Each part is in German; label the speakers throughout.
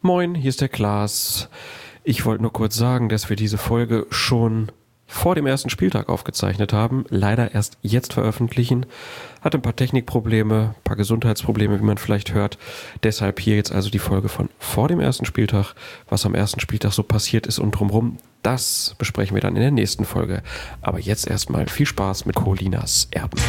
Speaker 1: Moin, hier ist der Klaas. Ich wollte nur kurz sagen, dass wir diese Folge schon vor dem ersten Spieltag aufgezeichnet haben, leider erst jetzt veröffentlichen. Hat ein paar Technikprobleme, ein paar Gesundheitsprobleme, wie man vielleicht hört. Deshalb hier jetzt also die Folge von vor dem ersten Spieltag. Was am ersten Spieltag so passiert ist und drumherum, das besprechen wir dann in der nächsten Folge. Aber jetzt erstmal viel Spaß mit Colinas Erben.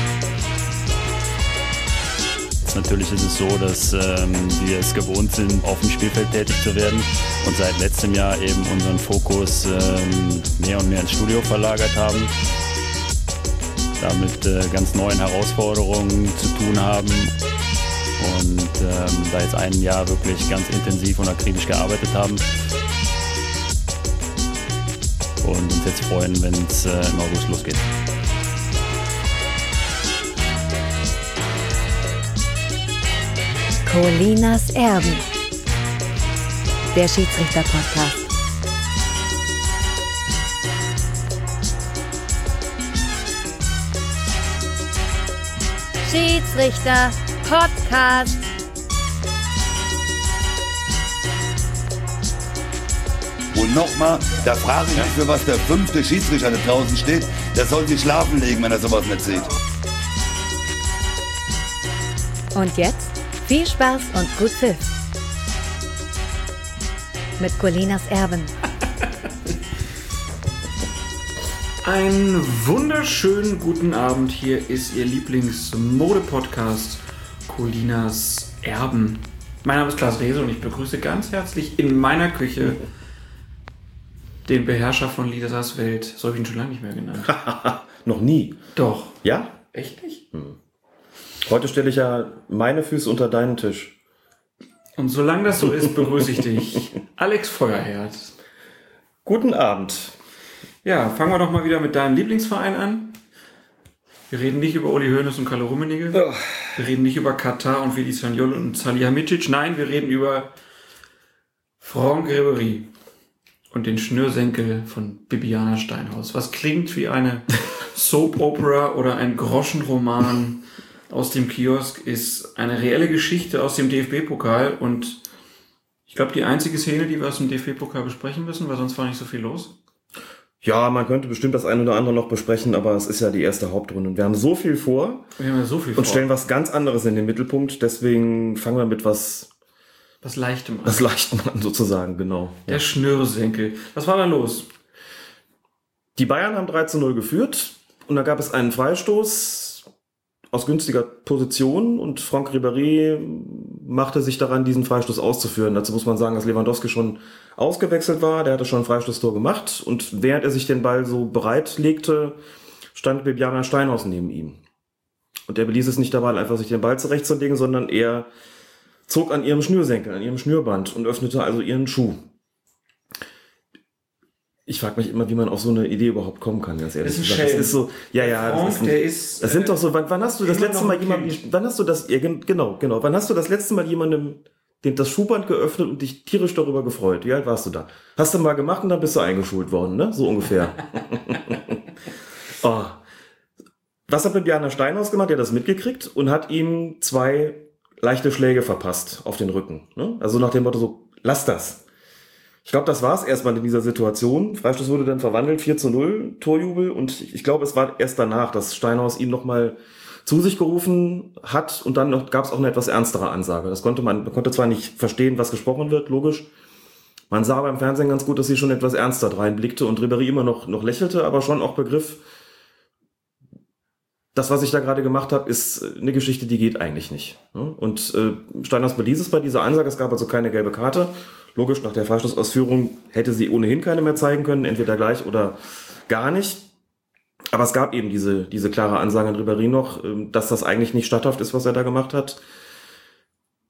Speaker 2: Natürlich ist es so, dass ähm, wir es gewohnt sind, auf dem Spielfeld tätig zu werden und seit letztem Jahr eben unseren Fokus ähm, mehr und mehr ins Studio verlagert haben. Damit äh, ganz neuen Herausforderungen zu tun haben und ähm, da jetzt ein Jahr wirklich ganz intensiv und akribisch gearbeitet haben. Und uns jetzt freuen, wenn es äh, im August losgeht.
Speaker 3: Colinas Erben. Der Schiedsrichter-Podcast. Schiedsrichter-Podcast.
Speaker 4: Und nochmal, da frage ich mich, für was der fünfte Schiedsrichter da draußen steht. Der soll sich schlafen legen, wenn er sowas nicht sieht.
Speaker 3: Und jetzt viel Spaß und gut Pfiff. Mit Colinas Erben.
Speaker 5: Einen wunderschönen guten Abend. Hier ist Ihr Lieblingsmode-Podcast Colinas Erben. Mein Name ist Klaas Rehse und ich begrüße ganz herzlich in meiner Küche den Beherrscher von Lieders Welt. So habe ich ihn schon lange nicht mehr genannt.
Speaker 6: Noch nie.
Speaker 5: Doch.
Speaker 6: Ja?
Speaker 5: Echt nicht?
Speaker 6: Heute stelle ich ja meine Füße unter deinen Tisch.
Speaker 5: Und solange das so ist, begrüße ich dich. Alex Feuerherd.
Speaker 6: Guten Abend.
Speaker 5: Ja, fangen wir doch mal wieder mit deinem Lieblingsverein an. Wir reden nicht über Uli Hoeneß und Kalle Rummenigge. Wir reden nicht über Katar und Vili Sanjol und Salihamidzic. Nein, wir reden über Franck Ribéry und den Schnürsenkel von Bibiana Steinhaus. Was klingt wie eine Soap-Opera oder ein Groschenroman aus dem Kiosk, ist eine reelle Geschichte aus dem DFB-Pokal und ich glaube, die einzige Szene, die wir aus dem DFB-Pokal besprechen müssen, weil sonst war nicht so viel los.
Speaker 6: Ja, man könnte bestimmt das eine oder andere noch besprechen, aber es ist ja die erste Hauptrunde. Und wir haben so viel vor
Speaker 5: Wir haben ja so viel
Speaker 6: und
Speaker 5: vor.
Speaker 6: stellen was ganz anderes in den Mittelpunkt. Deswegen fangen wir mit was,
Speaker 5: was Leichtem an.
Speaker 6: was Leichtem an, sozusagen, genau.
Speaker 5: Der Schnürsenkel. Was war da los?
Speaker 6: Die Bayern haben 3 zu 0 geführt und da gab es einen Freistoß aus günstiger Position und Franck Ribéry machte sich daran, diesen Freistoß auszuführen. Dazu muss man sagen, dass Lewandowski schon ausgewechselt war, der hatte schon ein Freistoßtor gemacht und während er sich den Ball so bereit legte, stand Bibiana Steinhaus neben ihm. Und er beließ es nicht dabei, einfach sich den Ball zurechtzulegen, sondern er zog an ihrem Schnürsenkel, an ihrem Schnürband und öffnete also ihren Schuh. Ich frage mich immer, wie man auf so eine Idee überhaupt kommen kann, ganz ehrlich
Speaker 5: Das ist.
Speaker 6: Das ist so, ja, ja,
Speaker 5: Franck,
Speaker 6: das ist, ein,
Speaker 5: der ist,
Speaker 6: das sind
Speaker 5: äh,
Speaker 6: doch so, wann, wann hast du das letzte Mal jemandem, wann hast du das, ja, gen- genau, genau, wann hast du das letzte Mal jemandem den, das Schuhband geöffnet und dich tierisch darüber gefreut? Wie alt warst du da? Hast du mal gemacht und dann bist du eingeschult worden, ne? So ungefähr. oh. Was hat Bibiana Steinhaus gemacht? Der hat das mitgekriegt und hat ihm zwei leichte Schläge verpasst auf den Rücken. Ne? Also nach dem Motto so, lass das. Ich glaube, das war es erstmal in dieser Situation. Freistoß wurde dann verwandelt, 4 zu 0, Torjubel. Und ich, ich glaube, es war erst danach, dass Steinhaus ihn nochmal zu sich gerufen hat und dann gab es auch eine etwas ernstere Ansage. Das konnte man, man konnte zwar nicht verstehen, was gesprochen wird, logisch. Man sah beim Fernsehen ganz gut, dass sie schon etwas ernster reinblickte und Ribéry immer noch, noch lächelte, aber schon auch begriff, das, was ich da gerade gemacht habe, ist eine Geschichte, die geht eigentlich nicht. ne? Und äh, Steinhaus beließ es bei dieser Ansage, es gab also keine gelbe Karte. Logisch, nach der Freistoßausführung hätte sie ohnehin keine mehr zeigen können, entweder gleich oder gar nicht. Aber es gab eben diese, diese klare Ansage an Ribéry noch, ähm, dass das eigentlich nicht statthaft ist, was er da gemacht hat.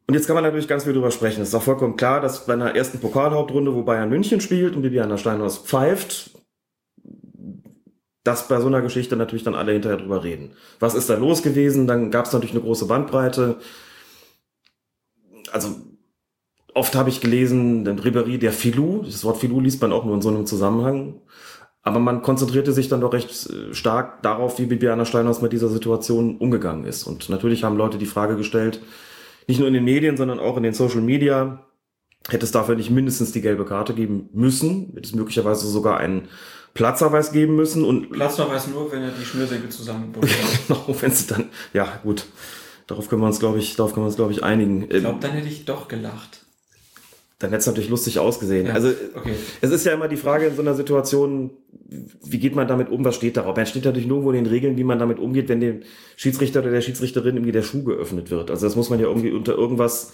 Speaker 6: Und jetzt kann man natürlich ganz viel drüber sprechen. Es ist auch vollkommen klar, dass bei einer ersten Pokalhauptrunde, wo Bayern München spielt und Bibiana Steinhaus pfeift, dass bei so einer Geschichte natürlich dann alle hinterher drüber reden. Was ist da los gewesen? Dann gab es natürlich eine große Bandbreite. Also oft habe ich gelesen, den Ribéry, der Filou, das Wort Filou liest man auch nur in so einem Zusammenhang. Aber man konzentrierte sich dann doch recht äh, stark darauf, wie Bibiana Steinhaus mit dieser Situation umgegangen ist. Und natürlich haben Leute die Frage gestellt, nicht nur in den Medien, sondern auch in den Social Media, hätte es dafür nicht mindestens die gelbe Karte geben müssen, hätte es möglicherweise sogar einen Platzverweis geben müssen und
Speaker 5: Platzverweis nur, wenn er die Schnürsenkel zusammenbunden hat.
Speaker 6: genau, wenn sie dann, ja gut, darauf können wir uns, glaube ich, darauf können wir uns, glaube ich, einigen.
Speaker 5: Ich glaube, dann hätte ich doch gelacht.
Speaker 6: Dann hätte es natürlich lustig ausgesehen.
Speaker 5: Ja,
Speaker 6: Also
Speaker 5: okay.
Speaker 6: es ist ja immer die Frage in so einer Situation, wie geht man damit um, was steht darauf? Man steht natürlich nirgendwo in den Regeln, wie man damit umgeht, wenn dem Schiedsrichter oder der Schiedsrichterin irgendwie der Schuh geöffnet wird. Also das muss man ja irgendwie unter irgendwas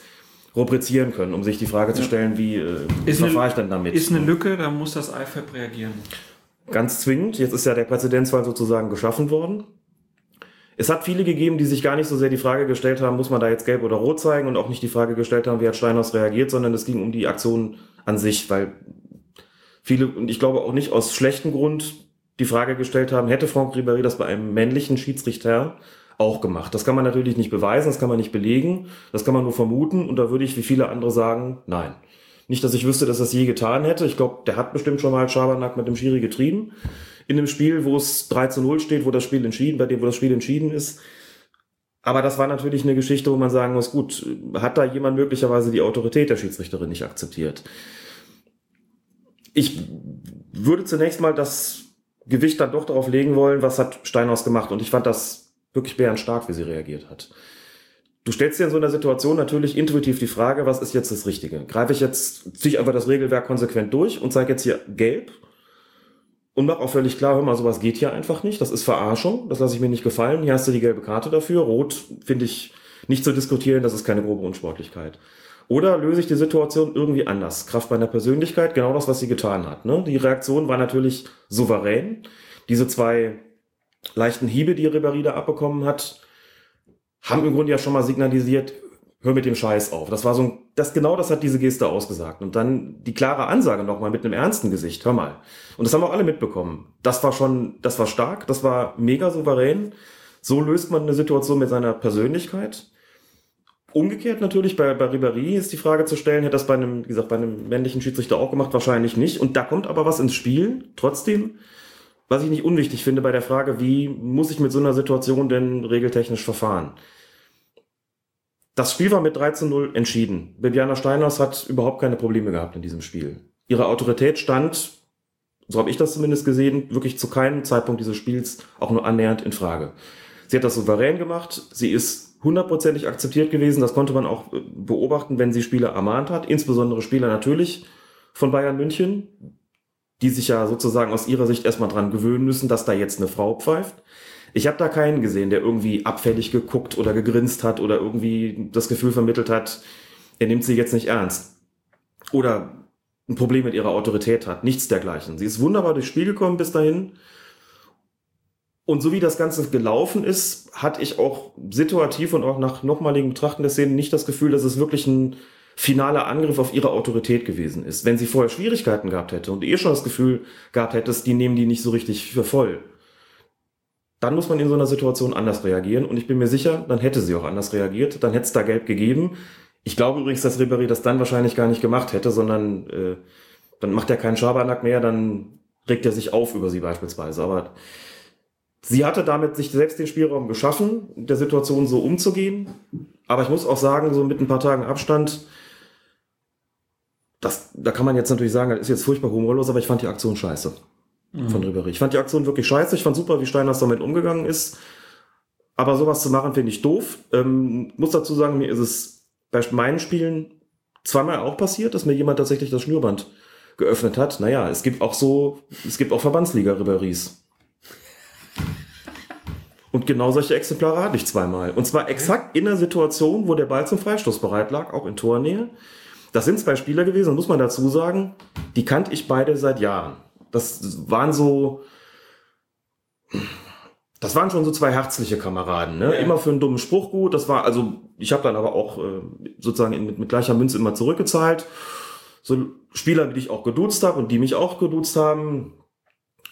Speaker 6: rubrizieren können, um sich die Frage zu stellen, wie äh,
Speaker 5: Ist
Speaker 6: verfahre
Speaker 5: eine-
Speaker 6: ich dann damit?
Speaker 5: Ist eine Lücke, da muss das IFAB reagieren.
Speaker 6: ganz zwingend. Jetzt ist ja der Präzedenzfall sozusagen geschaffen worden. Es hat viele gegeben, die sich gar nicht so sehr die Frage gestellt haben, muss man da jetzt gelb oder rot zeigen und auch nicht die Frage gestellt haben, wie hat Steinhaus reagiert, sondern es ging um die Aktion an sich, weil viele, und ich glaube auch nicht aus schlechtem Grund, die Frage gestellt haben, hätte Franck Ribéry das bei einem männlichen Schiedsrichter auch gemacht. Das kann man natürlich nicht beweisen, das kann man nicht belegen, das kann man nur vermuten und da würde ich wie viele andere sagen, nein. Nicht, dass ich wüsste, dass es je getan hätte. Ich glaube, der hat bestimmt schon mal Schabernack mit dem Schiri getrieben. In einem Spiel, wo es 3 zu 0 steht, wo das Spiel entschieden, bei dem, wo das Spiel entschieden ist. Aber das war natürlich eine Geschichte, wo man sagen muss, gut, hat da jemand möglicherweise die Autorität der Schiedsrichterin nicht akzeptiert? Ich würde zunächst mal das Gewicht dann doch darauf legen wollen, was hat Steinhaus gemacht. Und ich fand das wirklich bärenstark, wie sie reagiert hat. Du stellst dir in so einer Situation natürlich intuitiv die Frage, was ist jetzt das Richtige? Greife ich jetzt, ziehe ich einfach das Regelwerk konsequent durch und zeige jetzt hier gelb und mache auch völlig klar, hör mal, sowas geht hier einfach nicht. Das ist Verarschung, das lasse ich mir nicht gefallen. Hier hast du die gelbe Karte dafür. Rot finde ich nicht zu diskutieren, das ist keine grobe Unsportlichkeit. Oder löse ich die Situation irgendwie anders? Kraft meiner Persönlichkeit, genau das, was sie getan hat. Ne? Die Reaktion war natürlich souverän. Diese zwei leichten Hiebe, die Ribéry da abbekommen hat, haben im Grunde ja schon mal signalisiert, hör mit dem Scheiß auf. Das war so ein, das genau das hat diese Geste ausgesagt. Und dann die klare Ansage nochmal mit einem ernsten Gesicht, hör mal. Und das haben auch alle mitbekommen. Das war schon, das war stark, das war mega souverän. So löst man eine Situation mit seiner Persönlichkeit. Umgekehrt natürlich, bei, bei Ribéry ist die Frage zu stellen, hätte das bei einem, wie gesagt, bei einem männlichen Schiedsrichter auch gemacht? Wahrscheinlich nicht. Und da kommt aber was ins Spiel, trotzdem, was ich nicht unwichtig finde bei der Frage, wie muss ich mit so einer Situation denn regeltechnisch verfahren? Das Spiel war mit 3 zu 0 entschieden. Bibiana Steinhaus hat überhaupt keine Probleme gehabt in diesem Spiel. Ihre Autorität stand, so habe ich das zumindest gesehen, wirklich zu keinem Zeitpunkt dieses Spiels auch nur annähernd in Frage. Sie hat das souverän gemacht. Sie ist hundertprozentig akzeptiert gewesen. Das konnte man auch äh, beobachten, wenn sie Spieler ermahnt hat. Insbesondere Spieler natürlich von Bayern München, die sich ja sozusagen aus ihrer Sicht erstmal dran gewöhnen müssen, dass da jetzt eine Frau pfeift. Ich habe da keinen gesehen, der irgendwie abfällig geguckt oder gegrinst hat oder irgendwie das Gefühl vermittelt hat, er nimmt sie jetzt nicht ernst. Oder ein Problem mit ihrer Autorität hat. Nichts dergleichen. Sie ist wunderbar durchs Spiel gekommen bis dahin. Und so wie das Ganze gelaufen ist, hatte ich auch situativ und auch nach nochmaligen Betrachten der Szene nicht das Gefühl, dass es wirklich ein finaler Angriff auf ihre Autorität gewesen ist. Wenn sie vorher Schwierigkeiten gehabt hätte und eh schon das Gefühl gehabt hättest, die nehmen die nicht so richtig für voll, dann muss man in so einer Situation anders reagieren. Und ich bin mir sicher, dann hätte sie auch anders reagiert. Dann hätte es da Gelb gegeben. Ich glaube übrigens, dass Ribéry das dann wahrscheinlich gar nicht gemacht hätte, sondern äh, dann macht er keinen Schabernack mehr, dann regt er sich auf über sie beispielsweise. Aber sie hatte damit sich selbst den Spielraum geschaffen, der Situation so umzugehen. Aber ich muss auch sagen, so mit ein paar Tagen Abstand, das, da kann man jetzt natürlich sagen, das ist jetzt furchtbar humorlos, aber ich fand die Aktion scheiße von Ribéry. Ich fand die Aktion wirklich scheiße. Ich fand super, wie Steiners damit umgegangen ist. Aber sowas zu machen, finde ich doof. Ähm, muss dazu sagen, mir ist es bei meinen Spielen zweimal auch passiert, dass mir jemand tatsächlich das Schnürband geöffnet hat. Naja, es gibt auch so, es gibt auch Verbandsliga-Ribéries. Und genau solche Exemplare hatte ich zweimal. Und zwar exakt in der Situation, wo der Ball zum Freistoß bereit lag, auch in Tornähe. Das sind zwei Spieler gewesen, muss man dazu sagen, die kannte ich beide seit Jahren. Das waren so, das waren schon so zwei herzliche Kameraden, ne?
Speaker 5: Ja.
Speaker 6: Immer für einen dummen Spruch gut. Das war, also, ich habe dann aber auch äh, sozusagen in, mit, mit gleicher Münze immer zurückgezahlt. So Spieler, die ich auch geduzt habe und die mich auch geduzt haben,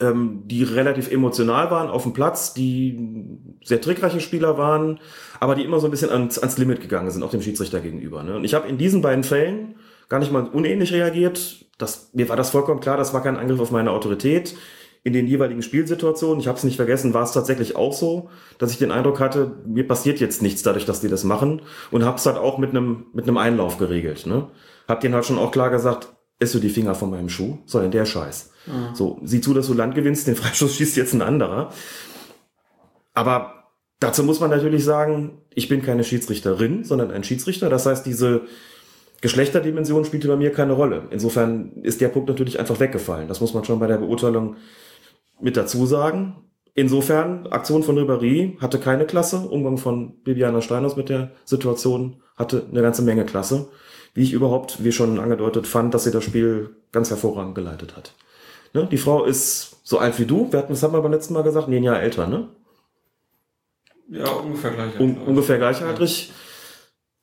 Speaker 6: ähm, die relativ emotional waren auf dem Platz, die sehr trickreiche Spieler waren, aber die immer so ein bisschen ans, ans Limit gegangen sind, auch dem Schiedsrichter gegenüber. Ne? Und ich habe in diesen beiden Fällen gar nicht mal unähnlich reagiert. Das, mir war das vollkommen klar, das war kein Angriff auf meine Autorität. in den jeweiligen Spielsituationen, ich habe es nicht vergessen, war es tatsächlich auch so, dass ich den Eindruck hatte, mir passiert jetzt nichts dadurch, dass die das machen und habe es halt auch mit einem mit einem Einlauf geregelt. Ne? Hab denen halt schon auch klar gesagt, isst du die Finger von meinem Schuh? Soll denn der Scheiß? Mhm. So, sieh zu, dass du Land gewinnst, den Freischuss schießt jetzt ein anderer. Aber dazu muss man natürlich sagen, ich bin keine Schiedsrichterin, sondern ein Schiedsrichter. Das heißt, diese Geschlechterdimension spielte bei mir keine Rolle. Insofern ist der Punkt natürlich einfach weggefallen. Das muss man schon bei der Beurteilung mit dazu sagen. Insofern, Aktion von Ribéry hatte keine Klasse. Umgang von Bibiana Steinhaus mit der Situation hatte eine ganze Menge Klasse. Wie ich überhaupt, wie schon angedeutet, fand, dass sie das Spiel ganz hervorragend geleitet hat. Ne? Die Frau ist so alt wie du. Wir hatten, das haben wir beim letzten Mal gesagt, nee, ein Jahr älter, ne?
Speaker 5: Ja, ungefähr gleich.
Speaker 6: Un ungefähr gleichaltrig. Ja.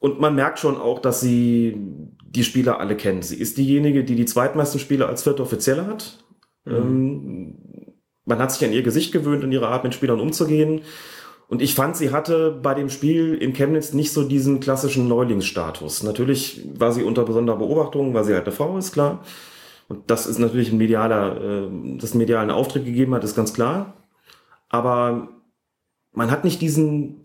Speaker 6: Und man merkt schon auch, dass sie die Spieler alle kennt. Sie ist diejenige, die die zweitmeisten Spiele als vierte Offizielle hat. Mhm. Ähm, man hat sich an ihr Gesicht gewöhnt, in ihrer Art mit Spielern umzugehen. Und ich fand, sie hatte bei dem Spiel in Chemnitz nicht so diesen klassischen Neulingsstatus. Natürlich war sie unter besonderer Beobachtung, weil sie halt eine Frau ist, klar. Und das ist natürlich ein medialer, äh, das medialen Auftritt gegeben hat, ist ganz klar. Aber man hat nicht diesen,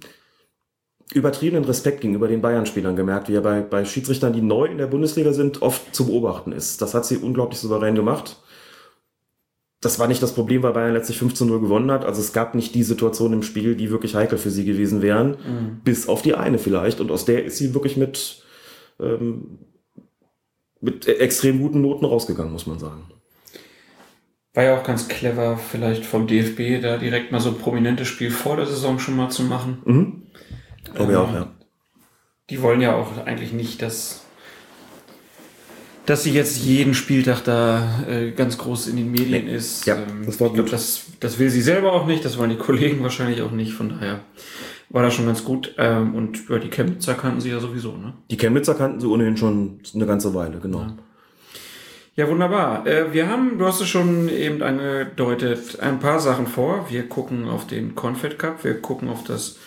Speaker 6: übertriebenen Respekt gegenüber den Bayern-Spielern gemerkt, wie er bei, bei Schiedsrichtern, die neu in der Bundesliga sind, oft zu beobachten ist. Das hat sie unglaublich souverän gemacht. Das war nicht das Problem, weil Bayern letztlich 15-0 gewonnen hat. Also es gab nicht die Situation im Spiel, die wirklich heikel für sie gewesen wären. Mhm. Bis auf die eine vielleicht. Und aus der ist sie wirklich mit, ähm, mit extrem guten Noten rausgegangen, muss man sagen.
Speaker 5: War ja auch ganz clever, vielleicht vom DFB, da direkt mal so ein prominentes Spiel vor der Saison schon mal zu machen. Mhm.
Speaker 6: Glaube ich auch, ja.
Speaker 5: Die wollen ja auch eigentlich nicht, dass, dass sie jetzt jeden Spieltag da äh, ganz groß in den Medien nee. ist.
Speaker 6: Ja, ähm, das war gut. Glaub,
Speaker 5: das, das will sie selber auch nicht, das wollen die Kollegen wahrscheinlich auch nicht, von daher war das schon ganz gut. Ähm, und über die Chemnitzer kannten sie ja sowieso, ne?
Speaker 6: Die Chemnitzer kannten sie ohnehin schon eine ganze Weile, genau.
Speaker 5: Ja. Ja, wunderbar. Äh, wir haben, du hast es schon eben angedeutet, ein paar Sachen vor. Wir gucken auf den Confed Cup, wir gucken auf das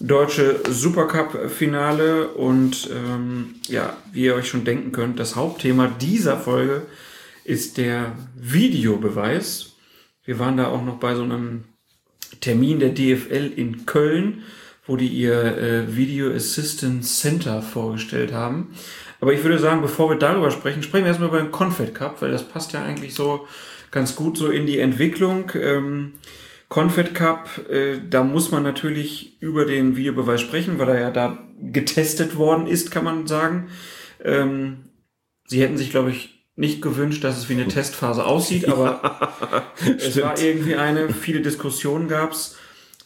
Speaker 5: deutsche Supercup-Finale und ähm, ja, wie ihr euch schon denken könnt, das Hauptthema dieser Folge ist der Videobeweis. Wir waren da auch noch bei so einem Termin der DFL in Köln, wo die ihr äh, Video Assistance Center vorgestellt haben. Aber ich würde sagen, bevor wir darüber sprechen, sprechen wir erstmal beim Confed Cup, weil das passt ja eigentlich so ganz gut so in die Entwicklung. Ähm, Confed Cup, äh, da muss man natürlich über den Videobeweis sprechen, weil er ja da getestet worden ist, kann man sagen. Ähm, sie hätten sich, glaube ich, nicht gewünscht, dass es wie eine Testphase aussieht, aber es war irgendwie eine. Viele Diskussionen gab's,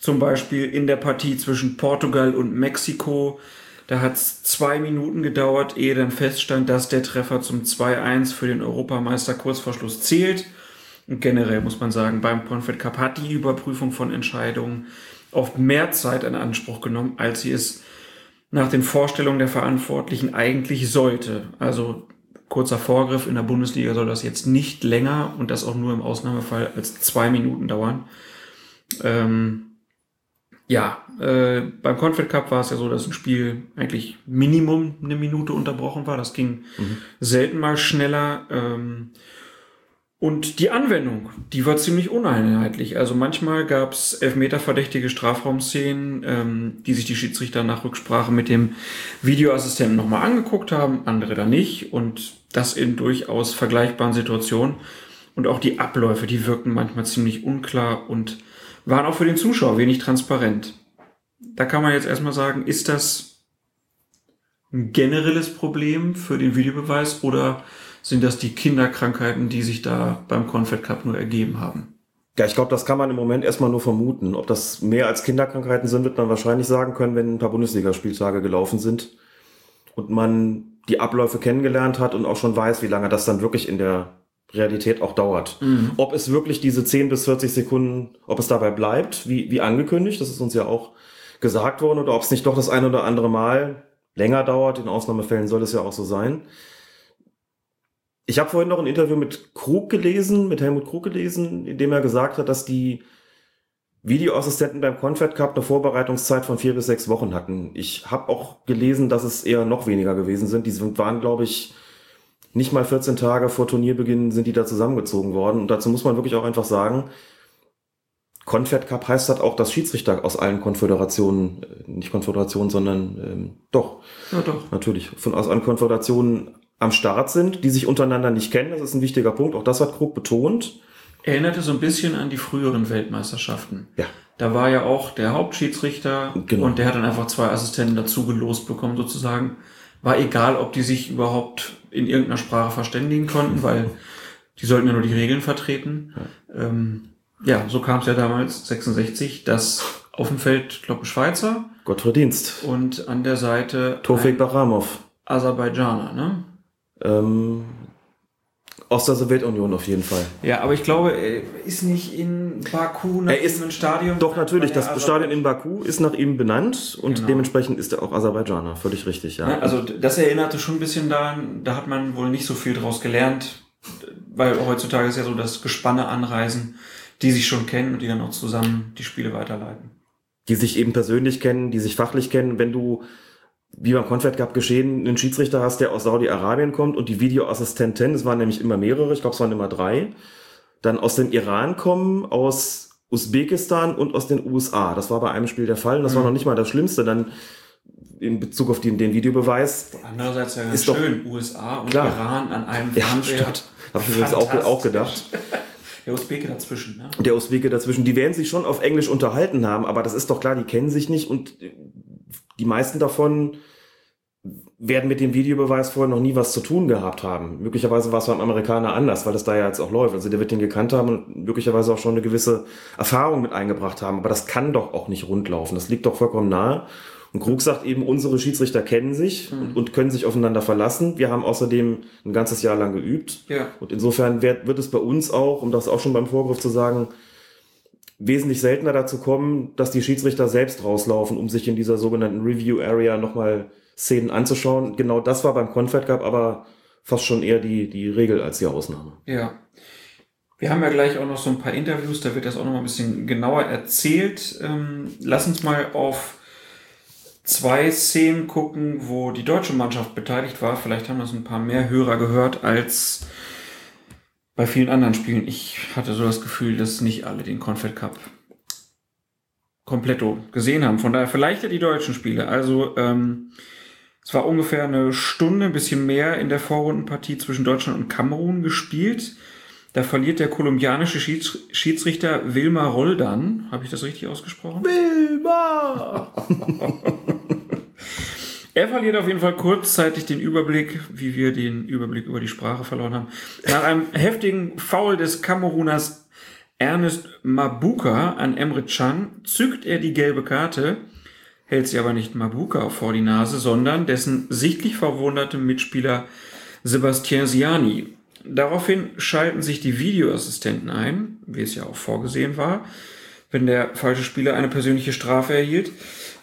Speaker 5: zum Beispiel in der Partie zwischen Portugal und Mexiko. Da hat es zwei Minuten gedauert, ehe dann feststand, dass der Treffer zum 2-1 für den Europameister kurz vor Schluss zählt. Und generell muss man sagen, beim Confed Cup hat die Überprüfung von Entscheidungen oft mehr Zeit in Anspruch genommen, als sie es nach den Vorstellungen der Verantwortlichen eigentlich sollte. Also kurzer Vorgriff, in der Bundesliga soll das jetzt nicht länger und das auch nur im Ausnahmefall als zwei Minuten dauern. Ähm, ja, äh, beim Confed Cup war es ja so, dass ein Spiel eigentlich Minimum eine Minute unterbrochen war. Das ging mhm. selten mal schneller. Ähm, und die Anwendung, die war ziemlich uneinheitlich. Also manchmal gab es elfmeterverdächtige Strafraumszenen, ähm, die sich die Schiedsrichter nach Rücksprache mit dem Videoassistenten nochmal angeguckt haben, andere da nicht. Und das in durchaus vergleichbaren Situationen. Und auch die Abläufe, die wirkten manchmal ziemlich unklar und waren auch für den Zuschauer wenig transparent. Da kann man jetzt erstmal sagen, ist das ein generelles Problem für den Videobeweis oder sind das die Kinderkrankheiten, die sich da beim Confed Cup nur ergeben haben.
Speaker 6: Ja, ich glaube, das kann man im Moment erstmal nur vermuten. Ob das mehr als Kinderkrankheiten sind, wird man wahrscheinlich sagen können, wenn ein paar Bundesligaspieltage gelaufen sind und man die Abläufe kennengelernt hat und auch schon weiß, wie lange das dann wirklich in der Realität auch dauert. Mhm. Ob es wirklich diese 10 bis 40 Sekunden, ob es dabei bleibt, wie, wie angekündigt, das ist uns ja auch gesagt worden, oder ob es nicht doch das eine oder andere Mal länger dauert. In Ausnahmefällen soll es ja auch so sein. Ich habe vorhin noch ein Interview mit Krug gelesen, mit Helmut Krug gelesen, in dem er gesagt hat, dass die Videoassistenten beim Confed Cup eine Vorbereitungszeit von vier bis sechs Wochen hatten. Ich habe auch gelesen, dass es eher noch weniger gewesen sind. Die waren, glaube ich, Nicht mal 14 Tage vor Turnierbeginn sind die da zusammengezogen worden. Und dazu muss man wirklich auch einfach sagen, Confed Cup heißt halt auch, dass Schiedsrichter aus allen Konföderationen, äh, nicht Konföderationen, sondern ähm, doch,
Speaker 5: Ja, doch.
Speaker 6: natürlich, von aus allen Konföderationen am Start sind, die sich untereinander nicht kennen. Das ist ein wichtiger Punkt. Auch das hat Krug betont.
Speaker 5: Erinnerte so ein bisschen an die früheren Weltmeisterschaften.
Speaker 6: Ja.
Speaker 5: Da war ja auch der Hauptschiedsrichter
Speaker 6: Genau.
Speaker 5: und der hat dann einfach zwei Assistenten dazu gelost bekommen, sozusagen. War egal, ob die sich überhaupt in irgendeiner Sprache verständigen konnten, weil die sollten ja nur die Regeln vertreten. Ja, ähm, ja so kam es ja damals, 66, dass auf dem Feld, ich, Schweizer
Speaker 6: Gottfried Dienst.
Speaker 5: und an der Seite
Speaker 6: Tofik Baramov.
Speaker 5: Aserbaidschaner, ne?
Speaker 6: Ähm, aus der Sowjetunion auf jeden Fall.
Speaker 5: Ja, aber ich glaube, er ist nicht in Baku nach
Speaker 6: Er ist-
Speaker 5: ein Stadion.
Speaker 6: Doch, natürlich. Das
Speaker 5: er
Speaker 6: Stadion in Baku ist nach ihm benannt und
Speaker 5: Genau.
Speaker 6: dementsprechend ist er auch Aserbaidschaner. Völlig richtig, ja.
Speaker 5: Ja, also das erinnerte schon ein bisschen daran, da hat man wohl nicht so viel draus gelernt, weil heutzutage ist ja so, dass Gespanne anreisen, die sich schon kennen und die dann auch zusammen die Spiele weiterleiten.
Speaker 6: die sich eben persönlich kennen, die sich fachlich kennen. Wenn du, wie beim Confed Cup geschehen, einen Schiedsrichter hast, der aus Saudi-Arabien kommt und die Videoassistenten, es waren nämlich immer mehrere, ich glaube es waren immer drei, dann aus dem Iran kommen, aus Usbekistan und aus den USA. Das war bei einem Spiel der Fall und das war noch nicht mal das Schlimmste. Dann in Bezug auf den, den Videobeweis,
Speaker 5: Andererseits ja ganz
Speaker 6: Ist doch-
Speaker 5: schön, USA und
Speaker 6: Klar.
Speaker 5: Iran an einem
Speaker 6: ja,
Speaker 5: Fernseher.
Speaker 6: Habe ich übrigens auch, auch gedacht.
Speaker 5: Der Usbeke dazwischen, ne?
Speaker 6: der Usbeke dazwischen, die werden sich schon auf Englisch unterhalten haben, aber das ist doch klar, die kennen sich nicht und die meisten davon werden mit dem Videobeweis vorher noch nie was zu tun gehabt haben. Möglicherweise war es beim Amerikaner anders, weil es da ja jetzt auch läuft. Also der wird den gekannt haben und möglicherweise auch schon eine gewisse Erfahrung mit eingebracht haben. Aber das kann doch auch nicht rund laufen. Das liegt doch vollkommen nahe. Und Krug sagt eben, unsere Schiedsrichter kennen sich und, und können sich aufeinander verlassen. Wir haben außerdem ein ganzes Jahr lang geübt.
Speaker 5: Ja.
Speaker 6: Und insofern wird, wird es bei uns auch, um das auch schon beim Vorgriff zu sagen, wesentlich seltener dazu kommen, dass die Schiedsrichter selbst rauslaufen, um sich in dieser sogenannten Review Area nochmal Szenen anzuschauen. Genau das war beim Confed Cup aber fast schon eher die, die Regel als die Ausnahme.
Speaker 5: Ja. Wir haben ja gleich auch noch so ein paar Interviews, da wird das auch noch mal ein bisschen genauer erzählt. Ähm, lass uns mal auf zwei Szenen gucken, wo die deutsche Mannschaft beteiligt war. Vielleicht haben das ein paar mehr Hörer gehört als bei vielen anderen Spielen. Ich hatte so das Gefühl, dass nicht alle den Confed Cup kompletto gesehen haben. Von daher vielleicht ja die deutschen Spiele. Also ähm, es war ungefähr eine Stunde, ein bisschen mehr in der Vorrundenpartie zwischen Deutschland und Kamerun gespielt. Da verliert der kolumbianische Schieds Schiedsrichter Wilmar Roldan. Habe ich das richtig ausgesprochen?
Speaker 6: Wilma!
Speaker 5: Er verliert auf jeden Fall kurzzeitig den Überblick, wie wir den Überblick über die Sprache verloren haben. Nach einem heftigen Foul des Kameruners Ernest Mabuka an Emre Can zückt er die gelbe Karte, hält sie aber nicht Mabuka vor die Nase, sondern dessen sichtlich verwundertem Mitspieler Sebastien Siani. Daraufhin schalten sich die Videoassistenten ein, wie es ja auch vorgesehen war, wenn der falsche Spieler eine persönliche Strafe erhielt.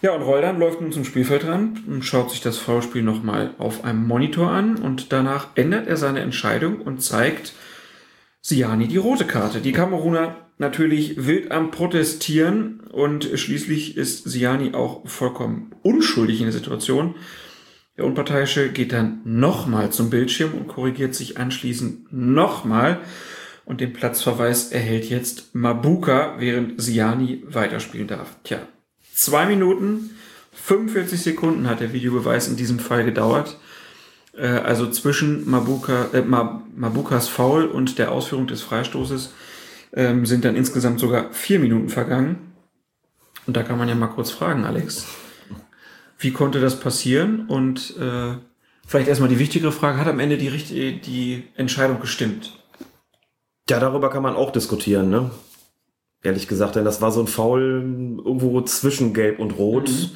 Speaker 5: Ja, und Roldan läuft nun zum Spielfeldrand und schaut sich das Foulspiel nochmal auf einem Monitor an und danach ändert er seine Entscheidung und zeigt Siani die rote Karte. Die Kameruner natürlich wild am Protestieren und schließlich ist Siani auch vollkommen unschuldig in der Situation. Der Unparteiische geht dann nochmal zum Bildschirm und korrigiert sich anschließend nochmal. Und den Platzverweis erhält jetzt Mabuka, während Siani weiterspielen darf. Tja, zwei Minuten, 45 Sekunden hat der Videobeweis in diesem Fall gedauert. Äh, also zwischen Mabuka, äh, Mabukas Foul und der Ausführung des Freistoßes ähm, sind dann insgesamt sogar vier Minuten vergangen. Und da kann man ja mal kurz fragen, Alex. Wie konnte das passieren? Und äh, vielleicht erstmal die wichtigere Frage, hat am Ende die, die Entscheidung gestimmt?
Speaker 6: Ja, darüber kann man auch diskutieren, ne? Ehrlich gesagt, denn das war so ein Foul irgendwo zwischen Gelb und Rot.
Speaker 5: Mhm.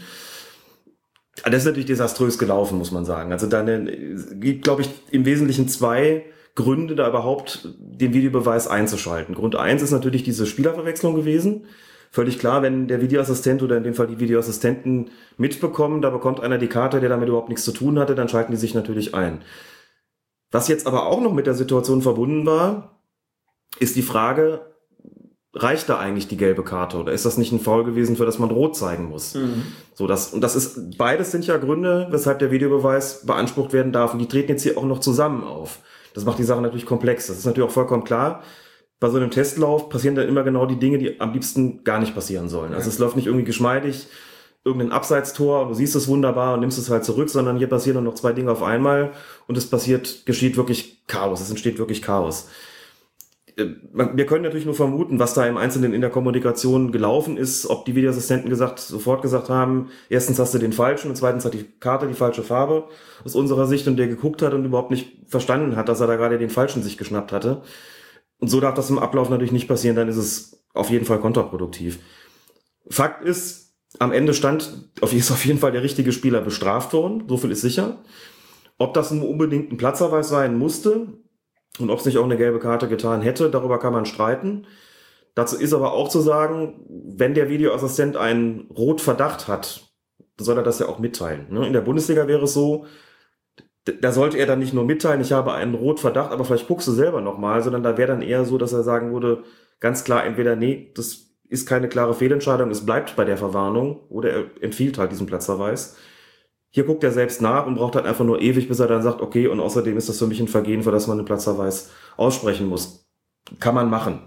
Speaker 6: Das ist natürlich desaströs gelaufen, muss man sagen. Also da gibt, glaube ich, im Wesentlichen zwei Gründe, da überhaupt den Videobeweis einzuschalten. Grund eins ist natürlich diese Spielerverwechslung gewesen. Völlig klar, wenn der Videoassistent oder in dem Fall die Videoassistenten mitbekommen, da bekommt einer die Karte, der damit überhaupt nichts zu tun hatte, dann schalten die sich natürlich ein. Was jetzt aber auch noch mit der Situation verbunden war, ist die Frage, reicht da eigentlich die gelbe Karte oder ist das nicht ein Foul gewesen, für das man rot zeigen muss? So, das, und das ist, beides sind ja Gründe, weshalb der Videobeweis beansprucht werden darf. Und die treten jetzt hier auch noch zusammen auf. Das macht die Sache natürlich komplex. Das ist natürlich auch vollkommen klar. Bei so einem Testlauf passieren dann immer genau die Dinge, die am liebsten gar nicht passieren sollen. Also es läuft nicht irgendwie geschmeidig, irgendein Abseitstor und du siehst es wunderbar und nimmst es halt zurück, sondern hier passieren nur noch zwei Dinge auf einmal und es passiert, geschieht wirklich Chaos. Es entsteht wirklich Chaos wir können natürlich nur vermuten, was da im Einzelnen in der Kommunikation gelaufen ist, ob die Videoassistenten gesagt, sofort gesagt haben, erstens hast du den falschen und zweitens hat die Karte die falsche Farbe aus unserer Sicht und der geguckt hat und überhaupt nicht verstanden hat, dass er da gerade den falschen sich geschnappt hatte. Und so darf das im Ablauf natürlich nicht passieren, dann ist es auf jeden Fall kontraproduktiv. Fakt ist, am Ende stand, ist auf jeden Fall der richtige Spieler bestraft worden, so viel ist sicher. Ob das nun unbedingt ein Platzverweis sein musste, und ob es nicht auch eine gelbe Karte getan hätte, darüber kann man streiten. Dazu ist aber auch zu sagen, wenn der Videoassistent einen Rotverdacht hat, soll er das ja auch mitteilen. ne? In der Bundesliga wäre es so, da sollte er dann nicht nur mitteilen, ich habe einen Rotverdacht, aber vielleicht guckst du selber nochmal, sondern da wäre dann eher so, dass er sagen würde, ganz klar, entweder, nee, das ist keine klare Fehlentscheidung, es bleibt bei der Verwarnung, oder er empfiehlt halt diesen Platzverweis. Hier guckt er selbst nach und braucht halt einfach nur ewig, bis er dann sagt, okay, und außerdem ist das für mich ein Vergehen, für das man einen Platzverweis aussprechen muss. Kann man machen.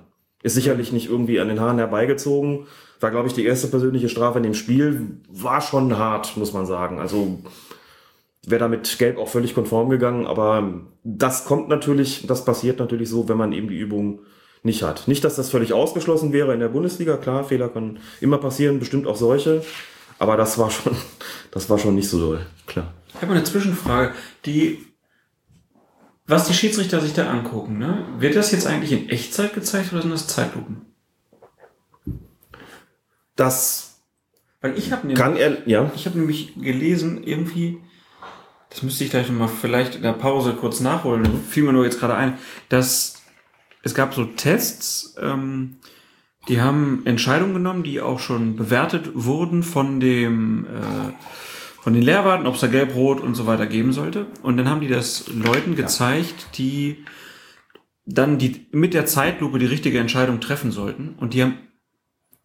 Speaker 6: Ist sicherlich nicht irgendwie an den Haaren herbeigezogen. War, glaube ich, die erste persönliche Strafe in dem Spiel. War schon hart, muss man sagen. Also wäre da mit Gelb auch völlig konform gegangen, aber das kommt natürlich, das passiert natürlich so, wenn man eben die Übung nicht hat. Nicht, dass das völlig ausgeschlossen wäre in der Bundesliga, klar, Fehler können immer passieren, bestimmt auch solche, aber das war schon, das war schon nicht so doll, klar.
Speaker 5: Ich habe eine Zwischenfrage. Die, was die Schiedsrichter sich da angucken, ne? wird das jetzt eigentlich in Echtzeit gezeigt oder sind das Zeitlupen?
Speaker 6: Das
Speaker 5: Weil ich habe
Speaker 6: kann er, ja,
Speaker 5: ich habe nämlich gelesen, irgendwie, das müsste ich gleich nochmal vielleicht in der Pause kurz nachholen, fiel mir nur jetzt gerade ein, dass es gab so Tests, ähm, die haben Entscheidungen genommen, die auch schon bewertet wurden von dem äh, von den Lehrwarten, ob es da gelb, rot und so weiter geben sollte. Und dann haben die das Leuten gezeigt, die dann die mit der Zeitlupe die richtige Entscheidung treffen sollten. Und die haben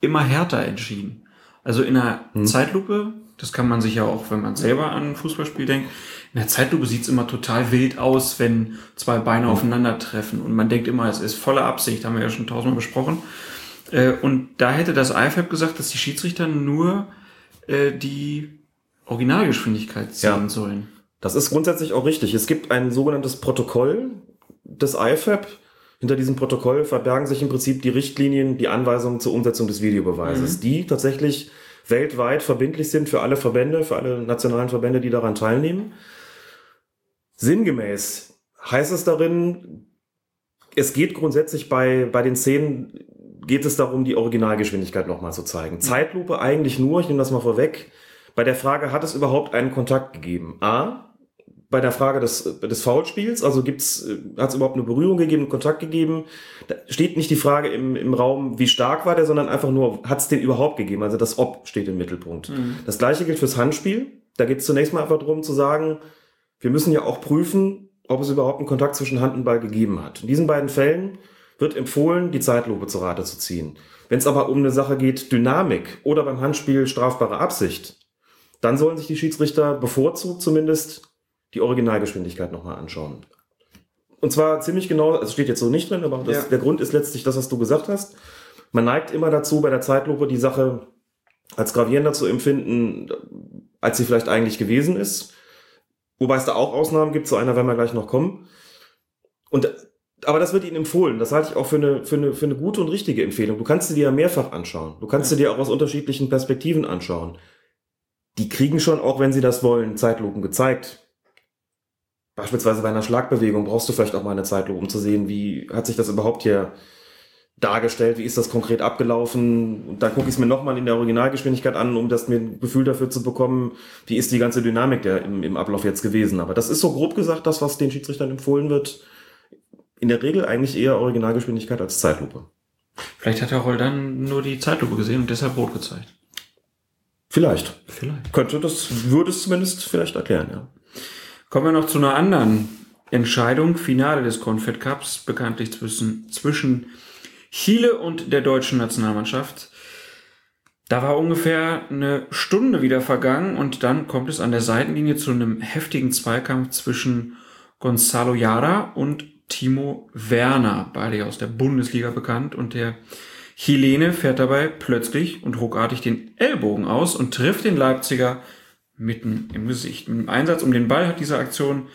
Speaker 5: immer härter entschieden. Also in der Zeitlupe, das kann man sich ja auch, wenn man selber an ein Fußballspiel denkt, in der Zeitlupe sieht's immer total wild aus, wenn zwei Beine aufeinandertreffen. Und man denkt immer, es ist volle Absicht, haben wir ja schon tausendmal besprochen. Äh, Und da hätte das IFAB gesagt, dass die Schiedsrichter nur äh, die Originalgeschwindigkeit sehen
Speaker 6: Ja.
Speaker 5: sollen.
Speaker 6: Das ist grundsätzlich auch richtig. Es gibt ein sogenanntes Protokoll des IFAB. Hinter diesem Protokoll verbergen sich im Prinzip die Richtlinien, die Anweisungen zur Umsetzung des Videobeweises, die tatsächlich weltweit verbindlich sind für alle Verbände, für alle nationalen Verbände, die daran teilnehmen. Sinngemäß heißt es darin, es geht grundsätzlich bei, bei den Szenen, geht es darum, die Originalgeschwindigkeit nochmal zu zeigen. Zeitlupe eigentlich nur, ich nehme das mal vorweg, bei der Frage, hat es überhaupt einen Kontakt gegeben? A, bei der Frage des, des Foulspiels, also gibt's, äh, hat es überhaupt eine Berührung gegeben, einen Kontakt gegeben? Da steht nicht die Frage im, im Raum, wie stark war der, sondern einfach nur, hat es den überhaupt gegeben? Also das Ob steht im Mittelpunkt. Das gleiche gilt fürs Handspiel. Da geht es zunächst mal einfach darum zu sagen, wir müssen ja auch prüfen, ob es überhaupt einen Kontakt zwischen Hand und Ball gegeben hat. In diesen beiden Fällen wird empfohlen, die Zeitlupe zu Rate zu ziehen. Wenn es aber um eine Sache geht, Dynamik oder beim Handspiel strafbare Absicht, dann sollen sich die Schiedsrichter bevorzugt zumindest die Originalgeschwindigkeit nochmal anschauen. Und zwar ziemlich genau, es steht jetzt so nicht drin, aber das,
Speaker 5: Ja.
Speaker 6: der Grund ist letztlich das, was du gesagt hast. Man neigt immer dazu, bei der Zeitlupe die Sache als gravierender zu empfinden, als sie vielleicht eigentlich gewesen ist. Wobei es da auch Ausnahmen gibt, zu einer werden wir gleich noch kommen. Und, aber das wird Ihnen empfohlen. Das halte ich auch für eine, für, eine, für eine gute und richtige Empfehlung. Du kannst sie dir ja mehrfach anschauen. Du kannst sie dir auch aus unterschiedlichen Perspektiven anschauen. Die kriegen schon, auch wenn sie das wollen, Zeitlupen gezeigt. Beispielsweise bei einer Schlagbewegung brauchst du vielleicht auch mal eine Zeitlupe, um zu sehen, wie hat sich das überhaupt hier dargestellt, wie ist das konkret abgelaufen. Und dann gucke ich es mir nochmal in der Originalgeschwindigkeit an, um das mir ein Gefühl dafür zu bekommen, wie ist die ganze Dynamik der im, im Ablauf jetzt gewesen. Aber das ist so grob gesagt das, was den Schiedsrichtern empfohlen wird. In der Regel eigentlich eher Originalgeschwindigkeit als Zeitlupe.
Speaker 5: Vielleicht hat der Roldan nur die Zeitlupe gesehen und deshalb rot gezeigt.
Speaker 6: Vielleicht.
Speaker 5: Vielleicht.
Speaker 6: Könnte das, würde es zumindest vielleicht erklären, ja.
Speaker 5: Kommen wir noch zu einer anderen Entscheidung. Finale des Confed Cups, bekanntlich zwischen, zwischen Chile und der deutschen Nationalmannschaft. Da war ungefähr eine Stunde wieder vergangen und dann kommt es an der Seitenlinie zu einem heftigen Zweikampf zwischen Gonzalo Yara und Timo Werner, beide aus der Bundesliga bekannt und der Chilene fährt dabei plötzlich und ruckartig den Ellbogen aus und trifft den Leipziger mitten im Gesicht. Mit dem Einsatz um den Ball hat diese Aktion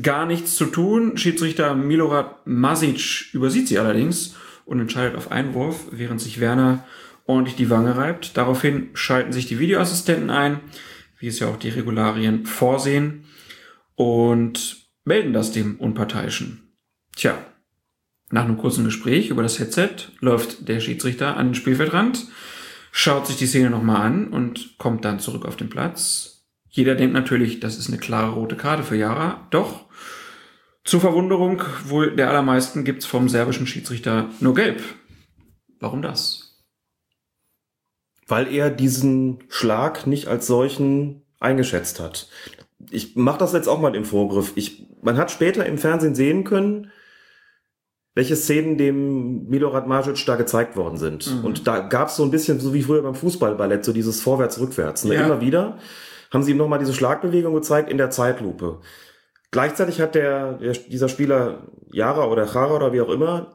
Speaker 5: gar nichts zu tun. Schiedsrichter Milorad Masic übersieht sie allerdings und entscheidet auf Einwurf, während sich Werner ordentlich die Wange reibt. Daraufhin schalten sich die Videoassistenten ein, wie es ja auch die Regularien vorsehen, und melden das dem Unparteiischen. Tja, nach einem kurzen Gespräch über das Headset läuft der Schiedsrichter an den Spielfeldrand, schaut sich die Szene nochmal an und kommt dann zurück auf den Platz. Jeder denkt natürlich, das ist eine klare rote Karte für Jara. Doch, zur Verwunderung wohl der allermeisten gibt's vom serbischen Schiedsrichter nur gelb. Warum das?
Speaker 6: weil er diesen Schlag nicht als solchen eingeschätzt hat. Ich mache das jetzt auch mal im Vorgriff. Ich, man hat später im Fernsehen sehen können, welche Szenen dem Milorad Majic da gezeigt worden sind. Mhm. Und da gab es so ein bisschen, so wie früher beim Fußballballett, so dieses Vorwärts-Rückwärts. Ne? Ja. Immer wieder haben sie ihm nochmal diese Schlagbewegung gezeigt in der Zeitlupe. Gleichzeitig hat der, der dieser Spieler Jara oder Chara oder wie auch immer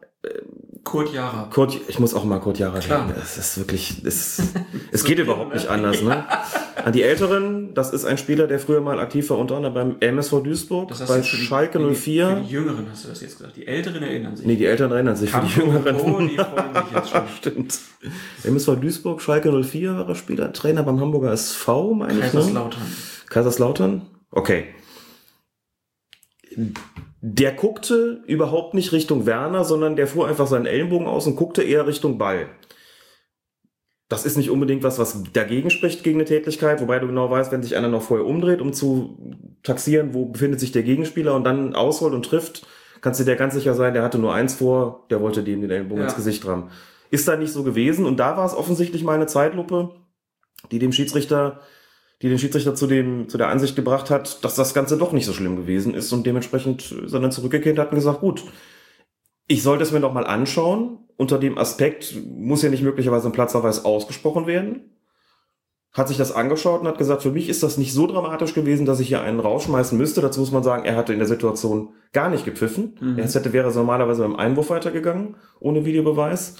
Speaker 5: Kurt Jara.
Speaker 6: Kurt, ich muss auch mal Kurt Jara Klar. nennen. Es ist wirklich, es, es geht überhaupt nicht anders. Ne? An die Älteren, das ist ein Spieler, der früher mal aktiv war, unter anderem beim MSV Duisburg, bei Schalke 04. Für
Speaker 5: die Jüngeren hast du das jetzt gesagt. Die Älteren erinnern sich.
Speaker 6: Nee, die Älteren erinnern sich. Für die Jüngeren.
Speaker 5: Oh, die freuen sich jetzt schon.
Speaker 6: Stimmt. MSV Duisburg, Schalke 04 war er Spieler, Trainer beim Hamburger SV, meine ich.
Speaker 5: Kaiserslautern.
Speaker 6: Ne? Kaiserslautern? Okay der guckte überhaupt nicht Richtung Werner, sondern der fuhr einfach seinen Ellenbogen aus und guckte eher Richtung Ball. Das ist nicht unbedingt was, was dagegen spricht gegen eine Tätigkeit, wobei du genau weißt, wenn sich einer noch vorher umdreht, um zu taxieren, wo befindet sich der Gegenspieler und dann ausholt und trifft, kannst du dir ganz sicher sein, der hatte nur eins vor, der wollte dem den Ellenbogen ja. ins Gesicht rammen. Ist da nicht so gewesen und da war es offensichtlich mal eine Zeitlupe, die dem Schiedsrichter die den Schiedsrichter zu, dem, zu der Ansicht gebracht hat, dass das Ganze doch nicht so schlimm gewesen ist und dementsprechend sondern zurückgekehrt hat und gesagt, gut, ich sollte es mir doch mal anschauen. Unter dem Aspekt muss ja nicht möglicherweise ein Platzverweis ausgesprochen werden. Hat sich das angeschaut und hat gesagt, für mich ist das nicht so dramatisch gewesen, dass ich hier einen rausschmeißen müsste. Dazu muss man sagen, er hatte in der Situation gar nicht gepfiffen. Mhm. Er hätte, wäre normalerweise beim Einwurf weitergegangen, ohne Videobeweis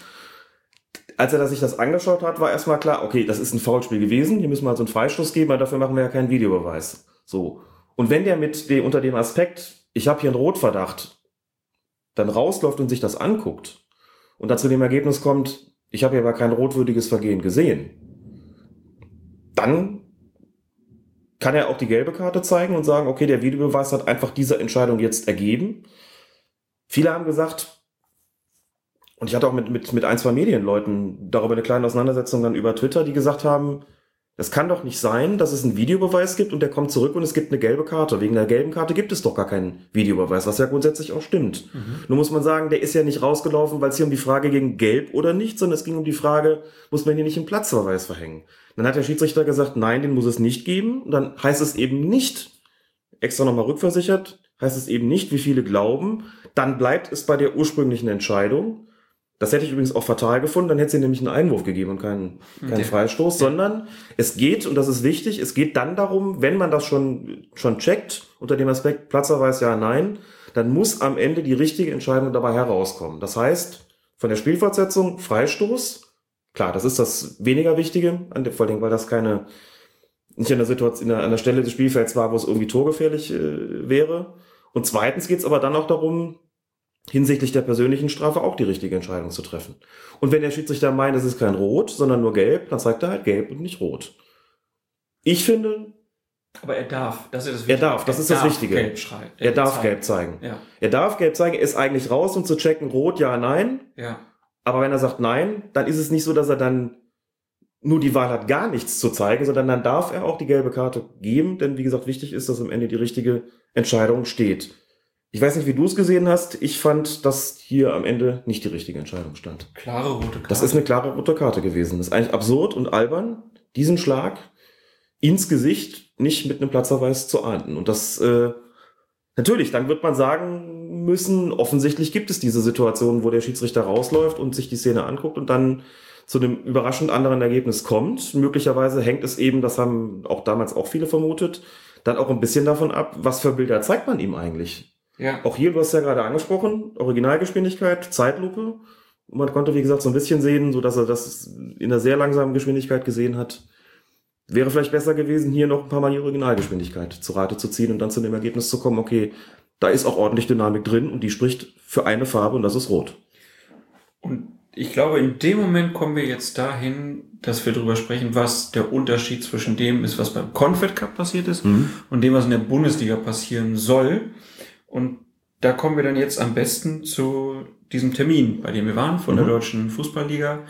Speaker 6: als er sich das angeschaut hat, war erstmal klar, okay, das ist ein Foulspiel gewesen, hier müssen wir also einen Freistoß geben, weil dafür machen wir ja keinen Videobeweis. So. Und wenn der mit dem, unter dem Aspekt, ich habe hier einen Rotverdacht, dann rausläuft und sich das anguckt und dann zu dem Ergebnis kommt, ich habe hier aber kein rotwürdiges Vergehen gesehen, dann kann er auch die gelbe Karte zeigen und sagen, okay, der Videobeweis hat einfach diese Entscheidung jetzt ergeben. Viele haben gesagt, und ich hatte auch mit, mit, mit ein, zwei Medienleuten darüber eine kleine Auseinandersetzung dann über Twitter, die gesagt haben, das kann doch nicht sein, dass es einen Videobeweis gibt und der kommt zurück und es gibt eine gelbe Karte. Wegen der gelben Karte gibt es doch gar keinen Videobeweis, was ja grundsätzlich auch stimmt. Mhm. Nur muss man sagen, der ist ja nicht rausgelaufen, weil es hier um die Frage ging, gelb oder nicht, sondern es ging um die Frage, muss man hier nicht einen Platzverweis verhängen? Dann hat der Schiedsrichter gesagt, nein, den muss es nicht geben. Und dann heißt es eben nicht, extra nochmal rückversichert, heißt es eben nicht, wie viele glauben. Dann bleibt es bei der ursprünglichen Entscheidung. Das hätte ich übrigens auch fatal gefunden, dann hätte sie nämlich einen Einwurf gegeben und keinen, keinen okay. Freistoß, sondern es geht, und das ist wichtig, es geht dann darum, wenn man das schon, schon checkt, unter dem Aspekt Platzerweis ja, nein, dann muss am Ende die richtige Entscheidung dabei herauskommen. Das heißt, von der Spielfortsetzung Freistoß, klar, das ist das weniger Wichtige, vor allem, weil das keine, nicht an der Situation, an der Stelle des Spielfelds war, wo es irgendwie torgefährlich äh, wäre. Und zweitens geht es aber dann auch darum, hinsichtlich der persönlichen Strafe auch die richtige Entscheidung zu treffen. Und wenn der Schiedsrichter meint, es ist kein Rot, sondern nur Gelb, dann zeigt er halt Gelb und nicht Rot. Ich finde.
Speaker 5: Aber er darf, das ist das
Speaker 6: Wichtige. Er darf, das er ist das Wichtige.
Speaker 5: Gelb
Speaker 6: er, er darf zeigen. Gelb zeigen.
Speaker 5: Ja.
Speaker 6: Er darf Gelb zeigen, er ist eigentlich raus, um zu checken, Rot, ja, nein.
Speaker 5: Ja.
Speaker 6: Aber wenn er sagt Nein, dann ist es nicht so, dass er dann nur die Wahl hat, gar nichts zu zeigen, sondern dann darf er auch die gelbe Karte geben, denn wie gesagt, wichtig ist, dass am Ende die richtige Entscheidung steht. Ich weiß nicht, wie du es gesehen hast. Ich fand, dass hier am Ende nicht die richtige Entscheidung stand.
Speaker 5: Klare rote Karte.
Speaker 6: Das ist eine klare rote Karte gewesen. Das ist eigentlich absurd und albern, diesen Schlag ins Gesicht nicht mit einem Platzverweis zu ahnden. Und das, äh, natürlich, dann wird man sagen müssen. Offensichtlich gibt es diese Situation, wo der Schiedsrichter rausläuft und sich die Szene anguckt und dann zu einem überraschend anderen Ergebnis kommt. Möglicherweise hängt es eben, das haben auch damals auch viele vermutet, dann auch ein bisschen davon ab, was für Bilder zeigt man ihm eigentlich.
Speaker 5: Ja.
Speaker 6: Auch hier, du hast ja gerade angesprochen, Originalgeschwindigkeit, Zeitlupe. Man konnte, wie gesagt, so ein bisschen sehen, so dass er das in einer sehr langsamen Geschwindigkeit gesehen hat. Wäre vielleicht besser gewesen, hier noch ein paar Mal die Originalgeschwindigkeit zu Rate zu ziehen und dann zu dem Ergebnis zu kommen, okay, da ist auch ordentlich Dynamik drin und die spricht für eine Farbe und das ist rot.
Speaker 5: Und ich glaube, in dem Moment kommen wir jetzt dahin, dass wir darüber sprechen, was der Unterschied zwischen dem ist, was beim Confed Cup passiert ist
Speaker 6: Mhm.
Speaker 5: und dem, was in der Bundesliga passieren soll. Und da kommen wir dann jetzt am besten zu diesem Termin, bei dem wir waren, von der
Speaker 6: Mhm.
Speaker 5: Deutschen Fußballliga.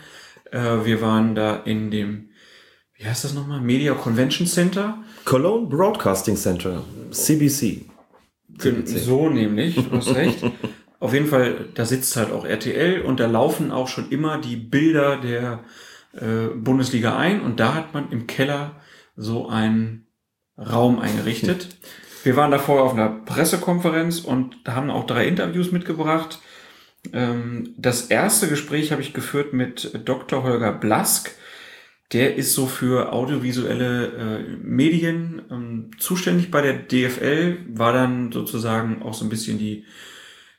Speaker 5: Äh, wir waren da in dem, wie heißt das nochmal, Media Convention Center.
Speaker 6: Cologne Broadcasting Center, CBC.
Speaker 5: Gen- So nämlich, du hast recht. Auf jeden Fall, da sitzt halt auch RTL und da laufen auch schon immer die Bilder der äh, Bundesliga ein und da hat man im Keller so einen Raum eingerichtet. Wir waren davor auf einer Pressekonferenz und haben auch drei Interviews mitgebracht. Ähm, das erste Gespräch habe ich geführt mit Dr. Holger Blask. Der ist so für audiovisuelle äh, Medien ähm, zuständig bei der DFL, war dann sozusagen auch so ein bisschen die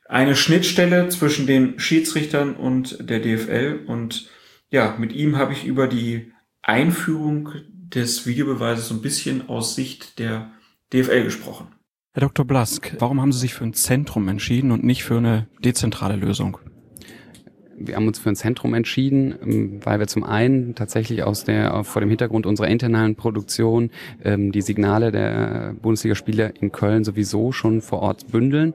Speaker 5: eine Schnittstelle zwischen den Schiedsrichtern und der DFL. Und ja, mit ihm habe ich über die Einführung des Videobeweises so ein bisschen aus Sicht der DFL gesprochen.
Speaker 7: Herr Dr. Blask, warum haben Sie sich für ein Zentrum entschieden und nicht für eine dezentrale Lösung?
Speaker 8: Wir haben uns für ein Zentrum entschieden, ähm, weil wir zum einen tatsächlich aus der, vor dem Hintergrund unserer internalen Produktion ähm, die Signale der Bundesligaspiele in Köln sowieso schon vor Ort bündeln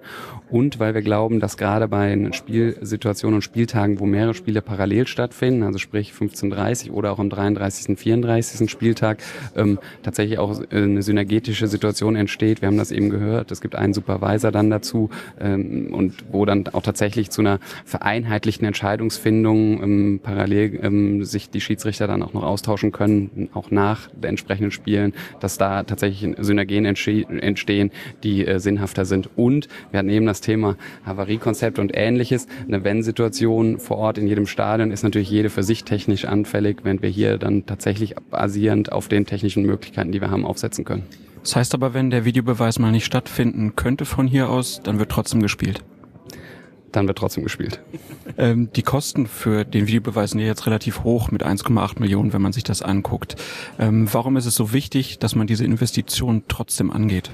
Speaker 8: und weil wir glauben, dass gerade bei einer Spielsituation und Spieltagen, wo mehrere Spiele parallel stattfinden, also sprich 15.30 oder auch am 33., 34. Spieltag, ähm, tatsächlich auch äh, eine synergetische Situation entsteht. Wir haben das eben gehört, es gibt einen Supervisor dann dazu ähm, und wo dann auch tatsächlich zu einer vereinheitlichten Entscheidungsfindung ähm, parallel ähm, sich die Schiedsrichter dann auch noch austauschen können, auch nach den entsprechenden Spielen, dass da tatsächlich Synergien entstehen, die äh, sinnhafter sind. Und wir hatten eben das Thema Havariekonzept und ähnliches. Eine Wenn-Situation vor Ort in jedem Stadion ist natürlich jede für sich technisch anfällig, während wir hier dann tatsächlich basierend auf den technischen Möglichkeiten, die wir haben, aufsetzen können.
Speaker 7: Das heißt aber, wenn der Videobeweis mal nicht stattfinden könnte von hier aus, dann wird trotzdem gespielt.
Speaker 8: Dann wird trotzdem gespielt.
Speaker 7: Ähm, die Kosten für den Videobeweis sind ja jetzt relativ hoch mit 1,8 Millionen, wenn man sich das anguckt. Ähm, warum ist es so wichtig, dass man diese Investition trotzdem angeht?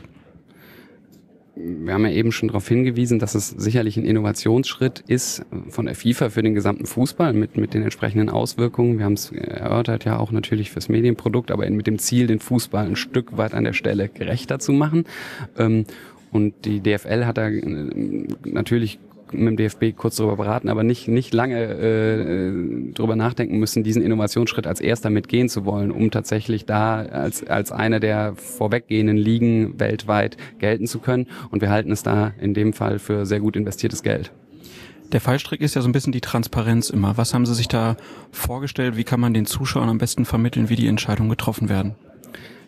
Speaker 8: wir haben ja eben schon darauf hingewiesen, dass es sicherlich ein Innovationsschritt ist von der FIFA für den gesamten Fußball mit, mit den entsprechenden Auswirkungen. Wir haben es erörtert ja auch natürlich fürs Medienprodukt, aber mit dem Ziel, den Fußball ein Stück weit an der Stelle gerechter zu machen. Ähm, Und die DFL hat da äh, natürlich mit dem DFB kurz darüber beraten, aber nicht, nicht lange äh, darüber nachdenken müssen, diesen Innovationsschritt als erster mitgehen zu wollen, um tatsächlich da als, als eine der vorweggehenden Ligen weltweit gelten zu können. Und wir halten es da in dem Fall für sehr gut investiertes Geld.
Speaker 7: Der Fallstrick ist ja so ein bisschen die Transparenz immer. Was haben Sie sich da vorgestellt? Wie kann man den Zuschauern am besten vermitteln, wie die Entscheidungen getroffen werden?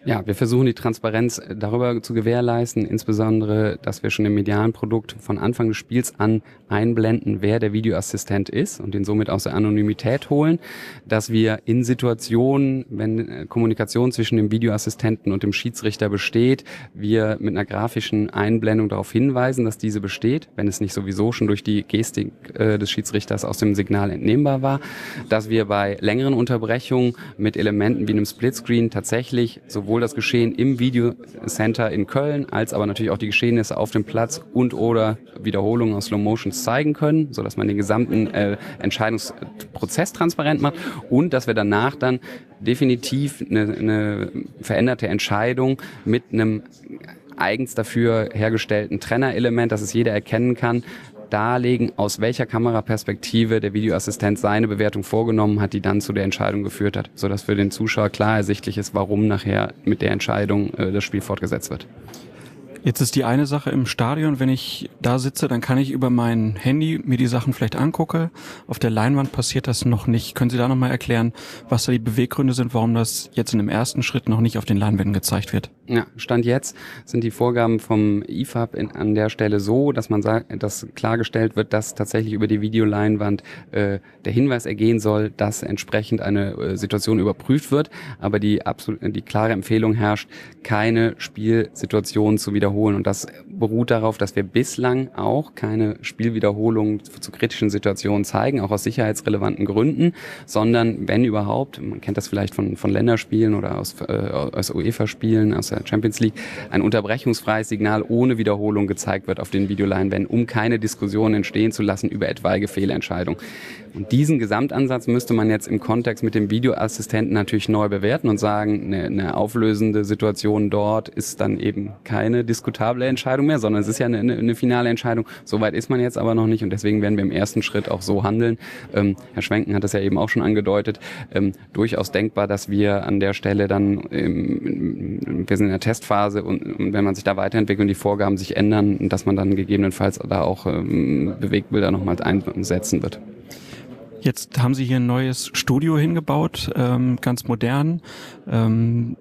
Speaker 8: Ja, wir versuchen die Transparenz darüber zu gewährleisten, insbesondere, dass wir schon im medialen Produkt von Anfang des Spiels an einblenden, wer der Videoassistent ist und den somit aus der Anonymität holen, dass wir in Situationen, wenn Kommunikation zwischen dem Videoassistenten und dem Schiedsrichter besteht, wir mit einer grafischen Einblendung darauf hinweisen, dass diese besteht, wenn es nicht sowieso schon durch die Gestik äh, des Schiedsrichters aus dem Signal entnehmbar war, dass wir bei längeren Unterbrechungen mit Elementen wie einem Splitscreen tatsächlich sowohl das Geschehen im Videocenter in Köln als aber natürlich auch die Geschehnisse auf dem Platz und oder Wiederholungen aus Slow Motions zeigen können, so dass man den gesamten äh, Entscheidungsprozess transparent macht und dass wir danach dann definitiv eine, eine veränderte Entscheidung mit einem eigens dafür hergestellten Trennerelement, dass es jeder erkennen kann, darlegen, aus welcher Kameraperspektive der Videoassistent seine Bewertung vorgenommen hat, die dann zu der Entscheidung geführt hat, sodass für den Zuschauer klar ersichtlich ist, warum nachher mit der Entscheidung äh, das Spiel fortgesetzt wird.
Speaker 7: Jetzt ist die eine Sache im Stadion, wenn ich da sitze, dann kann ich über mein Handy mir die Sachen vielleicht angucke. Auf der Leinwand passiert das noch nicht. Können Sie da nochmal erklären, was da die Beweggründe sind, warum das jetzt in dem ersten Schritt noch nicht auf den Leinwänden gezeigt wird?
Speaker 8: Ja, Stand jetzt sind die Vorgaben vom IFAB in, an der Stelle so, dass man sagt, dass klargestellt wird, dass tatsächlich über die Videoleinwand äh, der Hinweis ergehen soll, dass entsprechend eine äh, Situation überprüft wird. Aber die absolut, die klare Empfehlung herrscht, keine Spielsituation zu wiederholen. Und das beruht darauf, dass wir bislang auch keine Spielwiederholungen zu, zu kritischen Situationen zeigen, auch aus sicherheitsrelevanten Gründen, sondern wenn überhaupt, man kennt das vielleicht von, von Länderspielen oder aus, äh, aus UEFA-Spielen, aus der Champions League ein unterbrechungsfreies Signal ohne Wiederholung gezeigt wird auf den Videoleinwänden, um keine Diskussion entstehen zu lassen über etwaige Fehlentscheidungen. Und diesen Gesamtansatz müsste man jetzt im Kontext mit dem Videoassistenten natürlich neu bewerten und sagen, eine, eine auflösende Situation dort ist dann eben keine diskutable Entscheidung mehr, sondern es ist ja eine, eine finale Entscheidung. Soweit ist man jetzt aber noch nicht und deswegen werden wir im ersten Schritt auch so handeln. Ähm, Herr Schwenken hat das ja eben auch schon angedeutet. Ähm, durchaus denkbar, dass wir an der Stelle dann, ähm, wir sind in der Testphase und, und, wenn man sich da weiterentwickelt und die Vorgaben sich ändern, dass man dann gegebenenfalls da auch ähm, Bewegbilder nochmals einsetzen wird.
Speaker 7: Jetzt haben Sie hier ein neues Studio hingebaut, ähm, ganz modern. Ähm,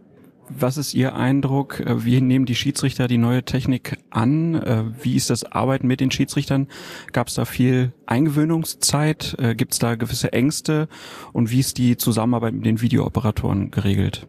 Speaker 7: was ist Ihr Eindruck? Äh, wie nehmen die Schiedsrichter die neue Technik an? Äh, wie ist das Arbeiten mit den Schiedsrichtern? Gab es da viel Eingewöhnungszeit? Äh, Gibt es da gewisse Ängste? Und wie ist die Zusammenarbeit mit den Videooperatoren geregelt?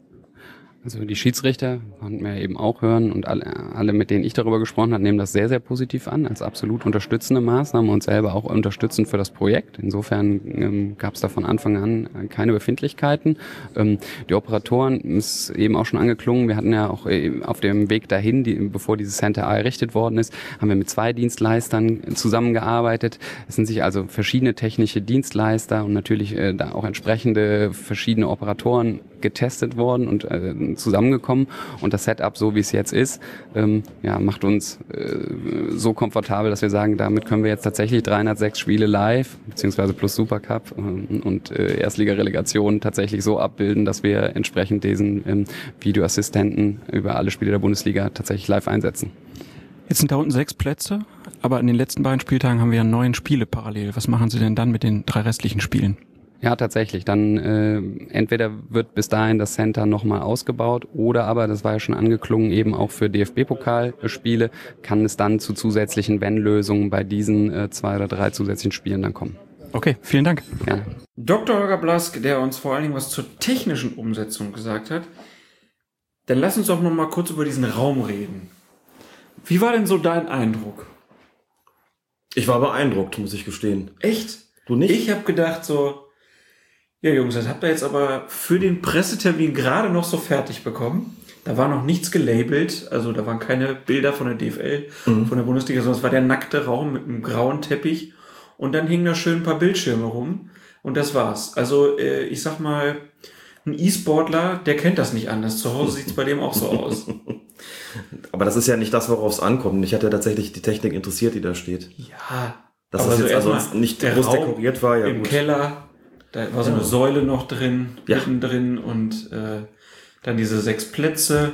Speaker 8: Also die Schiedsrichter, konnten wir eben auch hören und alle, alle, mit denen ich darüber gesprochen habe, nehmen das sehr, sehr positiv an, als absolut unterstützende Maßnahme und selber auch unterstützend für das Projekt. Insofern ähm, gab es da von Anfang an keine Befindlichkeiten. Ähm, die Operatoren ist eben auch schon angeklungen. Wir hatten ja auch äh, auf dem Weg dahin, die, bevor dieses Center A errichtet worden ist, haben wir mit zwei Dienstleistern zusammengearbeitet. Es sind sich also verschiedene technische Dienstleister und natürlich äh, da auch entsprechende verschiedene Operatoren getestet worden und äh, zusammengekommen. Und das Setup, so wie es jetzt ist, ähm, ja, macht uns äh, so komfortabel, dass wir sagen, damit können wir jetzt tatsächlich 306 Spiele live, beziehungsweise plus Supercup ähm, und äh, Erstliga-Relegation tatsächlich so abbilden, dass wir entsprechend diesen ähm, Videoassistenten über alle Spiele der Bundesliga tatsächlich live einsetzen.
Speaker 7: Jetzt sind da unten sechs Plätze, aber in den letzten beiden Spieltagen haben wir ja neun Spiele parallel. Was machen Sie denn dann mit den drei restlichen Spielen?
Speaker 8: Ja, tatsächlich. Dann äh, entweder wird bis dahin das Center nochmal ausgebaut oder aber, das war ja schon angeklungen, eben auch für DFB-Pokalspiele kann es dann zu zusätzlichen Wenn-Lösungen bei diesen äh, zwei oder drei zusätzlichen Spielen dann kommen.
Speaker 7: Okay, vielen Dank.
Speaker 5: Ja. Dr. Holger Blask, der uns vor allen Dingen was zur technischen Umsetzung gesagt hat, dann lass uns doch nochmal kurz über diesen Raum reden. Wie war denn so dein Eindruck?
Speaker 6: Ich war beeindruckt, muss ich gestehen.
Speaker 5: Echt?
Speaker 6: Du nicht?
Speaker 5: Ich habe gedacht so, ja, Jungs, das habt ihr jetzt aber für den Pressetermin gerade noch so fertig bekommen. Da war noch nichts gelabelt, also da waren keine Bilder von der DFL, mhm. von der Bundesliga, sondern es war der nackte Raum mit einem grauen Teppich und dann hingen da schön ein paar Bildschirme rum und das war's. Also äh, ich sag mal, ein E-Sportler, der kennt das nicht anders. Zu Hause sieht's bei dem auch so aus.
Speaker 6: aber das ist ja nicht das, worauf es ankommt. Ich hatte tatsächlich die Technik interessiert, die da steht.
Speaker 5: Ja.
Speaker 6: Dass das jetzt also nicht groß dekoriert war, ja
Speaker 5: Im
Speaker 6: gut.
Speaker 5: Keller, da war so eine Säule noch drin,
Speaker 6: Ja.
Speaker 5: mittendrin und äh, dann diese sechs Plätze.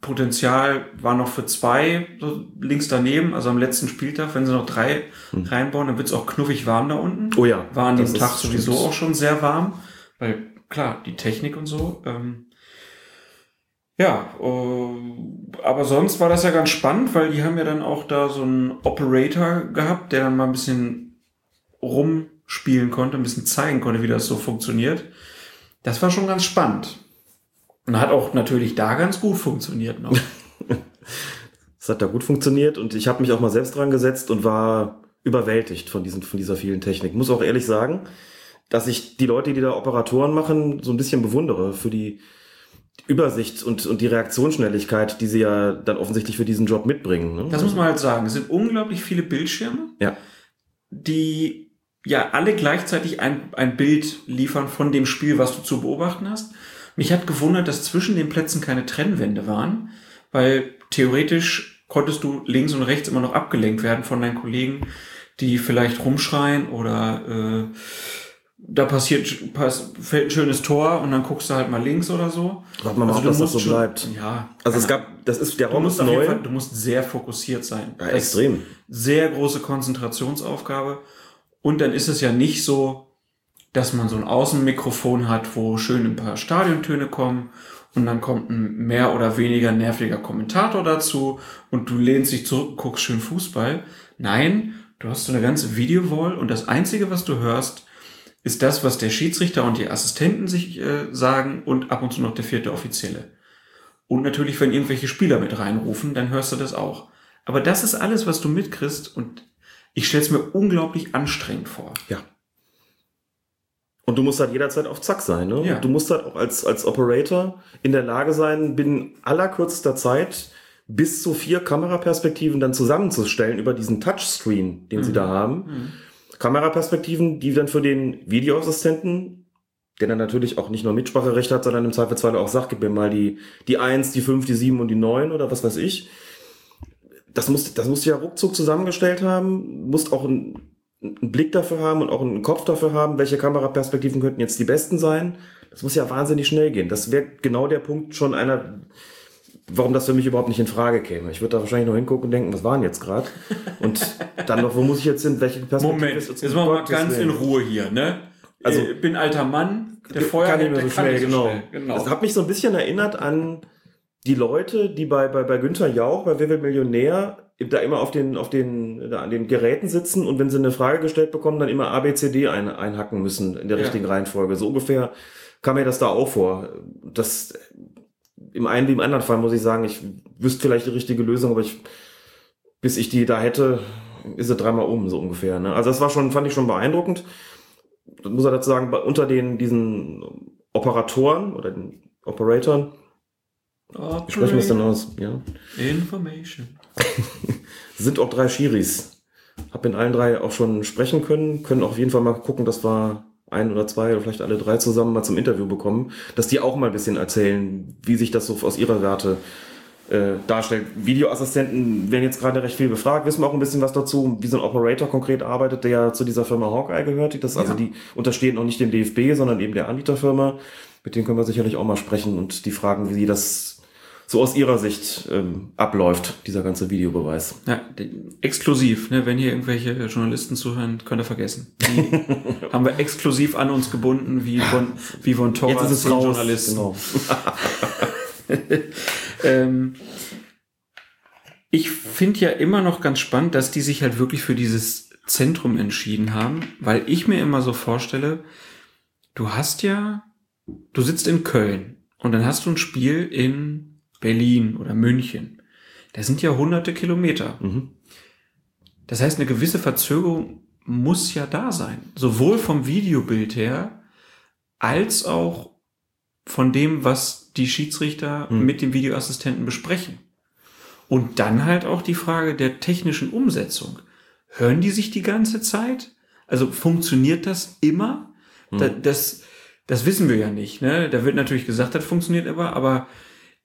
Speaker 5: Potenzial war noch für zwei, so links daneben, also am letzten Spieltag, wenn sie noch drei reinbauen, dann wird's auch knuffig warm da unten.
Speaker 6: Oh ja.
Speaker 5: War an dem Tag sowieso
Speaker 6: stimmt.
Speaker 5: auch schon sehr warm, weil klar, die Technik und so. Ähm, ja, äh, aber sonst war das ja ganz spannend, weil die haben ja dann auch da so einen Operator gehabt, der dann mal ein bisschen rumspielen konnte, ein bisschen zeigen konnte, wie das so funktioniert. Das war schon ganz spannend. Und hat auch natürlich da ganz gut funktioniert noch.
Speaker 6: Es hat da gut funktioniert und ich habe mich auch mal selbst dran gesetzt und war überwältigt von, diesen, von dieser vielen Technik. Muss auch ehrlich sagen, dass ich die Leute, die da Operatoren machen, so ein bisschen bewundere für die Übersicht und, und die Reaktionsschnelligkeit, die sie ja dann offensichtlich für diesen Job mitbringen. Ne?
Speaker 5: Das muss man halt sagen. Es sind unglaublich viele Bildschirme.
Speaker 6: Ja.
Speaker 5: die ja alle gleichzeitig ein, ein Bild liefern von dem Spiel, was du zu beobachten hast. Mich hat gewundert, dass zwischen den Plätzen keine Trennwände waren, weil theoretisch konntest du links und rechts immer noch abgelenkt werden von deinen Kollegen, die vielleicht rumschreien oder äh, da passiert pass, fällt ein schönes Tor und dann guckst du halt mal links oder so.
Speaker 6: Warten wir mal, ob
Speaker 5: du
Speaker 6: das noch
Speaker 5: musst
Speaker 6: so bleibt.
Speaker 5: Ja.
Speaker 6: Also es gab, das ist, der Raum ist
Speaker 5: auf
Speaker 6: neu.
Speaker 5: Fall, du musst sehr fokussiert sein.
Speaker 6: Ja,
Speaker 5: Das-
Speaker 6: extrem.
Speaker 5: sehr große Konzentrationsaufgabe. Und dann ist es ja nicht so, dass man so ein Außenmikrofon hat, wo schön ein paar Stadiontöne kommen und dann kommt ein mehr oder weniger nerviger Kommentator dazu und du lehnst dich zurück, guckst schön Fußball. Nein, du hast so eine ganze Videowall und das Einzige, was du hörst, ist das, was der Schiedsrichter und die Assistenten sich äh, sagen und ab und zu noch der vierte Offizielle. Und natürlich, wenn irgendwelche Spieler mit reinrufen, dann hörst du das auch. Aber das ist alles, was du mitkriegst und ich stelle es mir unglaublich anstrengend vor.
Speaker 6: Ja. Und du musst halt jederzeit auf Zack sein. Ne?
Speaker 5: Ja.
Speaker 6: Du musst halt auch als, als Operator in der Lage sein, binnen allerkürzester Zeit bis zu vier Kameraperspektiven dann zusammenzustellen über diesen Touchscreen, den sie da haben. Kameraperspektiven, die dann für den Videoassistenten, der dann natürlich auch nicht nur Mitspracherecht hat, sondern im Zweifelsfall auch sagt, gib mir mal die, die 1, die 5, die 7 und die 9 oder was weiß ich. Das musst, das musst du ja ruckzuck zusammengestellt haben, musst auch einen, einen Blick dafür haben und auch einen Kopf dafür haben, welche Kameraperspektiven könnten jetzt die besten sein. Das muss ja wahnsinnig schnell gehen. Das wäre genau der Punkt schon einer, warum das für mich überhaupt nicht in Frage käme. Ich würde da wahrscheinlich noch hingucken und denken, was waren jetzt gerade? Und dann noch, wo muss ich jetzt hin? Welche Perspektive
Speaker 5: Moment,
Speaker 6: ist
Speaker 5: jetzt machen wir mal ganz in? Ruhe hier, ne?
Speaker 6: Also-
Speaker 5: ich bin alter Mann, der
Speaker 6: kann
Speaker 5: Feuer
Speaker 6: nicht mehr so schnell, genau.
Speaker 5: genau.
Speaker 6: Das hat mich so ein bisschen erinnert an die Leute, die bei, bei, bei Günther Jauch, bei Wer wird Millionär, da immer auf den, auf den, da an den Geräten sitzen und wenn sie eine Frage gestellt bekommen, dann immer A, B, C, D ein, einhacken müssen in der
Speaker 5: Ja.
Speaker 6: richtigen Reihenfolge. So ungefähr kam mir das da auch vor. Das, im einen wie im anderen Fall muss ich sagen, ich wüsste vielleicht die richtige Lösung, aber ich, bis ich die da hätte, ist sie dreimal um, so ungefähr. Ne? Also das war schon, fand ich schon beeindruckend. Das muss er dazu sagen, unter den, diesen Operatoren oder den Operatoren, wie sprechen wir es denn aus? Ja.
Speaker 5: Information.
Speaker 6: sind auch drei Schiris. Hab in allen drei auch schon sprechen können, können auf jeden Fall mal gucken, dass wir ein oder zwei oder vielleicht alle drei zusammen mal zum Interview bekommen, dass die auch mal ein bisschen erzählen, wie sich das so aus ihrer Warte äh, darstellt. Videoassistenten werden jetzt gerade recht viel befragt, wissen wir auch ein bisschen was dazu, wie so ein Operator konkret arbeitet, der ja zu dieser Firma Hawkeye gehört. Das, Also die unterstehen auch nicht dem DFB, sondern eben der Anbieterfirma. Mit denen können wir sicherlich auch mal sprechen und die fragen, wie sie das so aus ihrer Sicht ähm, abläuft, dieser ganze Videobeweis.
Speaker 5: Ja, exklusiv, ne? Wenn hier irgendwelche Journalisten zuhören, könnt ihr vergessen. Die haben wir exklusiv an uns gebunden, wie von, wie von Torres
Speaker 6: Jetzt ist es raus.
Speaker 5: Journalisten.
Speaker 6: Genau.
Speaker 5: Ähm, ich finde ja immer noch ganz spannend, dass die sich halt wirklich für dieses Zentrum entschieden haben, weil ich mir immer so vorstelle, du hast ja, du sitzt in Köln und dann hast du ein Spiel in Berlin oder München. Das sind ja hunderte Kilometer.
Speaker 6: Mhm.
Speaker 5: Das heißt, eine gewisse Verzögerung muss ja da sein. Sowohl vom Videobild her, als auch von dem, was die Schiedsrichter
Speaker 6: Mhm.
Speaker 5: mit dem Videoassistenten besprechen. Und dann halt auch die Frage der technischen Umsetzung. Hören die sich die ganze Zeit? Also funktioniert das immer? Da, das, das wissen wir ja nicht. Ne? Da wird natürlich gesagt, das funktioniert immer, aber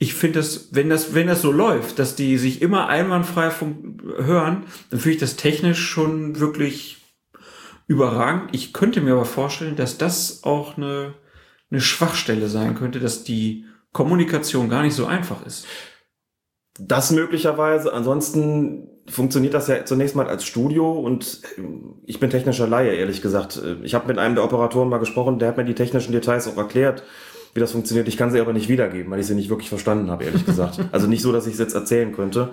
Speaker 5: ich finde das, wenn das, wenn das so läuft, dass die sich immer einwandfrei fun- hören, dann finde ich das technisch schon wirklich überragend. Ich könnte mir aber vorstellen, dass das auch eine, eine Schwachstelle sein könnte, dass die Kommunikation gar nicht so einfach ist.
Speaker 6: Das möglicherweise. Ansonsten funktioniert das ja zunächst mal als Studio und ähm, ich bin technischer Laie, ehrlich gesagt. Äh, Ich habe mit einem der Operatoren mal gesprochen, der hat mir die technischen Details auch erklärt, wie das funktioniert. Ich kann sie aber nicht wiedergeben, weil ich sie nicht wirklich verstanden habe, ehrlich gesagt. Also nicht so, dass ich es jetzt erzählen könnte.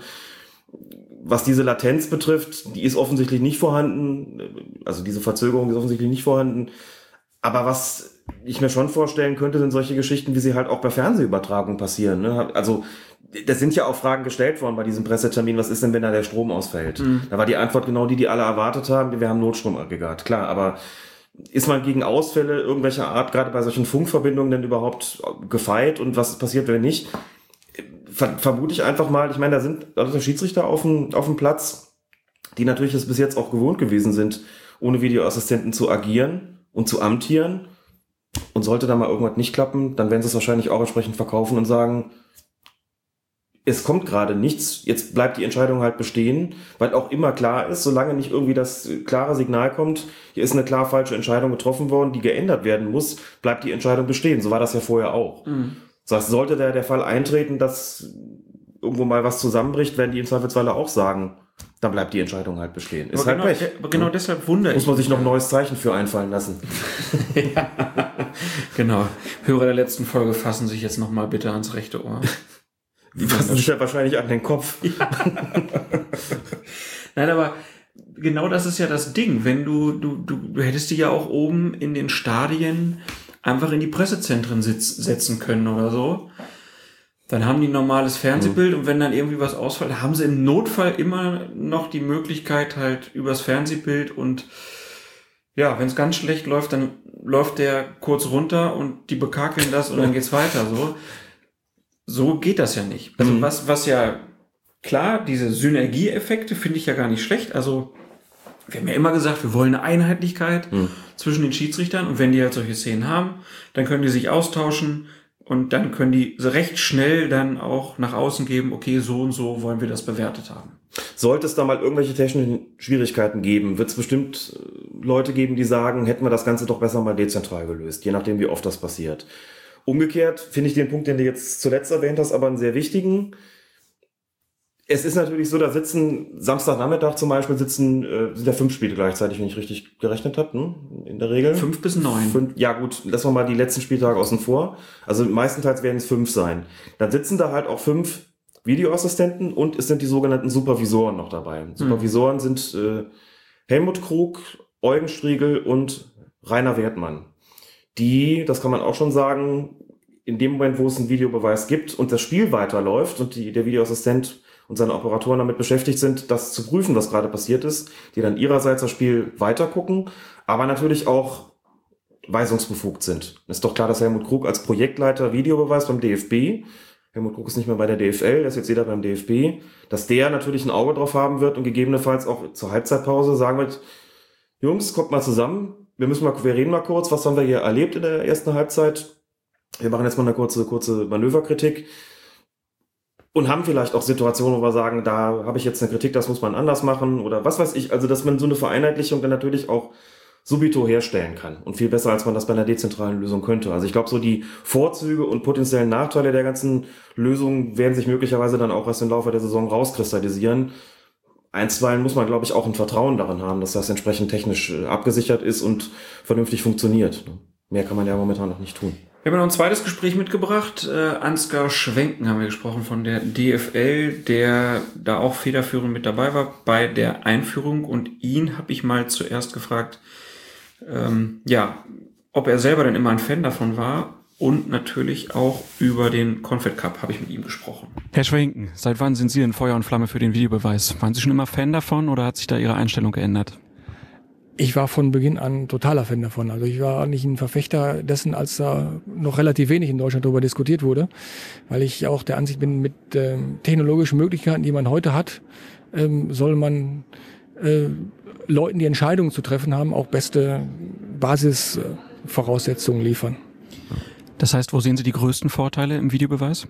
Speaker 6: Was diese Latenz betrifft, die ist offensichtlich nicht vorhanden. Also diese Verzögerung ist offensichtlich nicht vorhanden. Aber was ich mir schon vorstellen könnte, sind solche Geschichten, wie sie halt auch bei Fernsehübertragungen passieren. Ne? Also das sind ja auch Fragen gestellt worden bei diesem Pressetermin, was ist denn, wenn da der Strom ausfällt? Da war die Antwort genau die, die alle erwartet haben, wir haben Notstromaggregat. Klar, aber ist man gegen Ausfälle irgendwelcher Art, gerade bei solchen Funkverbindungen denn überhaupt gefeit und was passiert, wenn nicht? Ver vermute ich einfach mal, ich meine, da sind also Schiedsrichter auf dem, auf dem Platz, die natürlich es bis jetzt auch gewohnt gewesen sind, ohne Videoassistenten zu agieren und zu amtieren. Und sollte da mal irgendwas nicht klappen, dann werden sie es wahrscheinlich auch entsprechend verkaufen und sagen, es kommt gerade nichts, jetzt bleibt die Entscheidung halt bestehen, weil auch immer klar ist, solange nicht irgendwie das klare Signal kommt, hier ist eine klar falsche Entscheidung getroffen worden, die geändert werden muss, bleibt die Entscheidung bestehen. So war das ja vorher auch. Das heißt, sollte der, der Fall eintreten, dass irgendwo mal was zusammenbricht, werden die im Zweifelsfalle auch sagen, dann bleibt die Entscheidung halt bestehen. Ist
Speaker 5: aber
Speaker 6: halt
Speaker 5: genau,
Speaker 6: Pech.
Speaker 5: genau deshalb wundere ich
Speaker 6: Muss man sich noch ein neues Zeichen für einfallen lassen.
Speaker 5: Genau. Hörer der letzten Folge fassen sich jetzt nochmal bitte ans rechte Ohr.
Speaker 6: Die fassen sich ja wahrscheinlich an den Kopf. Ja.
Speaker 5: Nein, aber genau das ist ja das Ding. Wenn du, du, du, du hättest die ja auch oben in den Stadien einfach in die Pressezentren sitz, setzen können oder so. Dann haben die ein normales Fernsehbild mhm. und wenn dann irgendwie was ausfällt, haben sie im Notfall immer noch die Möglichkeit halt übers Fernsehbild und ja, wenn es ganz schlecht läuft, dann läuft der kurz runter und die bekakeln das und dann geht's weiter so. So geht das ja nicht. Also mhm. was, was ja klar, diese Synergieeffekte finde ich ja gar nicht schlecht. Also wir haben ja immer gesagt, wir wollen eine Einheitlichkeit mhm. zwischen den Schiedsrichtern und wenn die halt solche Szenen haben, dann können die sich austauschen und dann können die recht schnell dann auch nach außen geben, okay, so und so wollen wir das bewertet haben.
Speaker 6: Sollte es da mal irgendwelche technischen Schwierigkeiten geben, wird es bestimmt äh, Leute geben, die sagen, hätten wir das Ganze doch besser mal dezentral gelöst, je nachdem, wie oft das passiert. Umgekehrt finde ich den Punkt, den du jetzt zuletzt erwähnt hast, aber einen sehr wichtigen es ist natürlich so, da sitzen Samstagnachmittag zum Beispiel sitzen äh, sind ja fünf Spiele gleichzeitig, wenn ich richtig gerechnet habe, ne? in der Regel.
Speaker 5: Fünf bis neun. Fünf,
Speaker 6: ja gut, lassen wir mal die letzten Spieltage außen vor. Also meistenteils werden es fünf sein. Dann sitzen da halt auch fünf Videoassistenten und es sind die sogenannten Supervisoren noch dabei. Hm. Supervisoren sind äh, Helmut Krug, Eugen Striegel und Rainer Wertmann. Die, das kann man auch schon sagen, in dem Moment, wo es einen Videobeweis gibt und das Spiel weiterläuft und die, der Videoassistent und seine Operatoren damit beschäftigt sind, das zu prüfen, was gerade passiert ist, die dann ihrerseits das Spiel weitergucken, aber natürlich auch weisungsbefugt sind. Ist doch klar, dass Helmut Krug als Projektleiter Videobeweis beim DFB, Helmut Krug ist nicht mehr bei der DFL, der ist jetzt jeder beim DFB, dass der natürlich ein Auge drauf haben wird und gegebenenfalls auch zur Halbzeitpause sagen wird, Jungs, kommt mal zusammen, wir müssen mal, wir reden mal kurz, was haben wir hier erlebt in der ersten Halbzeit? Wir machen jetzt mal eine kurze, kurze Manöverkritik und haben vielleicht auch Situationen, wo wir sagen, da habe ich jetzt eine Kritik, das muss man anders machen oder was weiß ich. Also, dass man so eine Vereinheitlichung dann natürlich auch subito herstellen kann und viel besser, als man das bei einer dezentralen Lösung könnte. Also ich glaube, so die Vorzüge und potenziellen Nachteile der ganzen Lösung werden sich möglicherweise dann auch erst im Laufe der Saison rauskristallisieren. Einstweilen muss man, glaube ich, auch ein Vertrauen darin haben, dass das entsprechend technisch äh, abgesichert ist und vernünftig funktioniert. Mehr kann man ja momentan noch nicht tun.
Speaker 5: Wir haben noch ein zweites Gespräch mitgebracht. Äh, Ansgar Schwenken haben wir gesprochen von der DFL, der da auch federführend mit dabei war bei der Einführung. Und ihn habe ich mal zuerst gefragt, ähm, ja, ob er selber denn immer ein Fan davon war. Und natürlich auch über den Confed Cup habe ich mit ihm gesprochen.
Speaker 7: Herr Schwenken, seit wann sind Sie in Feuer und Flamme für den Videobeweis? Waren Sie schon immer Fan davon oder hat sich da Ihre Einstellung geändert?
Speaker 9: ich war von Beginn an totaler Fan davon. Also ich war nicht ein Verfechter dessen, als da noch relativ wenig in Deutschland darüber diskutiert wurde, weil ich auch der Ansicht bin, mit ähm, technologischen Möglichkeiten, die man heute hat, ähm, soll man äh, Leuten, die Entscheidungen zu treffen haben, auch beste Basisvoraussetzungen liefern.
Speaker 7: Das heißt, wo sehen Sie die größten Vorteile im Videobeweis?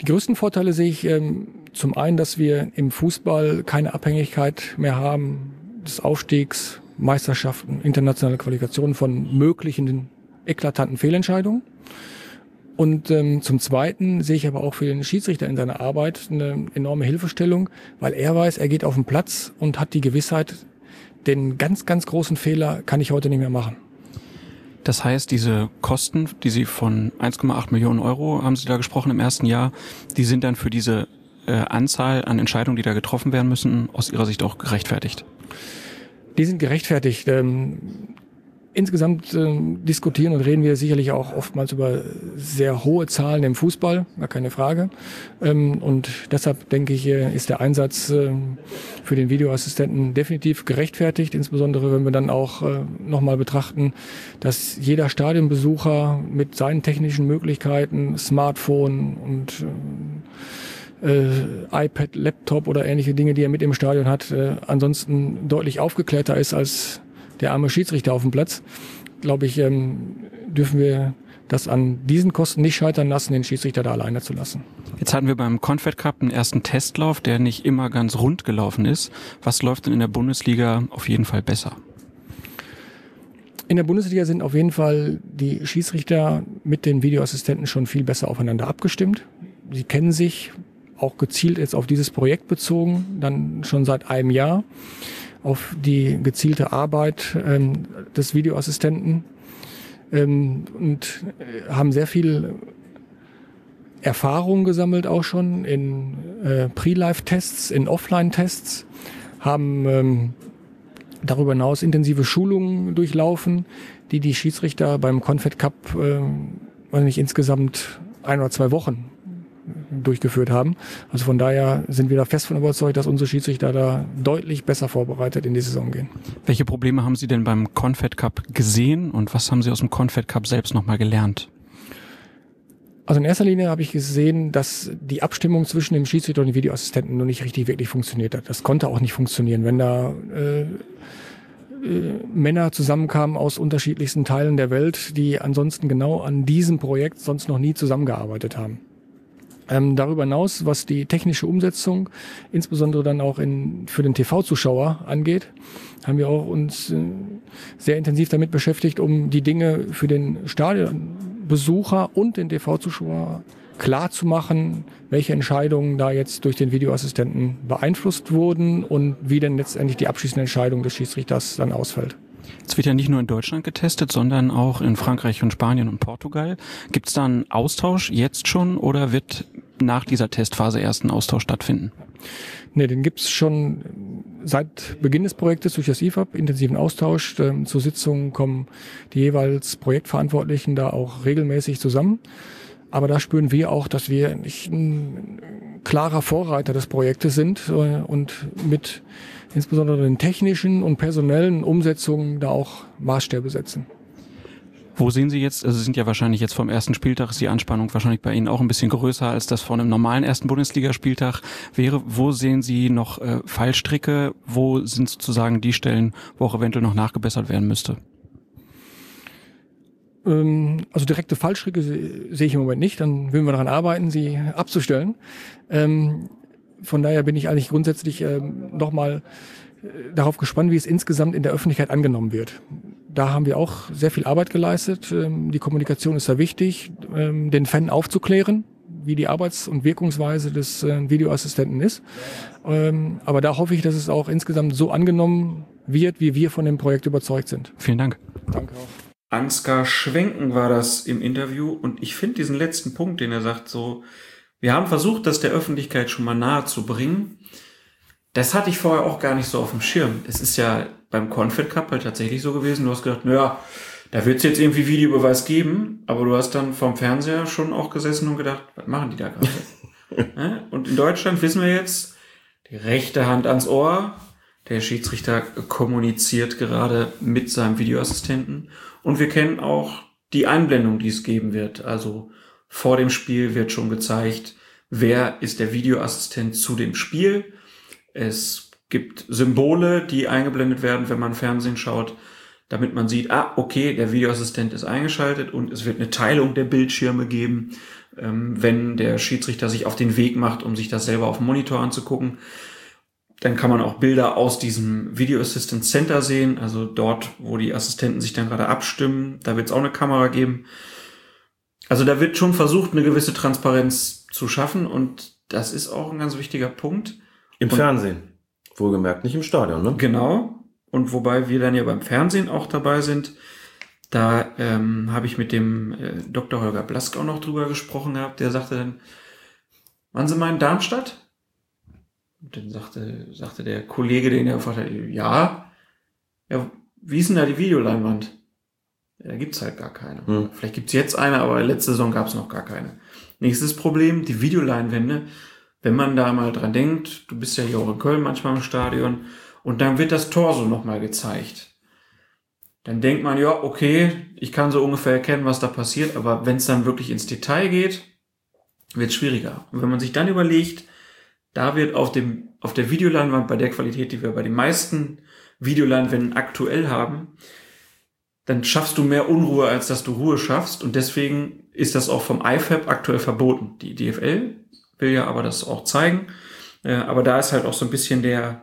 Speaker 9: Die größten Vorteile sehe ich ähm, zum einen, dass wir im Fußball keine Abhängigkeit mehr haben des Aufstiegs, Meisterschaften, internationale Qualifikationen von möglichen eklatanten Fehlentscheidungen. Und ähm, zum Zweiten sehe ich aber auch für den Schiedsrichter in seiner Arbeit eine enorme Hilfestellung, weil er weiß, er geht auf den Platz und hat die Gewissheit, den ganz, ganz großen Fehler kann ich heute nicht mehr machen.
Speaker 7: Das heißt, diese Kosten, die Sie von 1,8 Millionen Euro, haben Sie da gesprochen im ersten Jahr, die sind dann für diese äh, Anzahl an Entscheidungen, die da getroffen werden müssen, aus Ihrer Sicht auch gerechtfertigt?
Speaker 9: die sind gerechtfertigt. Ähm, insgesamt ähm, diskutieren und reden wir sicherlich auch oftmals über sehr hohe Zahlen im Fußball, gar keine Frage. Ähm, und deshalb denke ich, ist der Einsatz äh, für den Videoassistenten definitiv gerechtfertigt, insbesondere wenn wir dann auch äh, nochmal betrachten, dass jeder Stadionbesucher mit seinen technischen Möglichkeiten, Smartphone und äh, äh, iPad, Laptop oder ähnliche Dinge, die er mit im Stadion hat, äh, ansonsten deutlich aufgeklärter ist als der arme Schiedsrichter auf dem Platz, glaube ich, ähm, dürfen wir das an diesen Kosten nicht scheitern lassen, den Schiedsrichter da alleine zu lassen.
Speaker 7: Jetzt hatten wir beim Confed Cup einen ersten Testlauf, der nicht immer ganz rund gelaufen ist. Was läuft denn in der Bundesliga auf jeden Fall besser?
Speaker 9: In der Bundesliga sind auf jeden Fall die Schiedsrichter mit den Videoassistenten schon viel besser aufeinander abgestimmt. Sie kennen sich, auch gezielt jetzt auf dieses Projekt bezogen, dann schon seit einem Jahr auf die gezielte Arbeit ähm, des Videoassistenten. ähm, und äh, haben sehr viel Erfahrung gesammelt auch schon in äh, Pre-Live-Tests, in Offline-Tests, haben ähm, darüber hinaus intensive Schulungen durchlaufen, die die Schiedsrichter beim Confed Cup, äh, weiß nicht, insgesamt ein oder zwei Wochen durchgeführt haben. Also von daher sind wir da fest von überzeugt, dass unsere Schiedsrichter da deutlich besser vorbereitet in die Saison gehen.
Speaker 7: Welche Probleme haben Sie denn beim Confed Cup gesehen und was haben Sie aus dem Confed Cup selbst nochmal gelernt?
Speaker 9: Also in erster Linie habe ich gesehen, dass die Abstimmung zwischen dem Schiedsrichter und dem Videoassistenten noch nicht richtig wirklich funktioniert hat. Das konnte auch nicht funktionieren, wenn da äh, äh, Männer zusammenkamen aus unterschiedlichsten Teilen der Welt, die ansonsten genau an diesem Projekt sonst noch nie zusammengearbeitet haben. Ähm, darüber hinaus, was die technische Umsetzung, insbesondere dann auch in, für den TV-Zuschauer angeht, haben wir auch uns äh, sehr intensiv damit beschäftigt, um die Dinge für den Stadionbesucher und den TV-Zuschauer klar zu machen, welche Entscheidungen da jetzt durch den Videoassistenten beeinflusst wurden und wie denn letztendlich die abschließende Entscheidung des Schiedsrichters dann ausfällt.
Speaker 7: Es wird ja nicht nur in Deutschland getestet, sondern auch in Frankreich und Spanien und Portugal. Gibt es da einen Austausch jetzt schon oder wird nach dieser Testphase erst ein Austausch stattfinden?
Speaker 9: Nee, den gibt's schon seit Beginn des Projektes durch das IFAB, intensiven Austausch. Ähm, zur Sitzung kommen die jeweils Projektverantwortlichen da auch regelmäßig zusammen. Aber da spüren wir auch, dass wir nicht ein klarer Vorreiter des Projektes sind äh, und mit insbesondere den technischen und personellen Umsetzungen da auch Maßstäbe setzen.
Speaker 7: Wo sehen Sie jetzt, also Sie sind ja wahrscheinlich jetzt vom ersten Spieltag, ist die Anspannung wahrscheinlich bei Ihnen auch ein bisschen größer, als das vor einem normalen ersten Bundesligaspieltag wäre. Wo sehen Sie noch äh, Fallstricke? Wo sind sozusagen die Stellen, wo auch eventuell noch nachgebessert werden müsste?
Speaker 9: Ähm, also direkte Fallstricke sehe ich im Moment nicht. Dann würden wir daran arbeiten, sie abzustellen. Ähm, von daher bin ich eigentlich grundsätzlich ähm, nochmal äh, darauf gespannt, wie es insgesamt in der Öffentlichkeit angenommen wird. Da haben wir auch sehr viel Arbeit geleistet. Ähm, die Kommunikation ist sehr wichtig, ähm, den Fan aufzuklären, wie die Arbeits- und Wirkungsweise des äh, Videoassistenten ist. Ähm, aber da hoffe ich, dass es auch insgesamt so angenommen wird, wie wir von dem Projekt überzeugt sind.
Speaker 7: Vielen Dank.
Speaker 9: Danke auch.
Speaker 5: Ansgar Schwenken war das im Interview und ich finde diesen letzten Punkt, den er sagt, so, wir haben versucht, das der Öffentlichkeit schon mal nahe zu bringen. Das hatte ich vorher auch gar nicht so auf dem Schirm. Es ist ja beim Confed Cup halt tatsächlich so gewesen. Du hast gedacht, naja, da wird es jetzt irgendwie Videobeweis geben, aber du hast dann vom Fernseher schon auch gesessen und gedacht, was machen die da gerade? und in Deutschland wissen wir jetzt, die rechte Hand ans Ohr, der Schiedsrichter kommuniziert gerade mit seinem Videoassistenten und wir kennen auch die Einblendung, die es geben wird. Also vor dem Spiel wird schon gezeigt, wer ist der Videoassistent zu dem Spiel. Es gibt Symbole, die eingeblendet werden, wenn man Fernsehen schaut, damit man sieht, ah, okay, der Videoassistent ist eingeschaltet und es wird eine Teilung der Bildschirme geben, ähm, wenn der Schiedsrichter sich auf den Weg macht, um sich das selber auf dem Monitor anzugucken. Dann kann man auch Bilder aus diesem Video Assistant Center sehen, also dort, wo die Assistenten sich dann gerade abstimmen. Da wird es auch eine Kamera geben. Also da wird schon versucht, eine gewisse Transparenz zu schaffen und das ist auch ein ganz wichtiger Punkt.
Speaker 6: Im
Speaker 5: und,
Speaker 6: Fernsehen. Wohlgemerkt, nicht im Stadion, ne?
Speaker 5: Genau. Und wobei wir dann ja beim Fernsehen auch dabei sind, da ähm, habe ich mit dem äh, Dr. Holger Blask auch noch drüber gesprochen gehabt. Der sagte dann, waren Sie mal in Darmstadt? Und dann sagte, sagte der Kollege, den er gefragt hat, ja. Ja, wie ist denn da die Videoleinwand? Da gibt's halt gar keine. Hm. Vielleicht gibt's jetzt eine, aber letzte Saison gab's noch gar keine. Nächstes Problem, die Videoleinwände. Wenn man da mal dran denkt, du bist ja hier auch in Köln manchmal im Stadion, und dann wird das Tor so nochmal gezeigt. Dann denkt man, ja, okay, ich kann so ungefähr erkennen, was da passiert, aber wenn es dann wirklich ins Detail geht, wird es schwieriger. Und wenn man sich dann überlegt, da wird auf dem, auf der Videoleinwand bei der Qualität, die wir bei den meisten Videoleinwänden aktuell haben, dann schaffst du mehr Unruhe, als dass du Ruhe schaffst. Und deswegen ist das auch vom IFAB aktuell verboten. Die DFL will ja aber das auch zeigen. Äh, aber da ist halt auch so ein bisschen der,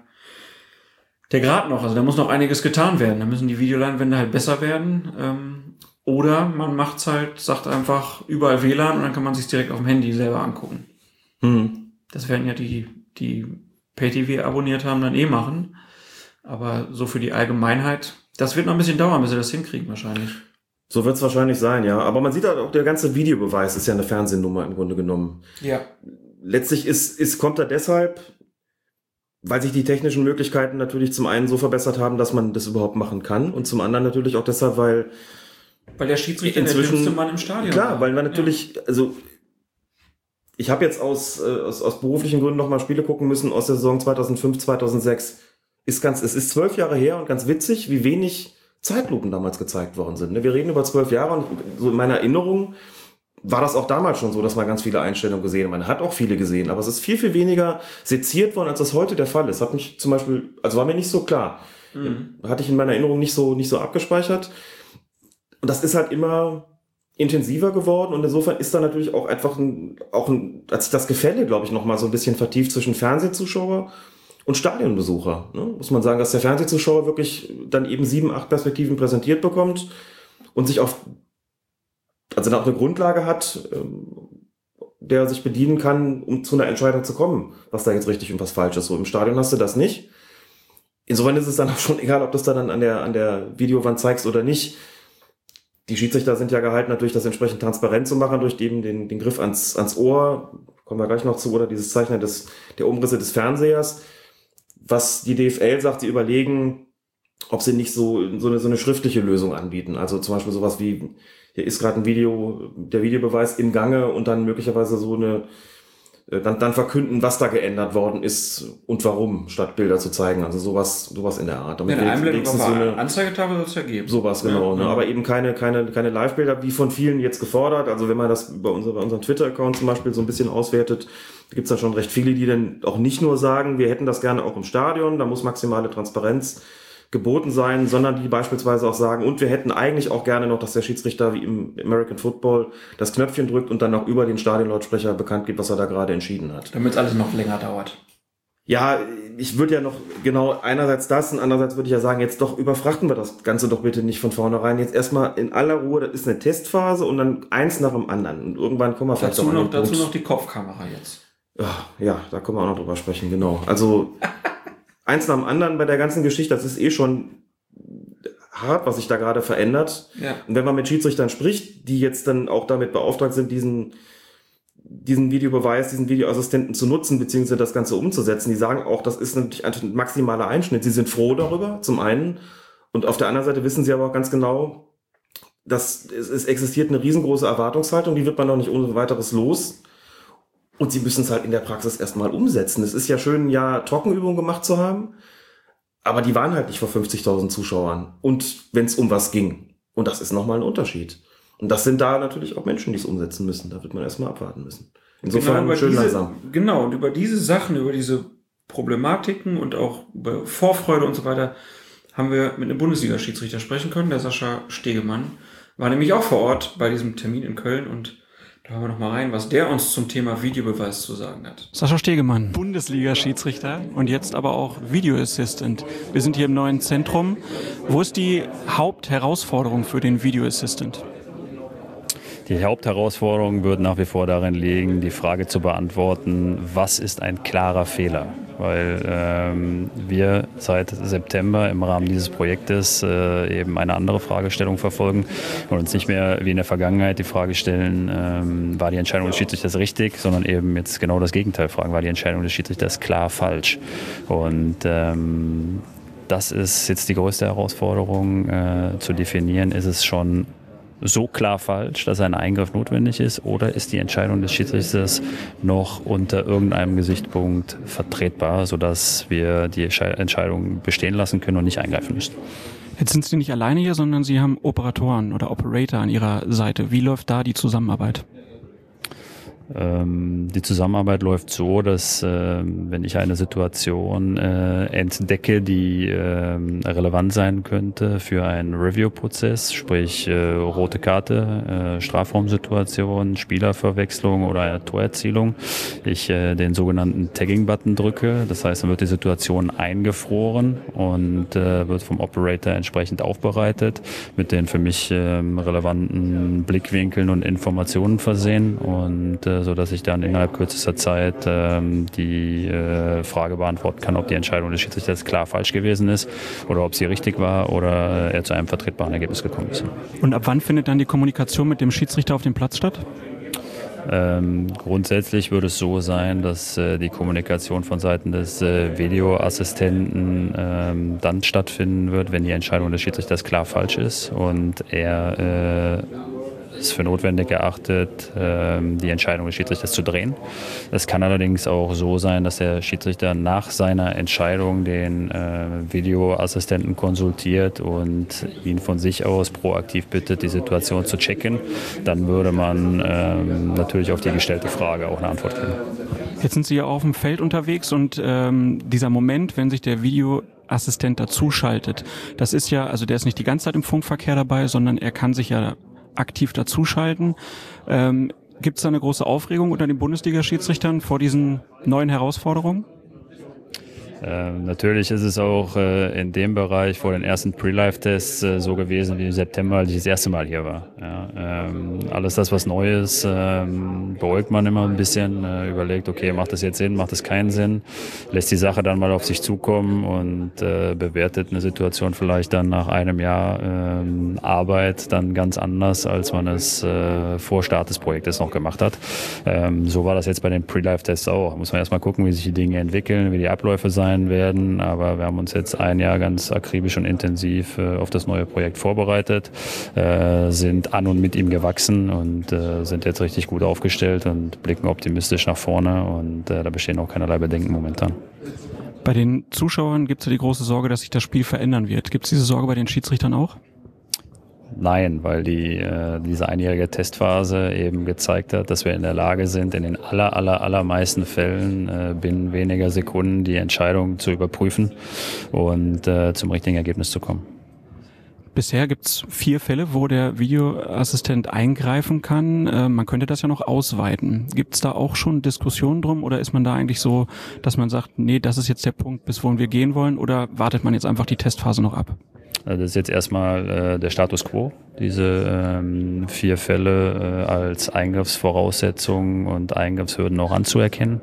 Speaker 5: der Grad noch. Also da muss noch einiges getan werden. Da müssen die Videoleinwände halt besser werden. Ähm, oder man macht's halt, sagt einfach überall WLAN und dann kann man sich direkt auf dem Handy selber angucken. Mhm. Das werden ja die, die Pay-TV abonniert haben, dann eh machen. Aber so für die Allgemeinheit das wird noch ein bisschen dauern, bis sie das hinkriegen wahrscheinlich.
Speaker 6: So wird es wahrscheinlich sein, ja. Aber man sieht halt auch, der ganze Videobeweis ist ja eine Fernsehnummer im Grunde genommen.
Speaker 5: Ja.
Speaker 6: Letztlich ist, ist, kommt er deshalb, weil sich die technischen Möglichkeiten natürlich zum einen so verbessert haben, dass man das überhaupt machen kann und zum anderen natürlich auch deshalb, weil
Speaker 5: Weil der Schiedsrichter der
Speaker 6: Inzwischen-
Speaker 5: dümmste Mann im Stadion
Speaker 6: Klar,
Speaker 5: war.
Speaker 6: weil man natürlich, also ich habe jetzt aus, äh, aus, aus beruflichen Gründen nochmal Spiele gucken müssen aus der Saison 2005, 2006. Ist ganz, es ist zwölf Jahre her und ganz witzig, wie wenig Zeitlupen damals gezeigt worden sind. ne? Wir reden über zwölf Jahre und so in meiner Erinnerung war das auch damals schon so, dass man ganz viele Einstellungen gesehen hat. Man hat auch viele gesehen, aber es ist viel, viel weniger seziert worden, als das heute der Fall ist. Hat mich zum Beispiel, also war mir nicht so klar.
Speaker 5: Mhm.
Speaker 6: Hatte ich in meiner Erinnerung nicht so, nicht so abgespeichert. Und das ist halt immer intensiver geworden und insofern ist da natürlich auch einfach ein, auch ein, hat sich das Gefälle, glaube ich, nochmal so ein bisschen vertieft zwischen Fernsehzuschauer und Stadionbesucher. Ne? Muss man sagen, dass der Fernsehzuschauer wirklich dann eben sieben, acht Perspektiven präsentiert bekommt und sich auf, also dann auch eine Grundlage hat, ähm, der er sich bedienen kann, um zu einer Entscheidung zu kommen, was da jetzt richtig und was falsch ist. So im Stadion hast du das nicht. Insofern ist es dann auch schon egal, ob das dann an der, an der Videowand zeigst oder nicht. Die Schiedsrichter sind ja gehalten, natürlich das entsprechend transparent zu machen, durch eben den, den Griff ans, ans Ohr, kommen wir gleich noch zu, oder dieses Zeichnen des, der Umrisse des Fernsehers. Was die DFL sagt, sie überlegen, ob sie nicht so, so, eine, so eine schriftliche Lösung anbieten. Also zum Beispiel sowas wie, hier ist gerade ein Video, der Videobeweis im Gange und dann möglicherweise so eine, dann, dann verkünden, was da geändert worden ist und warum, statt Bilder zu zeigen. Also sowas, sowas in der Art.
Speaker 5: Ja, eine
Speaker 6: wenigstens so eine-
Speaker 5: Anzeigetafel soll es ja geben.
Speaker 6: Sowas, genau.
Speaker 5: Ja,
Speaker 6: ne?
Speaker 5: ja.
Speaker 6: Aber eben keine, keine, keine Live-Bilder, wie von vielen jetzt gefordert. Also wenn man das bei, unser, bei unserem Twitter-Account zum Beispiel so ein bisschen auswertet, gibt es dann schon recht viele, die dann auch nicht nur sagen, wir hätten das gerne auch im Stadion, da muss maximale Transparenz geboten sein, sondern die beispielsweise auch sagen, und wir hätten eigentlich auch gerne noch, dass der Schiedsrichter wie im American Football das Knöpfchen drückt und dann noch über den Stadionlautsprecher bekannt gibt, was er da gerade entschieden hat.
Speaker 5: Damit es alles noch länger dauert.
Speaker 6: Ja, ich würde ja noch genau einerseits das und andererseits würde ich ja sagen, jetzt doch überfrachten wir das Ganze doch bitte nicht von vornherein. Jetzt erstmal in aller Ruhe, das ist eine Testphase und dann eins nach dem anderen. Und irgendwann kommen wir vielleicht
Speaker 5: Dazu
Speaker 6: auch an
Speaker 5: noch, dazu
Speaker 6: Punkt.
Speaker 5: noch die Kopfkamera jetzt.
Speaker 6: Ja, ja, da können wir auch noch drüber sprechen, genau. Also eins nach dem anderen bei der ganzen Geschichte, das ist eh schon hart, was sich da gerade verändert.
Speaker 5: Ja.
Speaker 6: Und wenn man mit Schiedsrichtern spricht, die jetzt dann auch damit beauftragt sind, diesen, diesen Videobeweis, diesen Videoassistenten zu nutzen, beziehungsweise das Ganze umzusetzen, die sagen auch, das ist natürlich ein maximaler Einschnitt. Sie sind froh darüber, zum einen. Und auf der anderen Seite wissen sie aber auch ganz genau, dass es, es existiert eine riesengroße Erwartungshaltung, die wird man doch nicht ohne weiteres los. Und sie müssen es halt in der Praxis erstmal umsetzen. Es ist ja schön, ja, Trockenübungen gemacht zu haben, aber die waren halt nicht vor 50.000 Zuschauern. Und wenn es um was ging. Und das ist nochmal ein Unterschied. Und das sind da natürlich auch Menschen, die es umsetzen müssen. Da wird man erstmal abwarten müssen. Insofern
Speaker 5: über
Speaker 6: schön
Speaker 5: diese,
Speaker 6: langsam.
Speaker 5: Genau, und über diese Sachen, über diese Problematiken und auch über Vorfreude und so weiter, haben wir mit einem Bundesliga-Schiedsrichter sprechen können. Der Sascha Stegemann war nämlich auch vor Ort bei diesem Termin in Köln und da hören wir noch mal rein, was der uns zum Thema Videobeweis zu sagen hat.
Speaker 7: Sascha Stegemann, Bundesliga-Schiedsrichter und jetzt aber auch Video Assistant. Wir sind hier im neuen Zentrum. Wo ist die Hauptherausforderung für den Video Assistant?
Speaker 2: Die Hauptherausforderung wird nach wie vor darin liegen, die Frage zu beantworten, was ist ein klarer Fehler? Weil ähm, wir seit September im Rahmen dieses Projektes äh, eben eine andere Fragestellung verfolgen und uns nicht mehr wie in der Vergangenheit die Frage stellen, ähm, war die Entscheidung des Schiedsrichters richtig, sondern eben jetzt genau das Gegenteil fragen, war die Entscheidung des Schiedsrichters klar falsch? Und ähm, das ist jetzt die größte Herausforderung äh, zu definieren, ist es schon so klar falsch, dass ein Eingriff notwendig ist oder ist die Entscheidung des Schiedsrichters noch unter irgendeinem Gesichtspunkt vertretbar, sodass wir die Sche- Entscheidung bestehen lassen können und nicht eingreifen müssen?
Speaker 7: Jetzt sind Sie nicht alleine hier, sondern Sie haben Operatoren oder Operator an Ihrer Seite. Wie läuft da die Zusammenarbeit?
Speaker 2: Ähm, die Zusammenarbeit läuft so, dass ähm, wenn ich eine Situation äh, entdecke, die ähm, relevant sein könnte für einen Review-Prozess, sprich äh, rote Karte, äh, Strafraumsituation, Spielerverwechslung oder Torerzielung, ich den sogenannten Tagging-Button drücke. Das heißt, dann wird die Situation eingefroren und wird vom Operator entsprechend aufbereitet, mit den für mich relevanten Blickwinkeln und Informationen versehen und sodass ich dann innerhalb kürzester Zeit ähm, die äh, Frage beantworten kann, ob die Entscheidung des Schiedsrichters klar falsch gewesen ist oder ob sie richtig war oder er zu einem vertretbaren Ergebnis gekommen ist.
Speaker 7: Und ab wann findet dann die Kommunikation mit dem Schiedsrichter auf dem Platz statt?
Speaker 2: Ähm, grundsätzlich würde es so sein, dass äh, die Kommunikation von Seiten des äh, Videoassistenten ähm, dann stattfinden wird, wenn die Entscheidung des Schiedsrichters klar falsch ist und er äh, es für notwendig erachtet, ähm, die Entscheidung des Schiedsrichters zu drehen. Es kann allerdings auch so sein, dass der Schiedsrichter nach seiner Entscheidung den äh, Videoassistenten konsultiert und ihn von sich aus proaktiv bittet, die Situation zu checken. Dann würde man ähm, natürlich auf die gestellte Frage auch eine Antwort geben.
Speaker 7: Jetzt sind Sie ja auf dem Feld unterwegs und ähm, dieser Moment, wenn sich der Videoassistent dazuschaltet, das ist ja, also der ist nicht die ganze Zeit im Funkverkehr dabei, sondern er kann sich ja aktiv dazuschalten. Ähm, Gibt es da eine große Aufregung unter den Bundesliga-Schiedsrichtern vor diesen neuen Herausforderungen?
Speaker 2: Ähm, natürlich ist es auch äh, in dem Bereich vor den ersten Pre-Live-Tests äh, so gewesen wie im September, als ich das erste Mal hier war. Ja, ähm, alles das, was neu ist, ähm, beäugt man immer ein bisschen, äh, überlegt, okay, macht das jetzt Sinn, macht das keinen Sinn, lässt die Sache dann mal auf sich zukommen und äh, bewertet eine Situation vielleicht dann nach einem Jahr ähm, Arbeit dann ganz anders, als man es äh, vor Start des Projektes noch gemacht hat. Ähm, so war das jetzt bei den Pre-Live-Tests auch. Muss man erstmal gucken, wie sich die Dinge entwickeln, wie die Abläufe sein sein werden. Aber wir haben uns jetzt ein Jahr ganz akribisch und intensiv äh, auf das neue Projekt vorbereitet, äh, sind an und mit ihm gewachsen und äh, sind jetzt richtig gut aufgestellt und blicken optimistisch nach vorne. Und da bestehen auch keinerlei Bedenken momentan.
Speaker 7: Bei den Zuschauern gibt es ja die große Sorge, dass sich das Spiel verändern wird. Gibt es diese Sorge bei den Schiedsrichtern auch?
Speaker 2: Nein, weil die, äh, diese einjährige Testphase eben gezeigt hat, dass wir in der Lage sind, in den aller, aller, allermeisten Fällen äh, binnen weniger Sekunden die Entscheidung zu überprüfen und äh, zum richtigen Ergebnis zu kommen.
Speaker 7: Bisher gibt's vier Fälle, wo der Videoassistent eingreifen kann. Äh, man könnte das ja noch ausweiten. Gibt's da auch schon Diskussionen drum oder ist man da eigentlich so, dass man sagt, nee, das ist jetzt der Punkt, bis wohin wir gehen wollen oder wartet man jetzt einfach die Testphase noch ab?
Speaker 2: Also das ist jetzt erstmal äh, der Status quo, diese ähm, vier Fälle äh, als Eingriffsvoraussetzungen und Eingriffshürden auch anzuerkennen.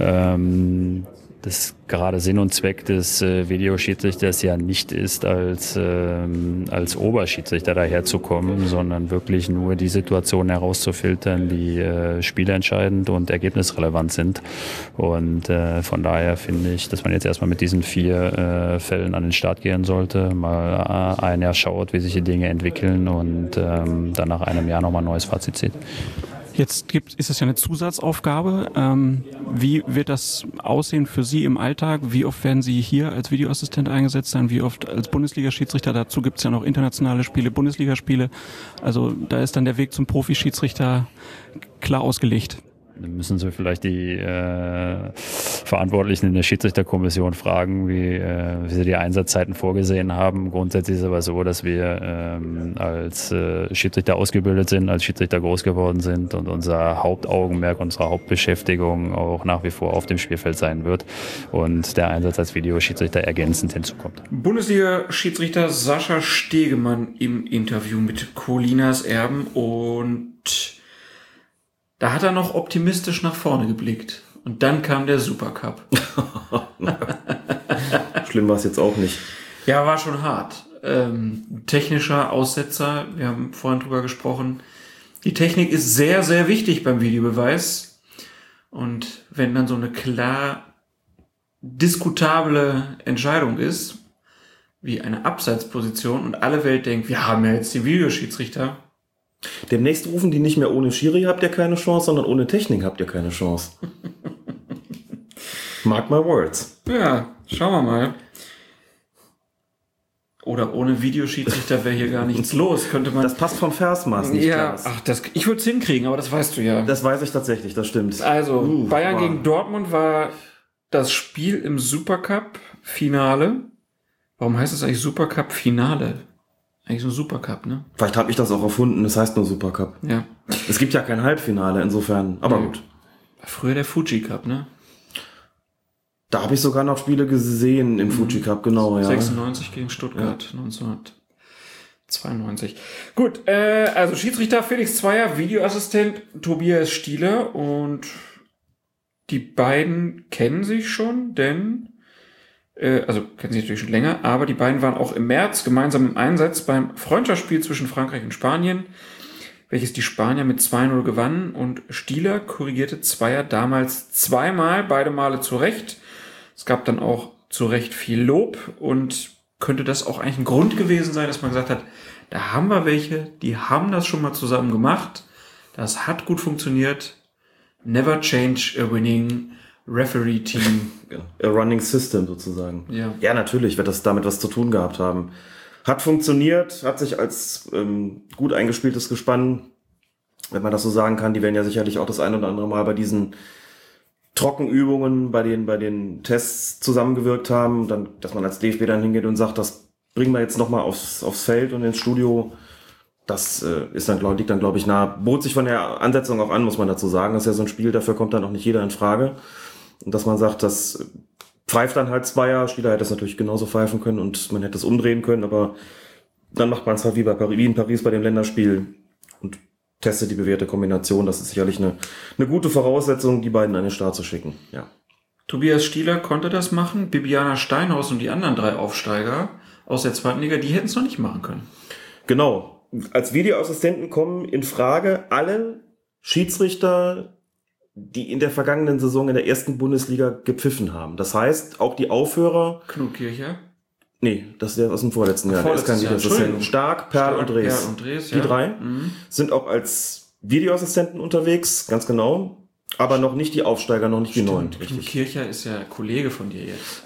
Speaker 2: Ähm, das gerade Sinn und Zweck des äh, Videoschiedsrichters ja nicht ist, als, ähm, als Oberschiedsrichter daherzukommen, sondern wirklich nur die Situationen herauszufiltern, die äh, spielentscheidend und ergebnisrelevant sind. Und äh, von daher finde ich, dass man jetzt erstmal mit diesen vier äh, Fällen an den Start gehen sollte, mal äh, ein Jahr schaut, wie sich die Dinge entwickeln und ähm, dann nach einem Jahr nochmal ein neues Fazit zieht.
Speaker 7: Jetzt gibt, ist es ja eine Zusatzaufgabe. Ähm, wie wird das aussehen für Sie im Alltag? Wie oft werden Sie hier als Videoassistent eingesetzt sein? Wie oft als Bundesliga-Schiedsrichter? Dazu gibt es ja noch internationale Spiele, Bundesligaspiele. Also da ist dann der Weg zum Profischiedsrichter klar ausgelegt.
Speaker 2: Dann müssen Sie vielleicht die äh, Verantwortlichen in der Schiedsrichterkommission fragen, wie, äh, wie sie die Einsatzzeiten vorgesehen haben. Grundsätzlich ist es aber so, dass wir ähm, als äh, Schiedsrichter ausgebildet sind, als Schiedsrichter groß geworden sind und unser Hauptaugenmerk, unsere Hauptbeschäftigung auch nach wie vor auf dem Spielfeld sein wird und der Einsatz als Videoschiedsrichter ergänzend hinzukommt.
Speaker 5: Bundesliga-Schiedsrichter Sascha Stegemann im Interview mit Colinas Erben und da hat er noch optimistisch nach vorne geblickt. Und dann kam der Supercup.
Speaker 6: Schlimm war es jetzt auch nicht.
Speaker 5: Ja, war schon hart. Ähm, technischer Aussetzer, wir haben vorhin drüber gesprochen. Die Technik ist sehr, sehr wichtig beim Videobeweis. Und wenn dann so eine klar diskutable Entscheidung ist, wie eine Abseitsposition und alle Welt denkt, wir haben ja jetzt den Videoschiedsrichter,
Speaker 6: Demnächst rufen die nicht mehr ohne Schiri habt ihr keine Chance, sondern ohne Technik habt ihr keine Chance. Mark my words.
Speaker 5: Ja, schauen wir mal. Oder ohne Videoschiedsrichter wäre hier gar nichts los, könnte man.
Speaker 6: Das passt von Versmaß nicht.
Speaker 5: ja,
Speaker 6: Klaas.
Speaker 5: ach, das, ich würde es hinkriegen, aber das weißt du ja.
Speaker 6: Das weiß ich tatsächlich, das stimmt.
Speaker 5: Also,
Speaker 6: Uh,
Speaker 5: Bayern
Speaker 6: wow.
Speaker 5: gegen Dortmund war das Spiel im Supercup-Finale. Warum heißt es eigentlich Supercup-Finale? Eigentlich so ein Supercup, ne?
Speaker 6: Vielleicht habe ich das auch erfunden, das heißt nur Supercup.
Speaker 5: Ja.
Speaker 6: Es gibt ja kein Halbfinale, insofern. Aber
Speaker 5: Nee.
Speaker 6: gut.
Speaker 5: Früher der Fuji Cup, ne?
Speaker 6: Da habe ich sogar noch Spiele gesehen im Fuji Cup, genau, ja.
Speaker 5: 96 gegen Stuttgart, 92. Gut, äh, also Schiedsrichter Felix Zweier, Videoassistent Tobias Stieler und die beiden kennen sich schon, denn also kennen sich natürlich schon länger, aber die beiden waren auch im März gemeinsam im Einsatz beim Freundschaftsspiel zwischen Frankreich und Spanien, welches die Spanier mit 2-0 gewannen und Stieler korrigierte Zweier damals zweimal, beide Male zu Recht. Es gab dann auch zu Recht viel Lob und könnte das auch eigentlich ein Grund gewesen sein, dass man gesagt hat, da haben wir welche, die haben das schon mal zusammen gemacht, das hat gut funktioniert. Never change a winning Referee Team.
Speaker 6: A running system sozusagen.
Speaker 5: Ja.
Speaker 6: Ja, natürlich wird das damit was zu tun gehabt haben. Hat funktioniert, hat sich als ähm, gut eingespieltes Gespann, wenn man das so sagen kann, die werden ja sicherlich auch das ein oder andere Mal bei diesen Trockenübungen, bei den, bei den Tests zusammengewirkt haben, dann, dass man als DFB dann hingeht und sagt, das bringen wir jetzt nochmal aufs, aufs Feld und ins Studio. Das äh, ist dann, glaub, liegt dann, glaube ich, nah. Bot sich von der Ansetzung auch an, muss man dazu sagen. Das ist ja so ein Spiel, dafür kommt dann auch nicht jeder in Frage. Und dass man sagt, das pfeift dann halt Zweier. Spieler hätte es natürlich genauso pfeifen können und man hätte es umdrehen können, aber dann macht man es halt wie, bei Paris, wie in Paris bei dem Länderspiel und testet die bewährte Kombination. Das ist sicherlich eine, eine gute Voraussetzung, die beiden an den Start zu schicken. Ja.
Speaker 5: Tobias Stieler konnte das machen, Bibiana Steinhaus und die anderen drei Aufsteiger aus der zweiten Liga, die hätten es noch nicht machen können.
Speaker 6: Genau. Als Videoassistenten kommen in Frage alle Schiedsrichter, die in der vergangenen Saison in der ersten Bundesliga gepfiffen haben. Das heißt, auch die Aufhörer.
Speaker 5: Knut Kircher.
Speaker 6: Nee, das ist der aus dem vorletzten Jahr. Ist
Speaker 5: Vorletztes Jahr,
Speaker 6: Videoassistent.
Speaker 5: Entschuldigung.
Speaker 6: Stark, Perl
Speaker 5: Stark,
Speaker 6: und Dres.
Speaker 5: Perl und Dres,
Speaker 6: die
Speaker 5: ja.
Speaker 6: drei
Speaker 5: Mhm.
Speaker 6: sind auch als Videoassistenten unterwegs, ganz genau. Aber noch nicht die Aufsteiger, noch nicht die neuen.
Speaker 5: Knut. Kircher ist ja Kollege von dir jetzt.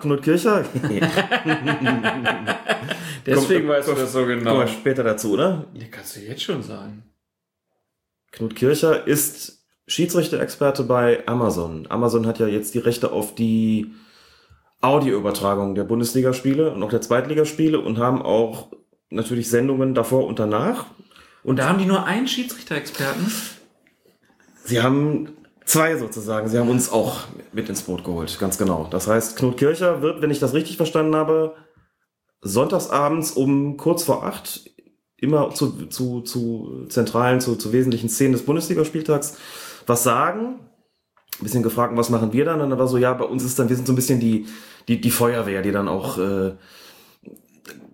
Speaker 6: Knut Kircher?
Speaker 5: Deswegen
Speaker 6: Komm,
Speaker 5: weißt du das so genau.
Speaker 6: Kommen wir später dazu, oder?
Speaker 5: Nee, kannst du jetzt schon sagen.
Speaker 6: Knut Kircher ist Schiedsrichter-Experte bei Amazon. Amazon hat ja jetzt die Rechte auf die Audioübertragung der Bundesligaspiele und auch der Zweitligaspiele und haben auch natürlich Sendungen davor und danach.
Speaker 5: Und da haben die nur einen Schiedsrichter-Experten.
Speaker 6: Sie haben zwei sozusagen. Sie haben uns auch mit ins Boot geholt, ganz genau. Das heißt, Knut Kircher wird, wenn ich das richtig verstanden habe, sonntagsabends um kurz vor acht immer zu, zu, zu zentralen, zu, zu wesentlichen Szenen des Bundesligaspieltags was sagen. Ein bisschen gefragt, was machen wir dann? Und dann war so, ja, bei uns ist dann, wir sind so ein bisschen die, die, die Feuerwehr, die dann auch äh,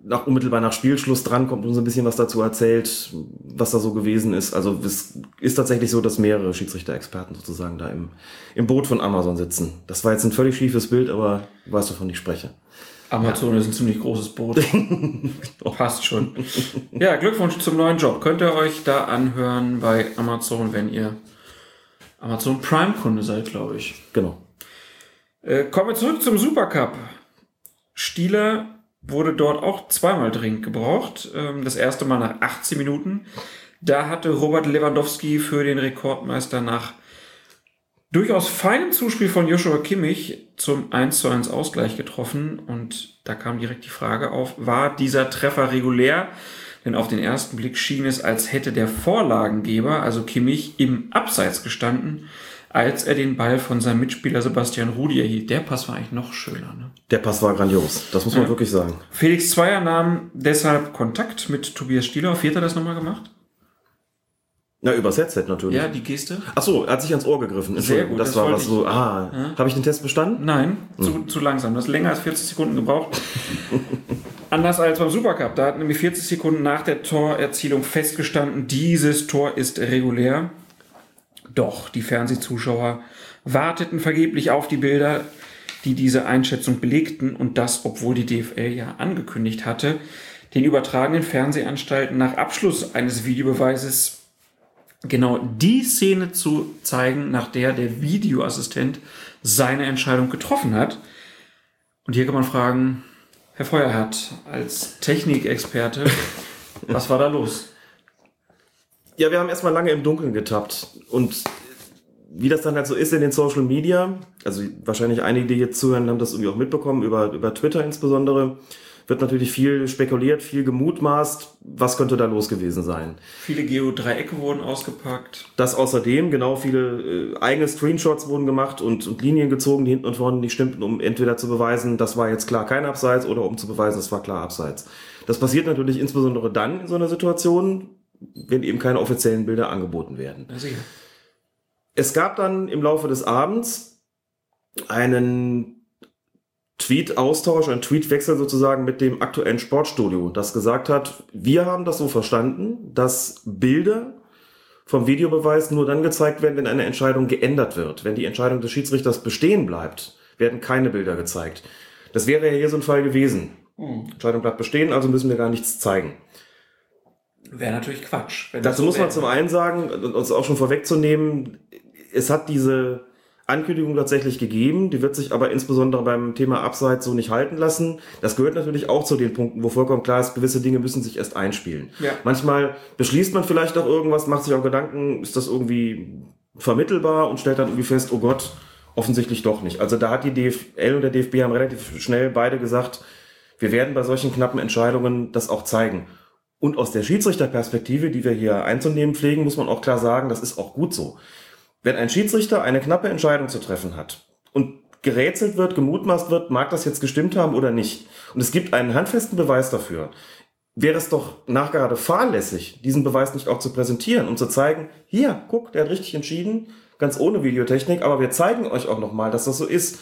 Speaker 6: nach, unmittelbar nach Spielschluss drankommt und so ein bisschen was dazu erzählt, was da so gewesen ist. Also es ist tatsächlich so, dass mehrere Schiedsrichter-Experten sozusagen da im, im Boot von Amazon sitzen. Das war jetzt ein völlig schiefes Bild, aber du weißt, wovon ich spreche.
Speaker 5: Amazon ist ein ziemlich großes Boot. Passt schon. Ja, Glückwunsch zum neuen Job. Könnt ihr euch da anhören bei Amazon, wenn ihr Amazon Prime-Kunde seid, glaube ich.
Speaker 6: Genau.
Speaker 5: Äh, kommen wir zurück zum Supercup. Stieler wurde dort auch zweimal dringend gebraucht. Ähm, das erste Mal nach 18 Minuten. Da hatte Robert Lewandowski für den Rekordmeister nach durchaus feinem Zuspiel von Joshua Kimmich zum 1 zu 1 Ausgleich getroffen. Und da kam direkt die Frage auf, war dieser Treffer regulär? Denn auf den ersten Blick schien es, als hätte der Vorlagengeber, also Kimmich, im Abseits gestanden, als er den Ball von seinem Mitspieler Sebastian Rudi erhielt. Der Pass war eigentlich noch schöner. Ne?
Speaker 6: Der Pass war grandios. Das muss man
Speaker 5: Ja.
Speaker 6: wirklich sagen.
Speaker 5: Felix Zweier nahm deshalb Kontakt mit Tobias Stieler. Wie hat er das nochmal gemacht?
Speaker 6: Na, übers Headset natürlich.
Speaker 5: Ja, die Geste?
Speaker 6: Ach so, er hat sich ans Ohr gegriffen.
Speaker 5: Sehr gut,
Speaker 6: das,
Speaker 5: das
Speaker 6: war was so. Ah,
Speaker 5: Ja.
Speaker 6: habe ich den Test bestanden?
Speaker 5: Nein, zu, zu langsam. Das länger als 40 Sekunden gebraucht. Anders als beim Supercup. Da hat nämlich 40 Sekunden nach der Torerzielung festgestanden, dieses Tor ist regulär. Doch die Fernsehzuschauer warteten vergeblich auf die Bilder, die diese Einschätzung belegten und das, obwohl die DFL ja angekündigt hatte, den übertragenen Fernsehanstalten nach Abschluss eines Videobeweises genau die Szene zu zeigen, nach der der Videoassistent seine Entscheidung getroffen hat. Und hier kann man fragen, Herr Feuerhardt, als Technikexperte, was war da los?
Speaker 6: Ja, wir haben erstmal lange im Dunkeln getappt. Und wie das dann halt so ist in den Social Media, also wahrscheinlich einige, die jetzt zuhören, haben das irgendwie auch mitbekommen, über, über Twitter insbesondere, wird natürlich viel spekuliert, viel gemutmaßt, was könnte da los gewesen sein.
Speaker 5: Viele Geodreiecke wurden ausgepackt.
Speaker 6: Das außerdem, genau, viele äh, eigene Screenshots wurden gemacht und, und Linien gezogen, die hinten und vorne nicht stimmten, um entweder zu beweisen, das war jetzt klar kein Abseits oder um zu beweisen, es war klar Abseits. Das passiert natürlich insbesondere dann in so einer Situation, wenn eben keine offiziellen Bilder angeboten werden.
Speaker 5: Ja, sicher.
Speaker 6: Es gab dann im Laufe des Abends einen Tweet-Austausch, einen Tweetwechsel sozusagen mit dem aktuellen Sportstudio, das gesagt hat, wir haben das so verstanden, dass Bilder vom Videobeweis nur dann gezeigt werden, wenn eine Entscheidung geändert wird. Wenn die Entscheidung des Schiedsrichters bestehen bleibt, werden keine Bilder gezeigt. Das wäre ja hier so ein Fall gewesen.
Speaker 5: Hm.
Speaker 6: Entscheidung bleibt bestehen, also müssen wir gar nichts zeigen.
Speaker 5: Wäre natürlich Quatsch.
Speaker 6: Dazu
Speaker 5: so
Speaker 6: muss man zum einen sagen, und uns auch schon vorwegzunehmen, es hat diese Ankündigung tatsächlich gegeben, die wird sich aber insbesondere beim Thema Abseits so nicht halten lassen. Das gehört natürlich auch zu den Punkten, wo vollkommen klar ist, gewisse Dinge müssen sich erst einspielen.
Speaker 5: Ja.
Speaker 6: Manchmal beschließt man vielleicht auch irgendwas, macht sich auch Gedanken, ist das irgendwie vermittelbar und stellt dann irgendwie fest, oh Gott, offensichtlich doch nicht. Also da hat die DFL und der DFB haben relativ schnell beide gesagt, wir werden bei solchen knappen Entscheidungen das auch zeigen. Und aus der Schiedsrichterperspektive, die wir hier einzunehmen pflegen, muss man auch klar sagen, das ist auch gut so. Wenn ein Schiedsrichter eine knappe Entscheidung zu treffen hat und gerätselt wird, gemutmaßt wird, mag das jetzt gestimmt haben oder nicht, und es gibt einen handfesten Beweis dafür, wäre es doch nachgerade fahrlässig, diesen Beweis nicht auch zu präsentieren und zu zeigen, hier, guck, der hat richtig entschieden, ganz ohne Videotechnik, aber wir zeigen euch auch nochmal, dass das so ist.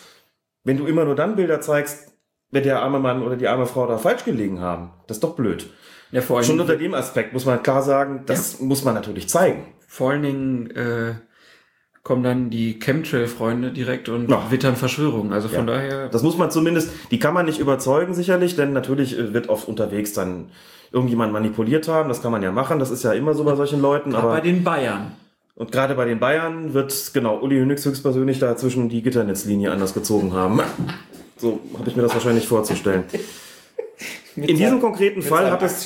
Speaker 6: Wenn du immer nur dann Bilder zeigst, wenn der arme Mann oder die arme Frau da falsch gelegen haben, das ist doch blöd.
Speaker 5: Ja, vor
Speaker 6: Schon unter dem Aspekt muss man klar sagen, das muss man natürlich zeigen.
Speaker 5: vor allen Dingen äh, kommen dann die Chemtrail-Freunde direkt und
Speaker 6: Ja.
Speaker 5: wittern Verschwörungen. Also von
Speaker 6: Ja.
Speaker 5: daher,
Speaker 6: Das muss man zumindest, die kann man nicht überzeugen sicherlich, denn natürlich äh, wird oft unterwegs dann irgendjemand manipuliert haben, das kann man ja machen, das ist ja immer so bei solchen Leuten,
Speaker 5: aber
Speaker 6: aber
Speaker 5: bei den Bayern.
Speaker 6: und gerade bei den Bayern wird genau Uli Hoeneß höchstpersönlich dazwischen die Gitternetzlinie anders gezogen haben. So habe ich mir das wahrscheinlich vorzustellen. In diesem konkreten Fall hat es.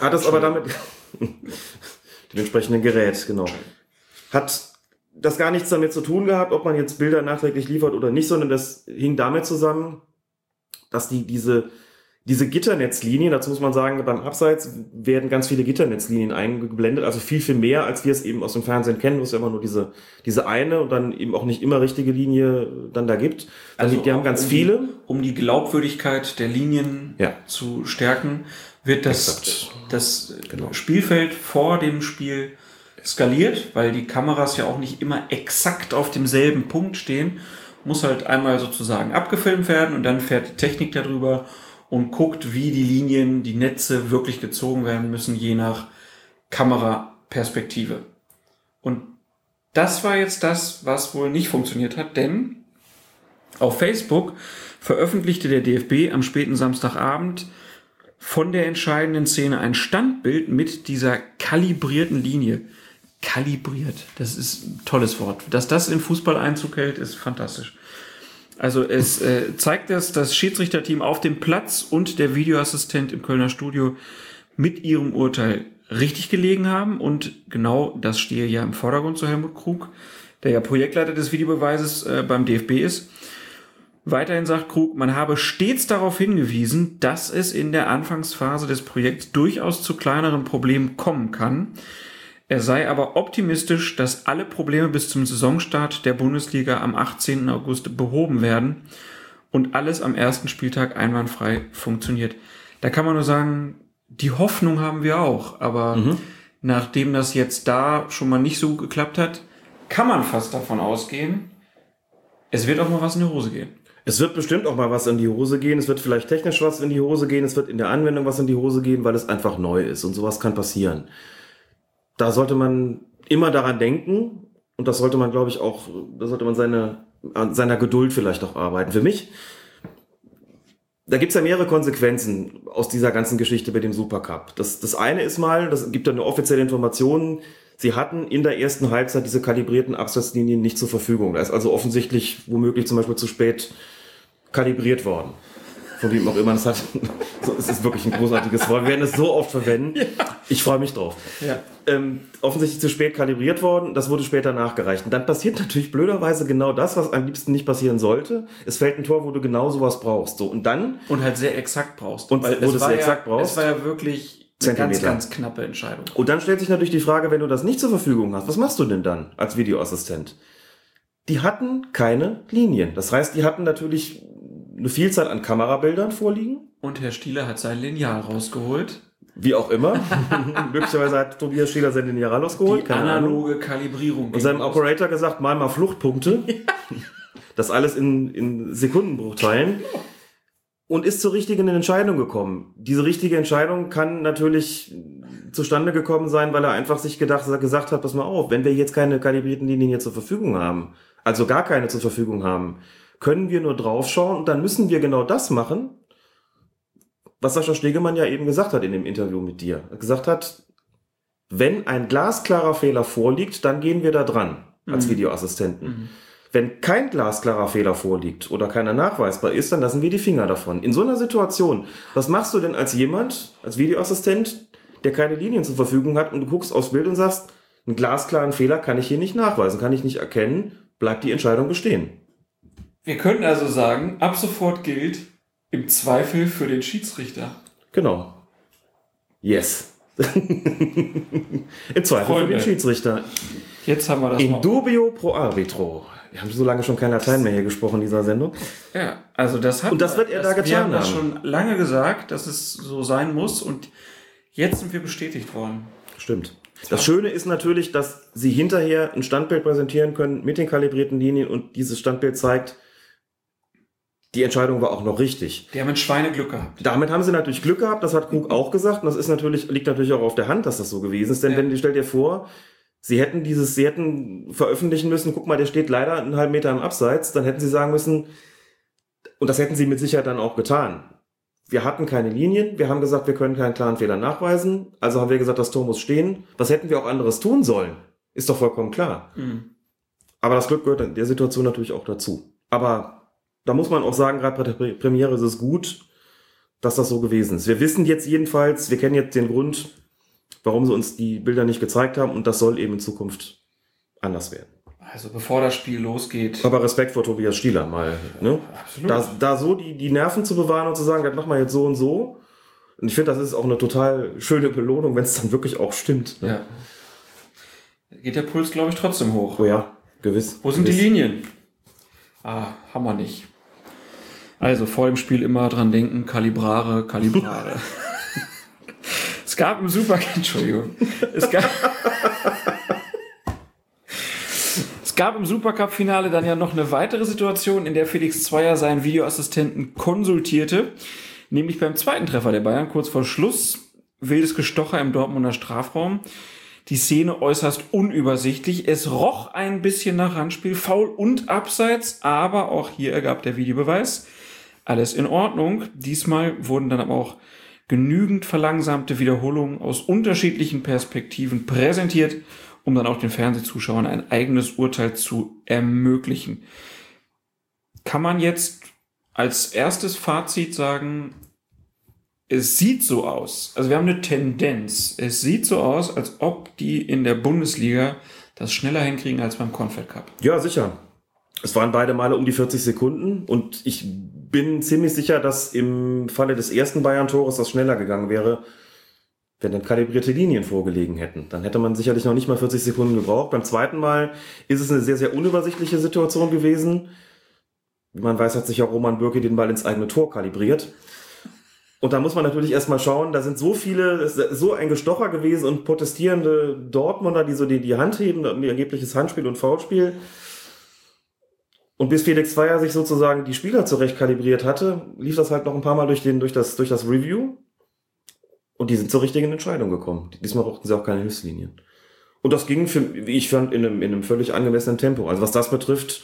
Speaker 6: Hat es aber damit, dem entsprechenden Gerät, genau. Hat das gar nichts damit zu tun gehabt, ob man jetzt Bilder nachträglich liefert oder nicht, sondern das hing damit zusammen, dass die, diese, diese Gitternetzlinien, dazu muss man sagen, beim Abseits werden ganz viele Gitternetzlinien eingeblendet, also viel, viel mehr, als wir es eben aus dem Fernsehen kennen, wo es ja immer nur diese, diese eine und dann eben auch nicht immer richtige Linie dann da gibt. Also die, die haben ganz
Speaker 5: um
Speaker 6: viele.
Speaker 5: Die, um die Glaubwürdigkeit der Linien
Speaker 6: Ja.
Speaker 5: zu stärken, wird das,
Speaker 6: Exakt.
Speaker 5: das
Speaker 6: Genau.
Speaker 5: Spielfeld vor dem Spiel skaliert, weil die Kameras ja auch nicht immer exakt auf demselben Punkt stehen. Muss halt einmal sozusagen abgefilmt werden und dann fährt die Technik darüber und guckt, wie die Linien, die Netze wirklich gezogen werden müssen, je nach Kameraperspektive. Und das war jetzt das, was wohl nicht funktioniert hat, denn auf Facebook veröffentlichte der DFB am späten Samstagabend von der entscheidenden Szene ein Standbild mit dieser kalibrierten Linie. Kalibriert, das ist ein tolles Wort. Dass das in Fußball Einzug hält, ist fantastisch. Also es äh, zeigt, dass das Schiedsrichterteam auf dem Platz und der Videoassistent im Kölner Studio mit ihrem Urteil richtig gelegen haben und genau das stehe ja im Vordergrund zu Helmut Krug, der ja Projektleiter des Videobeweises äh, beim DFB ist. Weiterhin sagt Krug, man habe stets darauf hingewiesen, dass es in der Anfangsphase des Projekts durchaus zu kleineren Problemen kommen kann. Er sei aber optimistisch, dass alle Probleme bis zum Saisonstart der Bundesliga am 18. August behoben werden und alles am ersten Spieltag einwandfrei funktioniert. Da kann man nur sagen, die Hoffnung haben wir auch, aber nachdem das jetzt da schon mal nicht so gut geklappt hat, kann man fast davon ausgehen, es wird auch mal was in die Hose gehen.
Speaker 6: Es wird bestimmt auch mal was in die Hose gehen. Es wird vielleicht technisch was in die Hose gehen. Es wird in der Anwendung was in die Hose gehen, weil es einfach neu ist. Und sowas kann passieren. Da sollte man immer daran denken. Und das sollte man, glaube ich, auch, da sollte man seine, an seiner Geduld vielleicht auch arbeiten. Für mich, da gibt's ja mehrere Konsequenzen aus dieser ganzen Geschichte mit dem Supercup. Das, das eine ist mal, das gibt ja eine offizielle Information, sie hatten in der ersten Halbzeit diese kalibrierten Absatzlinien nicht zur Verfügung. Da ist also offensichtlich womöglich zum Beispiel zu spät kalibriert worden. Von wem auch immer das hat. Es ist wirklich ein großartiges Wort. Wir werden es so oft verwenden. Ich freue mich drauf.
Speaker 5: Ja.
Speaker 6: Ähm, offensichtlich zu spät kalibriert worden. Das wurde später nachgereicht. Und dann passiert natürlich blöderweise genau das, was am liebsten nicht passieren sollte. Es fällt ein Tor, wo du genau sowas brauchst. So, und dann
Speaker 5: Und halt sehr exakt brauchst.
Speaker 6: Und wo
Speaker 5: es
Speaker 6: du es
Speaker 5: war
Speaker 6: exakt
Speaker 5: ja,
Speaker 6: brauchst?
Speaker 5: Es war ja wirklich eine ganz, ganz knappe Entscheidung.
Speaker 6: Und dann stellt sich natürlich die Frage, wenn du das nicht zur Verfügung hast, was machst du denn dann als Videoassistent? Die hatten keine Linien. Das heißt, die hatten natürlich eine Vielzahl an Kamerabildern vorliegen.
Speaker 5: Und Herr Stieler hat sein Lineal rausgeholt.
Speaker 6: Wie auch immer. Möglicherweise hat Tobias Stieler sein Lineal rausgeholt.
Speaker 5: Die
Speaker 6: keine Ahnung.
Speaker 5: analoge Kalibrierung.
Speaker 6: Und seinem. Operator gesagt, mal mal Fluchtpunkte. Das alles in, in Sekundenbruchteilen. Und ist zur richtigen Entscheidung gekommen. Diese richtige Entscheidung kann natürlich zustande gekommen sein, weil er einfach sich gedacht, gesagt hat, pass mal auf, wenn wir jetzt keine kalibrierten Linien hier zur Verfügung haben, also gar keine zur Verfügung haben, können wir nur draufschauen und dann müssen wir genau das machen, was Sascha Stegemann ja eben gesagt hat in dem Interview mit dir. Er gesagt hat, wenn ein glasklarer Fehler vorliegt, dann gehen wir da dran als
Speaker 5: Mhm.
Speaker 6: Videoassistenten.
Speaker 5: Mhm.
Speaker 6: Wenn kein glasklarer Fehler vorliegt oder keiner nachweisbar ist, dann lassen wir die Finger davon. In so einer Situation, was machst du denn als jemand, als Videoassistent, der keine Linien zur Verfügung hat und du guckst aufs Bild und sagst, einen glasklaren Fehler kann ich hier nicht nachweisen, kann ich nicht erkennen, bleibt die Entscheidung bestehen.
Speaker 5: Wir können also sagen, ab sofort gilt im Zweifel für den Schiedsrichter.
Speaker 6: Genau. Yes. Im Zweifel für
Speaker 5: Freunde.
Speaker 6: den Schiedsrichter.
Speaker 5: Jetzt haben wir das
Speaker 6: In
Speaker 5: mal.
Speaker 6: dubio pro arbitro. Wir haben so lange schon kein Latein mehr hier gesprochen in dieser Sendung.
Speaker 5: Ja, also das hat
Speaker 6: Und das wird er da
Speaker 5: Wir
Speaker 6: getan
Speaker 5: haben das schon lange gesagt, dass es so sein muss und jetzt sind wir bestätigt worden.
Speaker 6: Stimmt. Das Schöne ist natürlich, dass Sie hinterher ein Standbild präsentieren können mit den kalibrierten Linien und dieses Standbild zeigt, die Entscheidung war auch noch richtig.
Speaker 5: Die haben ein Schweineglück gehabt.
Speaker 6: Damit haben sie natürlich Glück gehabt, das hat Krug auch gesagt, und das ist natürlich, liegt natürlich auch auf der Hand, dass das so gewesen ist. Denn
Speaker 5: Ja.
Speaker 6: wenn stell dir vor, sie hätten dieses, sie hätten veröffentlichen müssen, guck mal, der steht leider einen halben Meter im Abseits, dann hätten sie sagen müssen, und das hätten sie mit Sicherheit dann auch getan. Wir hatten keine Linien, wir haben gesagt, wir können keinen klaren Fehler nachweisen, also haben wir gesagt, das Tor muss stehen. Was hätten wir auch anderes tun sollen? Ist doch vollkommen klar.
Speaker 5: Mhm.
Speaker 6: Aber das Glück gehört in der Situation natürlich auch dazu. Aber da muss man auch sagen, gerade bei der Pre- Premiere ist es gut, dass das so gewesen ist. Wir wissen jetzt jedenfalls, wir kennen jetzt den Grund, warum sie uns die Bilder nicht gezeigt haben und das soll eben in Zukunft anders werden.
Speaker 5: Also bevor das Spiel losgeht.
Speaker 6: Aber Respekt vor Tobias Stieler mal. Ne?
Speaker 5: Absolut.
Speaker 6: Da, da so die, die Nerven zu bewahren und zu sagen, das machen wir jetzt so und so. Und ich finde, das ist auch eine total schöne Belohnung, wenn es dann wirklich auch stimmt. Ne?
Speaker 5: Ja. Geht der Puls, glaube ich, trotzdem hoch.
Speaker 6: Oh ja, gewiss.
Speaker 5: Wo sind die
Speaker 6: gewiss.
Speaker 5: Linien? Ah, haben wir nicht. Also vor dem Spiel immer dran denken, Kalibrare, Kalibrare. es gab im Super, Entschuldigung. Es gab, es gab im Supercup-Finale dann ja noch eine weitere Situation, in der Felix Zweier seinen Videoassistenten konsultierte. Nämlich beim zweiten Treffer der Bayern, kurz vor Schluss. Wildes Gestocher im Dortmunder Strafraum. Die Szene äußerst unübersichtlich. Es roch ein bisschen nach Handspiel, Foul und Abseits, aber auch hier ergab der Videobeweis. Alles in Ordnung. Diesmal wurden dann aber auch genügend verlangsamte Wiederholungen aus unterschiedlichen Perspektiven präsentiert, um dann auch den Fernsehzuschauern ein eigenes Urteil zu ermöglichen. Kann man jetzt als erstes Fazit sagen, es sieht so aus, also wir haben eine Tendenz, es sieht so aus, als ob die in der Bundesliga das schneller hinkriegen als beim Confed Cup.
Speaker 6: Ja, sicher. Es waren beide Male um die 40 Sekunden und ich bin ziemlich sicher, dass im Falle des ersten Bayern-Tores das schneller gegangen wäre, wenn dann kalibrierte Linien vorgelegen hätten. Dann hätte man sicherlich noch nicht mal 40 Sekunden gebraucht. Beim zweiten Mal ist es eine sehr, sehr unübersichtliche Situation gewesen. Wie man weiß, hat sich auch Roman Bürki den Ball ins eigene Tor kalibriert. Und da muss man natürlich erstmal schauen, da sind so viele, so ein Gestocher gewesen und protestierende Dortmunder, die so die, die Hand heben, angebliches Handspiel und Foulspiel. Und bis Felix Zweier sich sozusagen die Spieler zurecht kalibriert hatte, lief das halt noch ein paar Mal durch, den, durch, das, durch das Review. Und die sind zur richtigen Entscheidung gekommen. Diesmal brauchten sie auch keine Hilfslinien. Und das ging, für, wie ich fand, in einem, in einem völlig angemessenen Tempo. Also was das betrifft,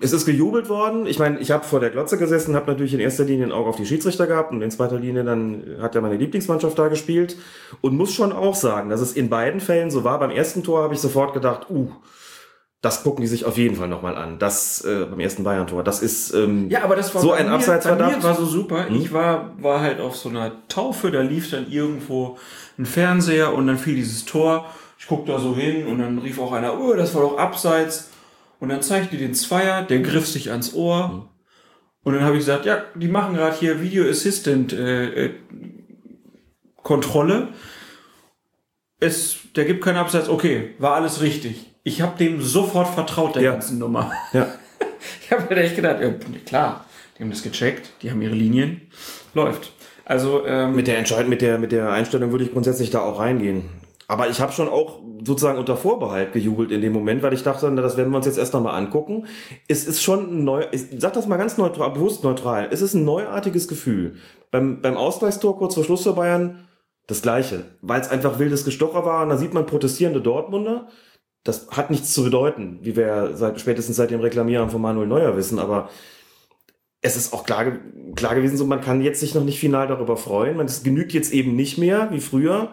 Speaker 6: es ist gejubelt worden. Ich meine, ich habe vor der Glotze gesessen, habe natürlich in erster Linie ein Auge auf die Schiedsrichter gehabt und in zweiter Linie dann hat ja meine Lieblingsmannschaft da gespielt und muss schon auch sagen, dass es in beiden Fällen so war. Beim ersten Tor habe ich sofort gedacht, uh, das gucken die sich auf jeden Fall nochmal an. Das äh, beim ersten Bayern-Tor. Das ist ähm,
Speaker 5: Ja, aber das war
Speaker 6: so
Speaker 5: bei
Speaker 6: ein
Speaker 5: mir, Bei
Speaker 6: Abseitsverdacht.
Speaker 5: mir war so super.
Speaker 6: Hm?
Speaker 5: Ich war, war halt auf so einer Taufe, da lief dann irgendwo ein Fernseher und dann fiel dieses Tor. Ich guck da so hin und dann rief auch einer, oh, das war doch abseits. Und dann zeigte den Zweier, der griff sich ans Ohr.
Speaker 6: Hm.
Speaker 5: Und dann habe ich gesagt, ja, die machen gerade hier Video Assistant äh, äh, Kontrolle. Es, der gibt keinen Abseits. Okay, war alles richtig. Ich habe dem sofort vertraut, der
Speaker 6: Ja.
Speaker 5: ganzen Nummer.
Speaker 6: ja.
Speaker 5: Ich habe mir echt gedacht, ja, klar, Die haben das gecheckt, die haben ihre Linien. Läuft. Also ähm,
Speaker 6: Mit der Entscheidung, mit der, mit der Einstellung würde ich grundsätzlich da auch reingehen. Aber ich habe schon auch sozusagen unter Vorbehalt gejubelt in dem Moment, weil ich dachte, na, das werden wir uns jetzt erst nochmal angucken. Es ist schon ein neu, ich sag das mal ganz neutral, bewusst neutral. Es ist ein neuartiges Gefühl. Beim, beim Ausgleichstor kurz vor Schluss für Bayern das Gleiche. Weil es einfach wildes Gestocher war und da sieht man protestierende Dortmunder. Das hat nichts zu bedeuten, wie wir seit, spätestens seit dem Reklamieren von Manuel Neuer wissen, aber es ist auch klar, klar gewesen, so man kann jetzt sich noch nicht final darüber freuen. Man, es genügt jetzt eben nicht mehr, wie früher,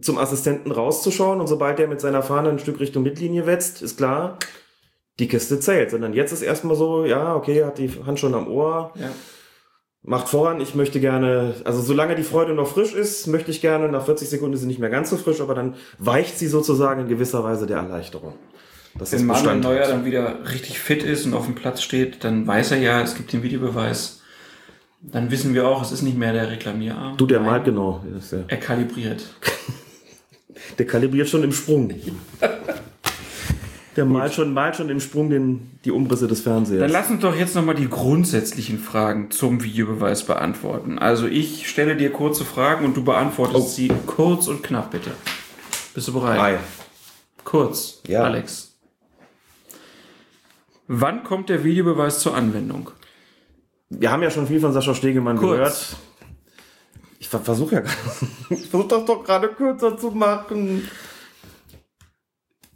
Speaker 6: zum Assistenten rauszuschauen und sobald der mit seiner Fahne ein Stück Richtung Mittellinie wetzt, ist klar, die Kiste zählt. Sondern jetzt ist erstmal so, ja, okay, hat die Hand schon am Ohr,
Speaker 5: ja.
Speaker 6: Macht voran, ich möchte gerne, also solange die Freude noch frisch ist, möchte ich gerne, nach 40 Sekunden ist sie nicht mehr ganz so frisch, aber dann weicht sie sozusagen in gewisser Weise der Erleichterung. Das
Speaker 5: Wenn Manuel Neuer dann wieder richtig fit ist und auf dem Platz steht, dann weiß er ja, es gibt den Videobeweis. Dann wissen wir auch, es ist nicht mehr der Reklamierarm.
Speaker 6: Du, der
Speaker 5: Nein,
Speaker 6: malt genau.
Speaker 5: Er kalibriert.
Speaker 6: der kalibriert schon im Sprung. Der malt schon, malt schon im Sprung den, die Umrisse des Fernsehers.
Speaker 5: Dann lass uns doch jetzt nochmal die grundsätzlichen Fragen zum Videobeweis beantworten. Also ich stelle dir kurze Fragen und du beantwortest
Speaker 6: Oh.
Speaker 5: sie kurz und knapp, bitte. Bist du bereit?
Speaker 6: Ei.
Speaker 5: Kurz,
Speaker 6: Ja.
Speaker 5: Alex. Wann kommt der Videobeweis zur Anwendung?
Speaker 6: Wir haben ja schon viel von Sascha Stegemann
Speaker 5: Kurz.
Speaker 6: gehört. Ich ver versuche ja gerade. Ich versuche das doch gerade kürzer zu machen.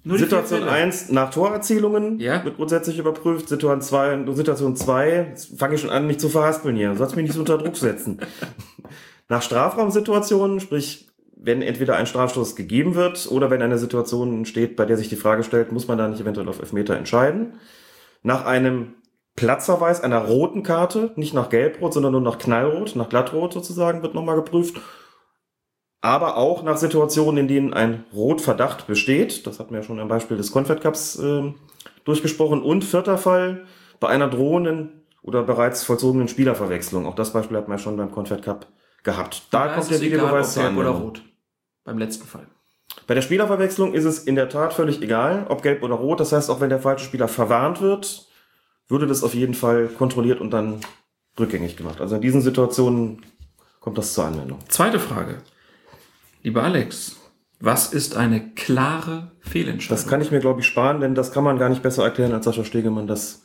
Speaker 5: Nur
Speaker 6: Situation
Speaker 5: vier Fälle.
Speaker 6: 1 nach Torerzielungen
Speaker 5: Ja.
Speaker 6: wird grundsätzlich überprüft. Situation 2, Situation 2, jetzt fange ich schon an, mich zu verhaspeln hier. Du sollst mich nicht so unter Druck setzen. nach Strafraumsituationen, sprich, wenn entweder ein Strafstoß gegeben wird oder wenn eine Situation steht, bei der sich die Frage stellt, muss man da nicht eventuell auf Elfmeter entscheiden. Nach einem Platzverweis einer roten Karte, nicht nach Gelbrot, sondern nur nach Knallrot, nach Glattrot sozusagen, wird nochmal geprüft. Aber auch nach Situationen, in denen ein Rotverdacht besteht. Das hatten wir ja schon am Beispiel des Confed Cups ähm, durchgesprochen. Und vierter Fall, bei einer drohenden oder bereits vollzogenen Spielerverwechslung. Auch das Beispiel hatten wir schon beim Confed Cup gehabt. Da
Speaker 5: ist
Speaker 6: kommt der Videobeweis
Speaker 5: gelb oder rot. Beim letzten Fall.
Speaker 6: Bei der Spielerverwechslung ist es in der Tat völlig egal, ob gelb oder rot. Das heißt, auch wenn der falsche Spieler verwarnt wird, würde das auf jeden Fall kontrolliert und dann rückgängig gemacht. Also in diesen Situationen kommt das zur Anwendung.
Speaker 5: Zweite Frage. Lieber Alex, was ist eine klare Fehlentscheidung?
Speaker 6: Das kann ich mir, glaube ich, sparen, denn das kann man gar nicht besser erklären, als Sascha Stegemann das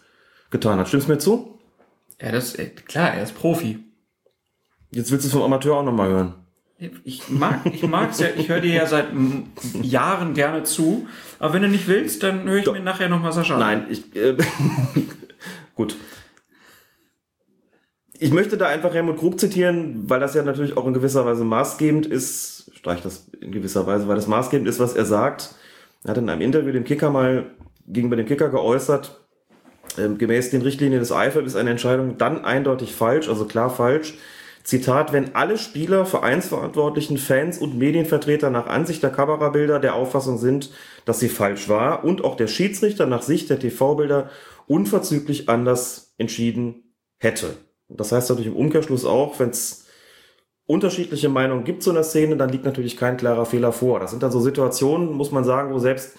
Speaker 6: getan hat. Stimmst du mir zu?
Speaker 5: Ja, das äh, klar, er ist Profi.
Speaker 6: Jetzt willst du es vom Amateur auch nochmal hören.
Speaker 5: Ich mag, ich mag's ja, ich höre dir ja seit Jahren gerne zu, aber wenn du nicht willst, dann höre ich mir nachher nochmal Sascha an.
Speaker 6: Nein, ich. Äh, gut. Ich möchte da einfach Helmut Krug zitieren, weil das ja natürlich auch in gewisser Weise maßgebend ist. Streich das in gewisser Weise, weil das maßgebend ist, was er sagt. Er hat in einem Interview dem Kicker mal gegenüber dem Kicker geäußert, ähm, gemäß den Richtlinien des IFAB ist eine Entscheidung dann eindeutig falsch, also klar falsch. Zitat, wenn alle Spieler, Vereinsverantwortlichen, Fans und Medienvertreter nach Ansicht der Kamerabilder der Auffassung sind, dass sie falsch war und auch der Schiedsrichter nach Sicht der TV-Bilder unverzüglich anders entschieden hätte. Das heißt natürlich im Umkehrschluss auch, wenn es unterschiedliche Meinungen gibt zu einer Szene, dann liegt natürlich kein klarer Fehler vor. Das sind dann so Situationen, muss man sagen, wo selbst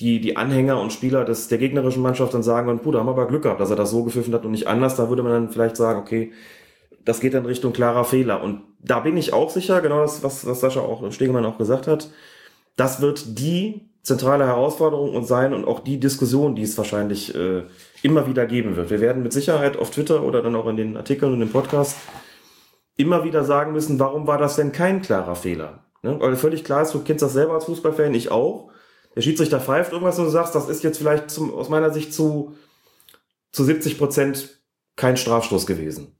Speaker 6: die, die Anhänger und Spieler des, der gegnerischen Mannschaft dann sagen, Puh, da haben wir aber Glück gehabt, dass er das so gepfiffen hat und nicht anders. Da würde man dann vielleicht sagen, okay, das geht dann Richtung klarer Fehler. Und da bin ich auch sicher, genau das, was, was Sascha auch, Stegemann auch gesagt hat, das wird die zentrale Herausforderung und sein und auch die Diskussion, die es wahrscheinlich äh, immer wieder geben wird. Wir werden mit Sicherheit auf Twitter oder dann auch in den Artikeln und im Podcast immer wieder sagen müssen, warum war das denn kein klarer Fehler? Ne? Weil völlig klar ist, du kennst das selber als Fußballfan, ich auch. Der Schiedsrichter pfeift irgendwas und du sagst, das ist jetzt vielleicht zum, aus meiner Sicht zu, zu 70 Prozent kein Strafstoß gewesen.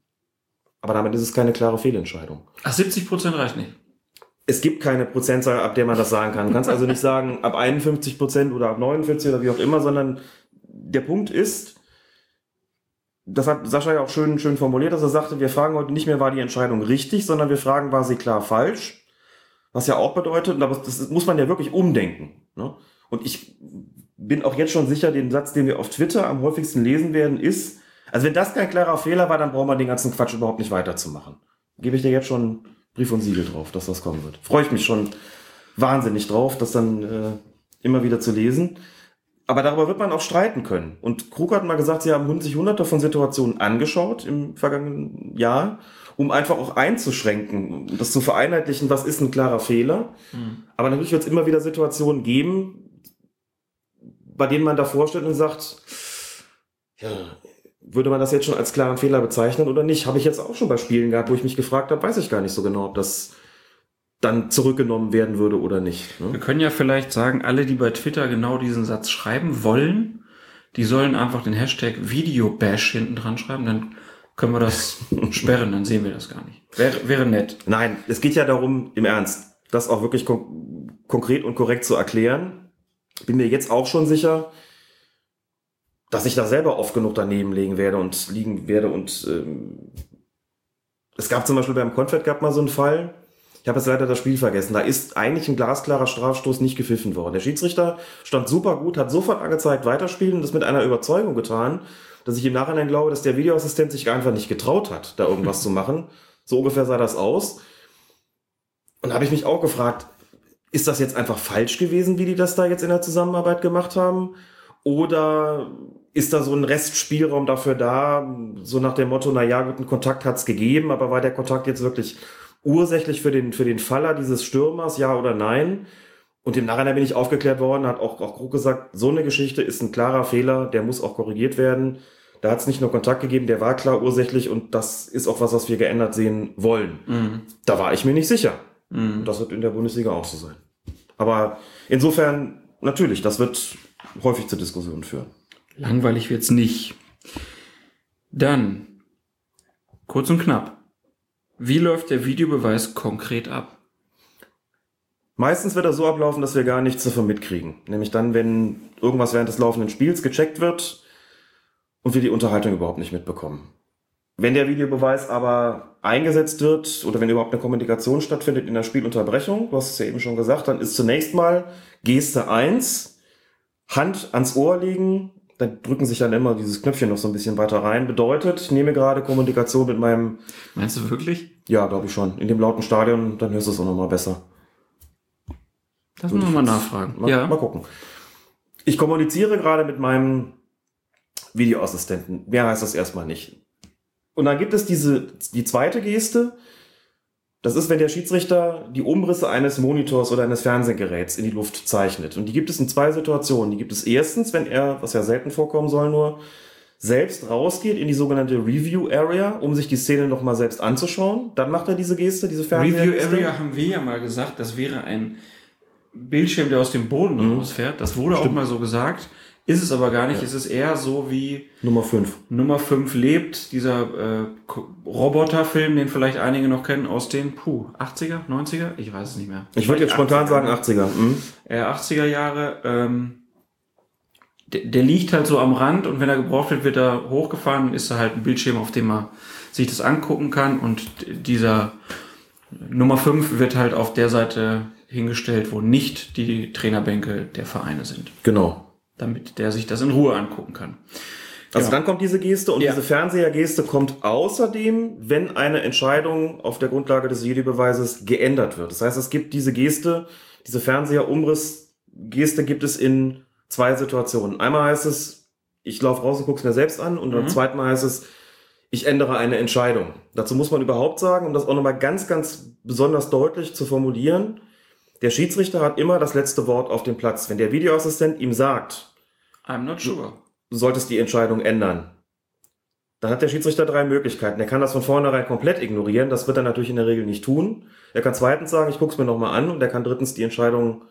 Speaker 6: Aber damit ist es keine klare Fehlentscheidung.
Speaker 5: Ach, 70 Prozent reicht nicht.
Speaker 6: Es gibt keine Prozentzahl, ab der man das sagen kann. Du kannst also nicht sagen, ab 51 Prozent oder ab 49 oder wie auch immer, sondern der Punkt ist, das hat Sascha ja auch schön, schön formuliert, dass er sagte, wir fragen heute nicht mehr, war die Entscheidung richtig, sondern wir fragen, war sie klar falsch? Was ja auch bedeutet, aber das muss man ja wirklich umdenken. Ne? Und ich bin auch jetzt schon sicher, den Satz, den wir auf Twitter am häufigsten lesen werden, ist, also wenn das kein klarer Fehler war, dann brauchen wir den ganzen Quatsch überhaupt nicht weiterzumachen. Gebe ich dir jetzt schon Brief und Siegel drauf, dass das kommen wird. Freue ich mich schon wahnsinnig drauf, das dann äh, immer wieder zu lesen. Aber darüber wird man auch streiten können. Und Krug hat mal gesagt, sie haben sich hunderte von Situationen angeschaut im vergangenen Jahr, um einfach auch einzuschränken, das zu vereinheitlichen, was ist ein klarer Fehler.
Speaker 5: Mhm.
Speaker 6: Aber natürlich wird es immer wieder Situationen geben, bei denen man davor steht und sagt, ja, würde man das jetzt schon als klaren Fehler bezeichnen oder nicht? Habe ich jetzt auch schon bei Spielen gehabt, wo ich mich gefragt habe, weiß ich gar nicht so genau, ob das dann zurückgenommen werden würde oder nicht.
Speaker 5: Wir
Speaker 6: Ne?
Speaker 5: können ja vielleicht sagen, alle, die bei Twitter genau diesen Satz schreiben wollen, die sollen einfach den Hashtag Videobash hinten dran schreiben, dann können wir das sperren, dann sehen wir das gar nicht. Wäre, wäre nett.
Speaker 6: Nein, es geht ja darum, im Ernst, das auch wirklich kon konkret und korrekt zu erklären. Bin mir jetzt auch schon sicher, dass ich da selber oft genug daneben legen werde und liegen werde. Und ähm, es gab zum Beispiel beim Confed gab mal so einen Fall. Ich habe jetzt leider das Spiel vergessen. Da ist eigentlich ein glasklarer Strafstoß nicht gepfiffen worden. Der Schiedsrichter stand super gut, hat sofort angezeigt, weiterspielen und das mit einer Überzeugung getan, dass ich im Nachhinein glaube, dass der Videoassistent sich einfach nicht getraut hat, da irgendwas zu machen. So ungefähr sah das aus. Und da habe ich mich auch gefragt, ist das jetzt einfach falsch gewesen, wie die das da jetzt in der Zusammenarbeit gemacht haben? Oder ist da so ein Restspielraum dafür da, so nach dem Motto, na ja, guten Kontakt hat's gegeben, aber war der Kontakt jetzt wirklich ursächlich für den, für den Faller dieses Stürmers, ja oder nein? Und im Nachhinein bin ich aufgeklärt worden, hat auch, auch Krug gesagt, so eine Geschichte ist ein klarer Fehler, der muss auch korrigiert werden. Da hat es nicht nur Kontakt gegeben, der war klar ursächlich und das ist auch was, was wir geändert sehen wollen.
Speaker 5: Mhm.
Speaker 6: Da war ich mir nicht sicher.
Speaker 5: Mhm.
Speaker 6: Das wird in der Bundesliga auch so sein. Aber insofern, natürlich, das wird häufig zu Diskussionen führen.
Speaker 5: Langweilig wird's nicht. Dann, kurz und knapp. Wie läuft der Videobeweis konkret ab?
Speaker 6: Meistens wird er so ablaufen, dass wir gar nichts davon mitkriegen. Nämlich dann, wenn irgendwas während des laufenden Spiels gecheckt wird und wir die Unterhaltung überhaupt nicht mitbekommen. Wenn der Videobeweis aber eingesetzt wird oder wenn überhaupt eine Kommunikation stattfindet in der Spielunterbrechung, du hast es ja eben schon gesagt, dann ist zunächst mal Geste 1, Hand ans Ohr legen, dann drücken sich dann immer dieses Knöpfchen noch so ein bisschen weiter rein. Bedeutet, ich nehme gerade Kommunikation mit meinem,
Speaker 5: Meinst du wirklich?
Speaker 6: ja, glaube ich schon, in dem lauten Stadion, dann hörst du es auch nochmal besser.
Speaker 5: Das müssen wir mal nachfragen.
Speaker 6: Mal,
Speaker 5: ja.
Speaker 6: mal gucken. Ich kommuniziere gerade mit meinem Videoassistenten. Mehr heißt das erstmal nicht. Und dann gibt es diese, die zweite Geste. Das ist, wenn der Schiedsrichter die Umrisse eines Monitors oder eines Fernsehgeräts in die Luft zeichnet. Und die gibt es in zwei Situationen. Die gibt es erstens, wenn er, was ja selten vorkommen soll, nur selbst rausgeht in die sogenannte Review Area, um sich die Szene nochmal selbst anzuschauen. Dann macht er diese Geste, diese
Speaker 5: Review
Speaker 6: Fernsehgeste.
Speaker 5: Area haben wir ja mal gesagt, das wäre ein Bildschirm, der aus dem Boden rausfährt. Das wurde auch mal so gesagt. Ist es aber gar nicht. Es ist eher so wie
Speaker 6: Nummer 5.
Speaker 5: Nummer 5 lebt, dieser äh, Roboterfilm, den vielleicht einige noch kennen, aus den puh, 80er, 90er? Ich weiß es nicht mehr.
Speaker 6: Ich würde jetzt spontan sagen 80er. Hm?
Speaker 5: äh, 80er Jahre. Ähm, der, der liegt halt so am Rand und wenn er gebraucht wird, wird er hochgefahren und ist da halt ein Bildschirm, auf dem man sich das angucken kann und dieser Nummer 5 wird halt auf der Seite hingestellt, wo nicht die Trainerbänke der Vereine sind,
Speaker 6: Genau.
Speaker 5: Damit der sich das in Ruhe angucken kann.
Speaker 6: Also
Speaker 5: Ja.
Speaker 6: dann kommt diese Geste und
Speaker 5: Ja.
Speaker 6: diese Fernsehergeste kommt außerdem, wenn eine Entscheidung auf der Grundlage des Videobeweises geändert wird. Das heißt, es gibt diese Geste, diese Fernseher-Umriss-Geste gibt es in zwei Situationen. Einmal heißt es, ich laufe raus und gucke es mir selbst an und beim
Speaker 5: Mhm.
Speaker 6: zweiten Mal heißt es, ich ändere eine Entscheidung. Dazu muss man überhaupt sagen, um das auch nochmal ganz, ganz besonders deutlich zu formulieren, der Schiedsrichter hat immer das letzte Wort auf dem Platz. Wenn der Videoassistent ihm sagt,
Speaker 5: I'm not sure.
Speaker 6: du solltest die Entscheidung ändern. Dann hat der Schiedsrichter drei Möglichkeiten. Er kann das von vornherein komplett ignorieren. Das wird er natürlich in der Regel nicht tun. Er kann zweitens sagen, ich gucke es mir nochmal an und er kann drittens die Entscheidung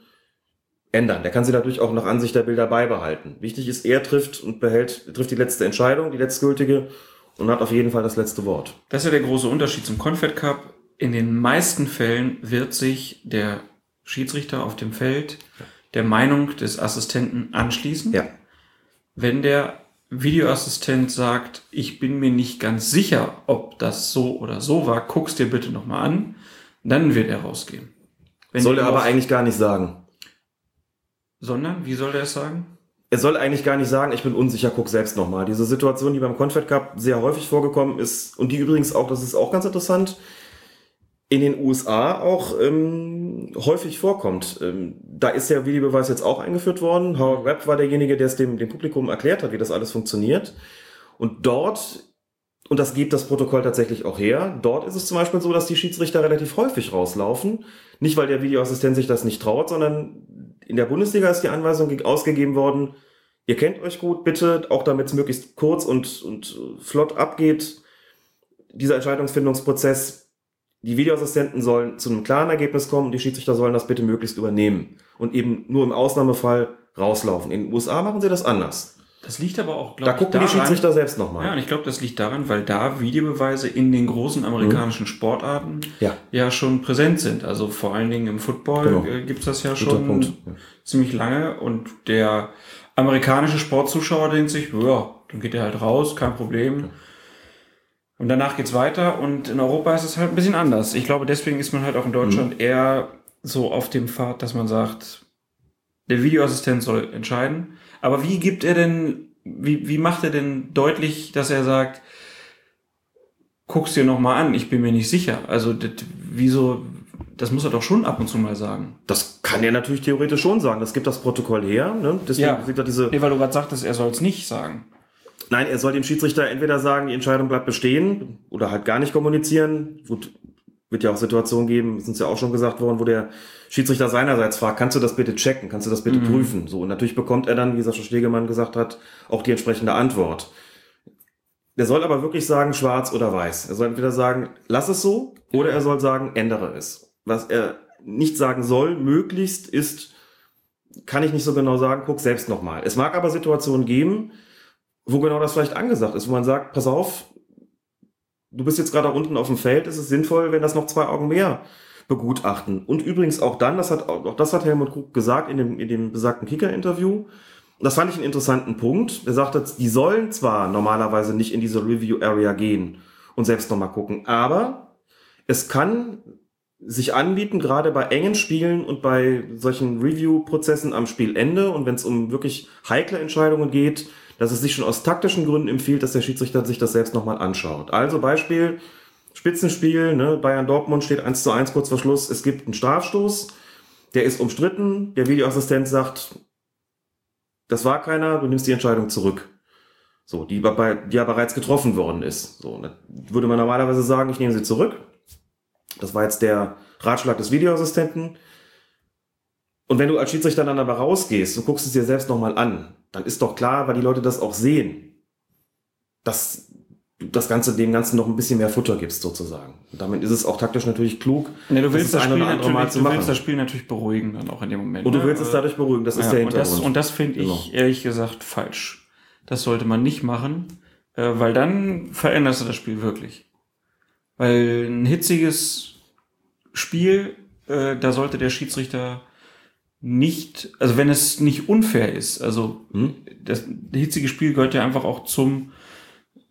Speaker 6: ändern. Der kann sie natürlich auch nach Ansicht der Bilder beibehalten. Wichtig ist, er trifft und behält, trifft die letzte Entscheidung, die letztgültige und hat auf jeden Fall das letzte Wort.
Speaker 5: Das ist ja der große Unterschied zum Confed Cup. In den meisten Fällen wird sich der Schiedsrichter auf dem Feld der Meinung des Assistenten anschließen.
Speaker 6: Ja.
Speaker 5: Wenn der Videoassistent sagt, ich bin mir nicht ganz sicher, ob das so oder so war, guck's dir bitte nochmal an, dann wird er rausgehen. Wenn
Speaker 6: Soll er aber eigentlich gar nicht sagen.
Speaker 5: Sondern, wie soll er es sagen?
Speaker 6: Er soll eigentlich gar nicht sagen, ich bin unsicher, guck selbst nochmal. Diese Situation, die beim Confed Cup sehr häufig vorgekommen ist und die übrigens auch, das ist auch ganz interessant, in den USA auch ähm, häufig vorkommt. Ähm, da ist der Videobeweis jetzt auch eingeführt worden. Howard Webb war derjenige, der es dem, dem Publikum erklärt hat, wie das alles funktioniert. Und dort, und das gibt das Protokoll tatsächlich auch her, dort ist es zum Beispiel so, dass die Schiedsrichter relativ häufig rauslaufen. Nicht, weil der Videoassistent sich das nicht traut, sondern in der Bundesliga ist die Anweisung ausgegeben worden, ihr kennt euch gut, bitte, auch damit es möglichst kurz und, und flott abgeht, dieser Entscheidungsfindungsprozess, die Videoassistenten sollen zu einem klaren Ergebnis kommen und die Schiedsrichter sollen das bitte möglichst übernehmen und eben nur im Ausnahmefall rauslaufen. In den USA machen sie das anders.
Speaker 5: Das liegt aber auch,
Speaker 6: Da
Speaker 5: glaube
Speaker 6: gucken die Schiedsrichter selbst nochmal.
Speaker 5: Ja, und ich glaube, das liegt daran, weil da Videobeweise in den großen amerikanischen Sportarten
Speaker 6: Ja.
Speaker 5: ja schon präsent sind. Also vor allen Dingen im Football
Speaker 6: Genau.
Speaker 5: äh, gibt's das ja
Speaker 6: Guter
Speaker 5: schon
Speaker 6: Punkt. Ja.
Speaker 5: ziemlich lange. Und der amerikanische Sportzuschauer denkt sich, ja, dann geht er halt raus, kein Problem. Und danach geht's weiter. Und in Europa ist es halt ein bisschen anders. Ich glaube, deswegen ist man halt auch in Deutschland eher so auf dem Pfad, dass man sagt, der Videoassistent soll entscheiden. Aber wie gibt er denn, wie, wie macht er denn deutlich, dass er sagt, guck's dir noch mal an, ich bin mir nicht sicher. Also das, wieso, das muss er doch schon ab und zu mal sagen.
Speaker 6: Das kann er natürlich theoretisch schon sagen. Das gibt das Protokoll her. Ne? Deswegen
Speaker 5: Ja.
Speaker 6: er diese.
Speaker 5: Nee, weil du gerade sagtest, er soll es nicht sagen.
Speaker 6: Nein, er soll dem Schiedsrichter entweder sagen, die Entscheidung bleibt bestehen oder halt gar nicht kommunizieren. Gut, wird ja auch Situationen geben, sind ja auch schon gesagt worden, wo der Schiedsrichter seinerseits fragt, kannst du das bitte checken, kannst du das bitte prüfen? So, und natürlich bekommt er dann, wie Sascha Stegemann gesagt hat, auch die entsprechende Antwort. Der soll aber wirklich sagen, schwarz oder weiß. Er soll entweder sagen, lass es so, oder er soll sagen, ändere es. Was er nicht sagen soll, möglichst ist, kann ich nicht so genau sagen, guck selbst nochmal. Es mag aber Situationen geben, wo genau das vielleicht angesagt ist, wo man sagt, pass auf, du bist jetzt gerade unten auf dem Feld, ist es sinnvoll, wenn das noch zwei Augen mehr begutachten. Und übrigens auch dann, das hat, auch das hat Helmut Krug gesagt in dem, in dem besagten Kicker-Interview, das fand ich einen interessanten Punkt. Er sagte, die sollen zwar normalerweise nicht in diese Review-Area gehen und selbst nochmal gucken, aber es kann sich anbieten, gerade bei engen Spielen und bei solchen Review-Prozessen am Spielende und wenn es um wirklich heikle Entscheidungen geht, dass es sich schon aus taktischen Gründen empfiehlt, dass der Schiedsrichter sich das selbst nochmal anschaut. Also Beispiel, Spitzenspiel, ne, Bayern Dortmund steht 1 zu 1 kurz vor Schluss, es gibt einen Strafstoß, der ist umstritten, der Videoassistent sagt, das war keiner, du nimmst die Entscheidung zurück. So, die, die ja bereits getroffen worden ist. So, würde man normalerweise sagen, ich nehme sie zurück. Das war jetzt der Ratschlag des Videoassistenten. Und wenn du als Schiedsrichter dann aber rausgehst, du guckst es dir selbst nochmal an, dann ist doch klar, weil die Leute das auch sehen, dass du das Ganze dem Ganzen noch ein bisschen mehr Futter gibst, sozusagen. Und damit ist es auch taktisch natürlich klug,
Speaker 5: Nee, du willst das,
Speaker 6: ein
Speaker 5: Spiel
Speaker 6: oder andere Mal
Speaker 5: natürlich,
Speaker 6: zu
Speaker 5: du willst das Spiel natürlich beruhigen dann auch in dem Moment.
Speaker 6: Und du
Speaker 5: ne?
Speaker 6: willst es dadurch beruhigen, das ist
Speaker 5: Ja,
Speaker 6: der
Speaker 5: und das,
Speaker 6: Hintergrund.
Speaker 5: und das finde ich
Speaker 6: Genau.
Speaker 5: ehrlich gesagt falsch. Das sollte man nicht machen, äh, weil dann veränderst du das Spiel wirklich. Weil ein hitziges Spiel, äh, da sollte der Schiedsrichter nicht, also wenn es nicht unfair ist, also
Speaker 6: Hm?
Speaker 5: das hitzige Spiel gehört ja einfach auch zum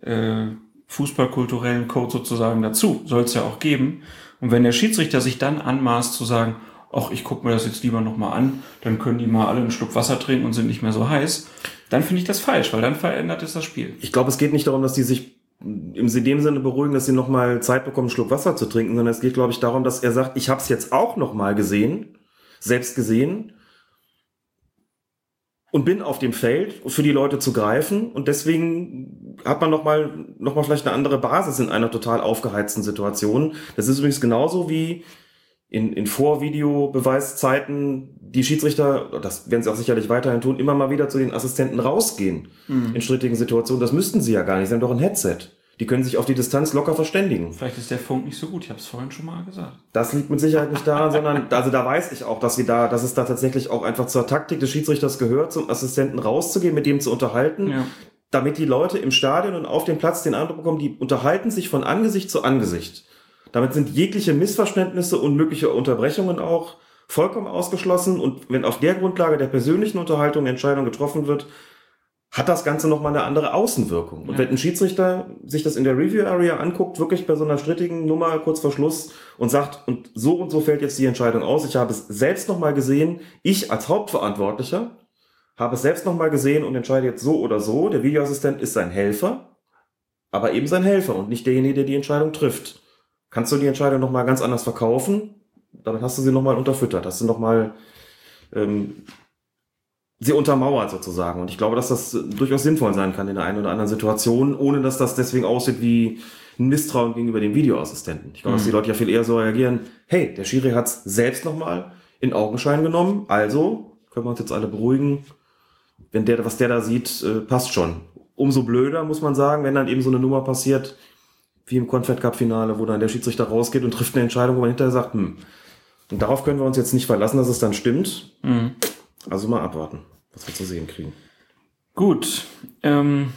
Speaker 5: äh, fußballkulturellen Code sozusagen dazu. Soll es ja auch geben. Und wenn der Schiedsrichter sich dann anmaßt zu sagen, ach, ich gucke mir das jetzt lieber nochmal an, dann können die mal alle einen Schluck Wasser trinken und sind nicht mehr so heiß, dann finde ich das falsch, weil dann verändert es das Spiel.
Speaker 6: Ich glaube, es geht nicht darum, dass die sich im in dem Sinne beruhigen, dass sie nochmal Zeit bekommen, einen Schluck Wasser zu trinken, sondern es geht, glaube ich, darum, dass er sagt, ich habe es jetzt auch nochmal gesehen, selbst gesehen und bin auf dem Feld für die Leute zu greifen und deswegen hat man nochmal noch mal vielleicht eine andere Basis in einer total aufgeheizten Situation. Das ist übrigens genauso wie in, in Vorvideobeweiszeiten die Schiedsrichter, das werden sie auch sicherlich weiterhin tun, immer mal wieder zu den Assistenten rausgehen in strittigen Situationen. Das müssten sie ja gar nicht, sie haben doch ein Headset. Die können sich auf die Distanz locker verständigen.
Speaker 5: Vielleicht ist der Funk nicht so gut, ich habe es vorhin schon mal gesagt.
Speaker 6: Das liegt mit Sicherheit nicht daran, sondern also da weiß ich auch, dass wir da, dass es da tatsächlich auch einfach zur Taktik des Schiedsrichters gehört, zum Assistenten rauszugehen, mit dem zu unterhalten,
Speaker 5: Ja.
Speaker 6: damit die Leute im Stadion und auf dem Platz den Eindruck bekommen, die unterhalten sich von Angesicht zu Angesicht. Damit sind jegliche Missverständnisse und mögliche Unterbrechungen auch vollkommen ausgeschlossen. Und wenn auf der Grundlage der persönlichen Unterhaltung Entscheidung getroffen wird, hat das Ganze nochmal eine andere Außenwirkung. Und
Speaker 5: Ja.
Speaker 6: wenn ein Schiedsrichter sich das in der Review Area anguckt, wirklich bei so einer strittigen Nummer kurz vor Schluss und sagt, und so und so fällt jetzt die Entscheidung aus, ich habe es selbst nochmal gesehen, ich als Hauptverantwortlicher habe es selbst nochmal gesehen und entscheide jetzt so oder so, der Videoassistent ist sein Helfer, aber eben sein Helfer und nicht derjenige, der die Entscheidung trifft. Kannst du die Entscheidung nochmal ganz anders verkaufen? damit hast du sie nochmal unterfüttert, hast du nochmal ähm, sie untermauert sozusagen. Und ich glaube, dass das durchaus sinnvoll sein kann in der einen oder anderen Situation, ohne dass das deswegen aussieht wie ein Misstrauen gegenüber dem Videoassistenten. Ich glaube, dass die Leute ja viel eher so reagieren, hey, der Schiri hat's selbst nochmal in Augenschein genommen, also können wir uns jetzt alle beruhigen. Wenn der, was der da sieht, äh, passt schon. Umso blöder, muss man sagen, wenn dann eben so eine Nummer passiert, wie im Confed Cup Finale, wo dann der Schiedsrichter rausgeht und trifft eine Entscheidung, wo man hinterher sagt, hm, und darauf können wir uns jetzt nicht verlassen, dass es dann stimmt.
Speaker 5: Mhm.
Speaker 6: Also mal abwarten, was wir zu sehen kriegen.
Speaker 5: Gut. Ähm,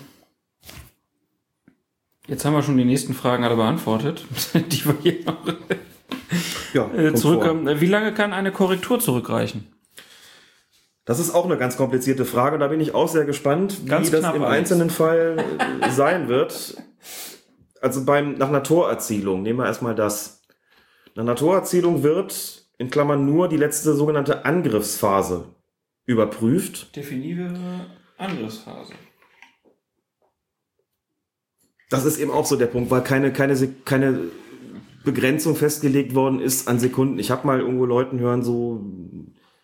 Speaker 5: jetzt haben wir schon die nächsten Fragen alle beantwortet, die wir hier noch
Speaker 6: Ja,
Speaker 5: äh, zurückkommen. Wie lange kann eine Korrektur zurückreichen?
Speaker 6: Das ist auch eine ganz komplizierte Frage. Da bin ich auch sehr gespannt, wie
Speaker 5: Ganz
Speaker 6: das im
Speaker 5: Alex.
Speaker 6: einzelnen Fall äh, sein wird. Also beim, nach einer Torerzielung, nehmen wir erstmal das. Nach einer Torerzielung wird in Klammern nur die letzte sogenannte Angriffsphase überprüft.
Speaker 5: Definiere Angriffsphase.
Speaker 6: Das ist eben auch so der Punkt, weil keine, keine, keine Begrenzung festgelegt worden ist an Sekunden. Ich habe mal irgendwo Leuten hören, so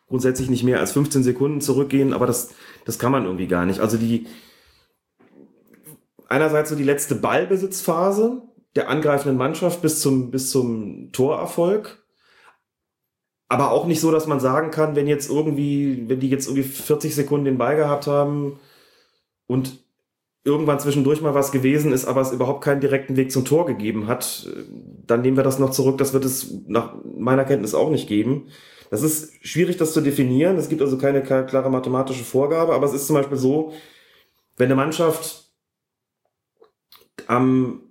Speaker 6: grundsätzlich nicht mehr als 15 Sekunden zurückgehen, aber das, das kann man irgendwie gar nicht. Also die einerseits so die letzte Ballbesitzphase der angreifenden Mannschaft bis zum, bis zum Torerfolg. Aber auch nicht so, dass man sagen kann, wenn jetzt irgendwie, wenn die jetzt irgendwie 40 Sekunden den Ball gehabt haben und irgendwann zwischendurch mal was gewesen ist, aber es überhaupt keinen direkten Weg zum Tor gegeben hat, dann nehmen wir das noch zurück. Das wird es nach meiner Kenntnis auch nicht geben. Das ist schwierig, das zu definieren. Es gibt also keine klare mathematische Vorgabe, aber es ist zum Beispiel so, wenn eine Mannschaft am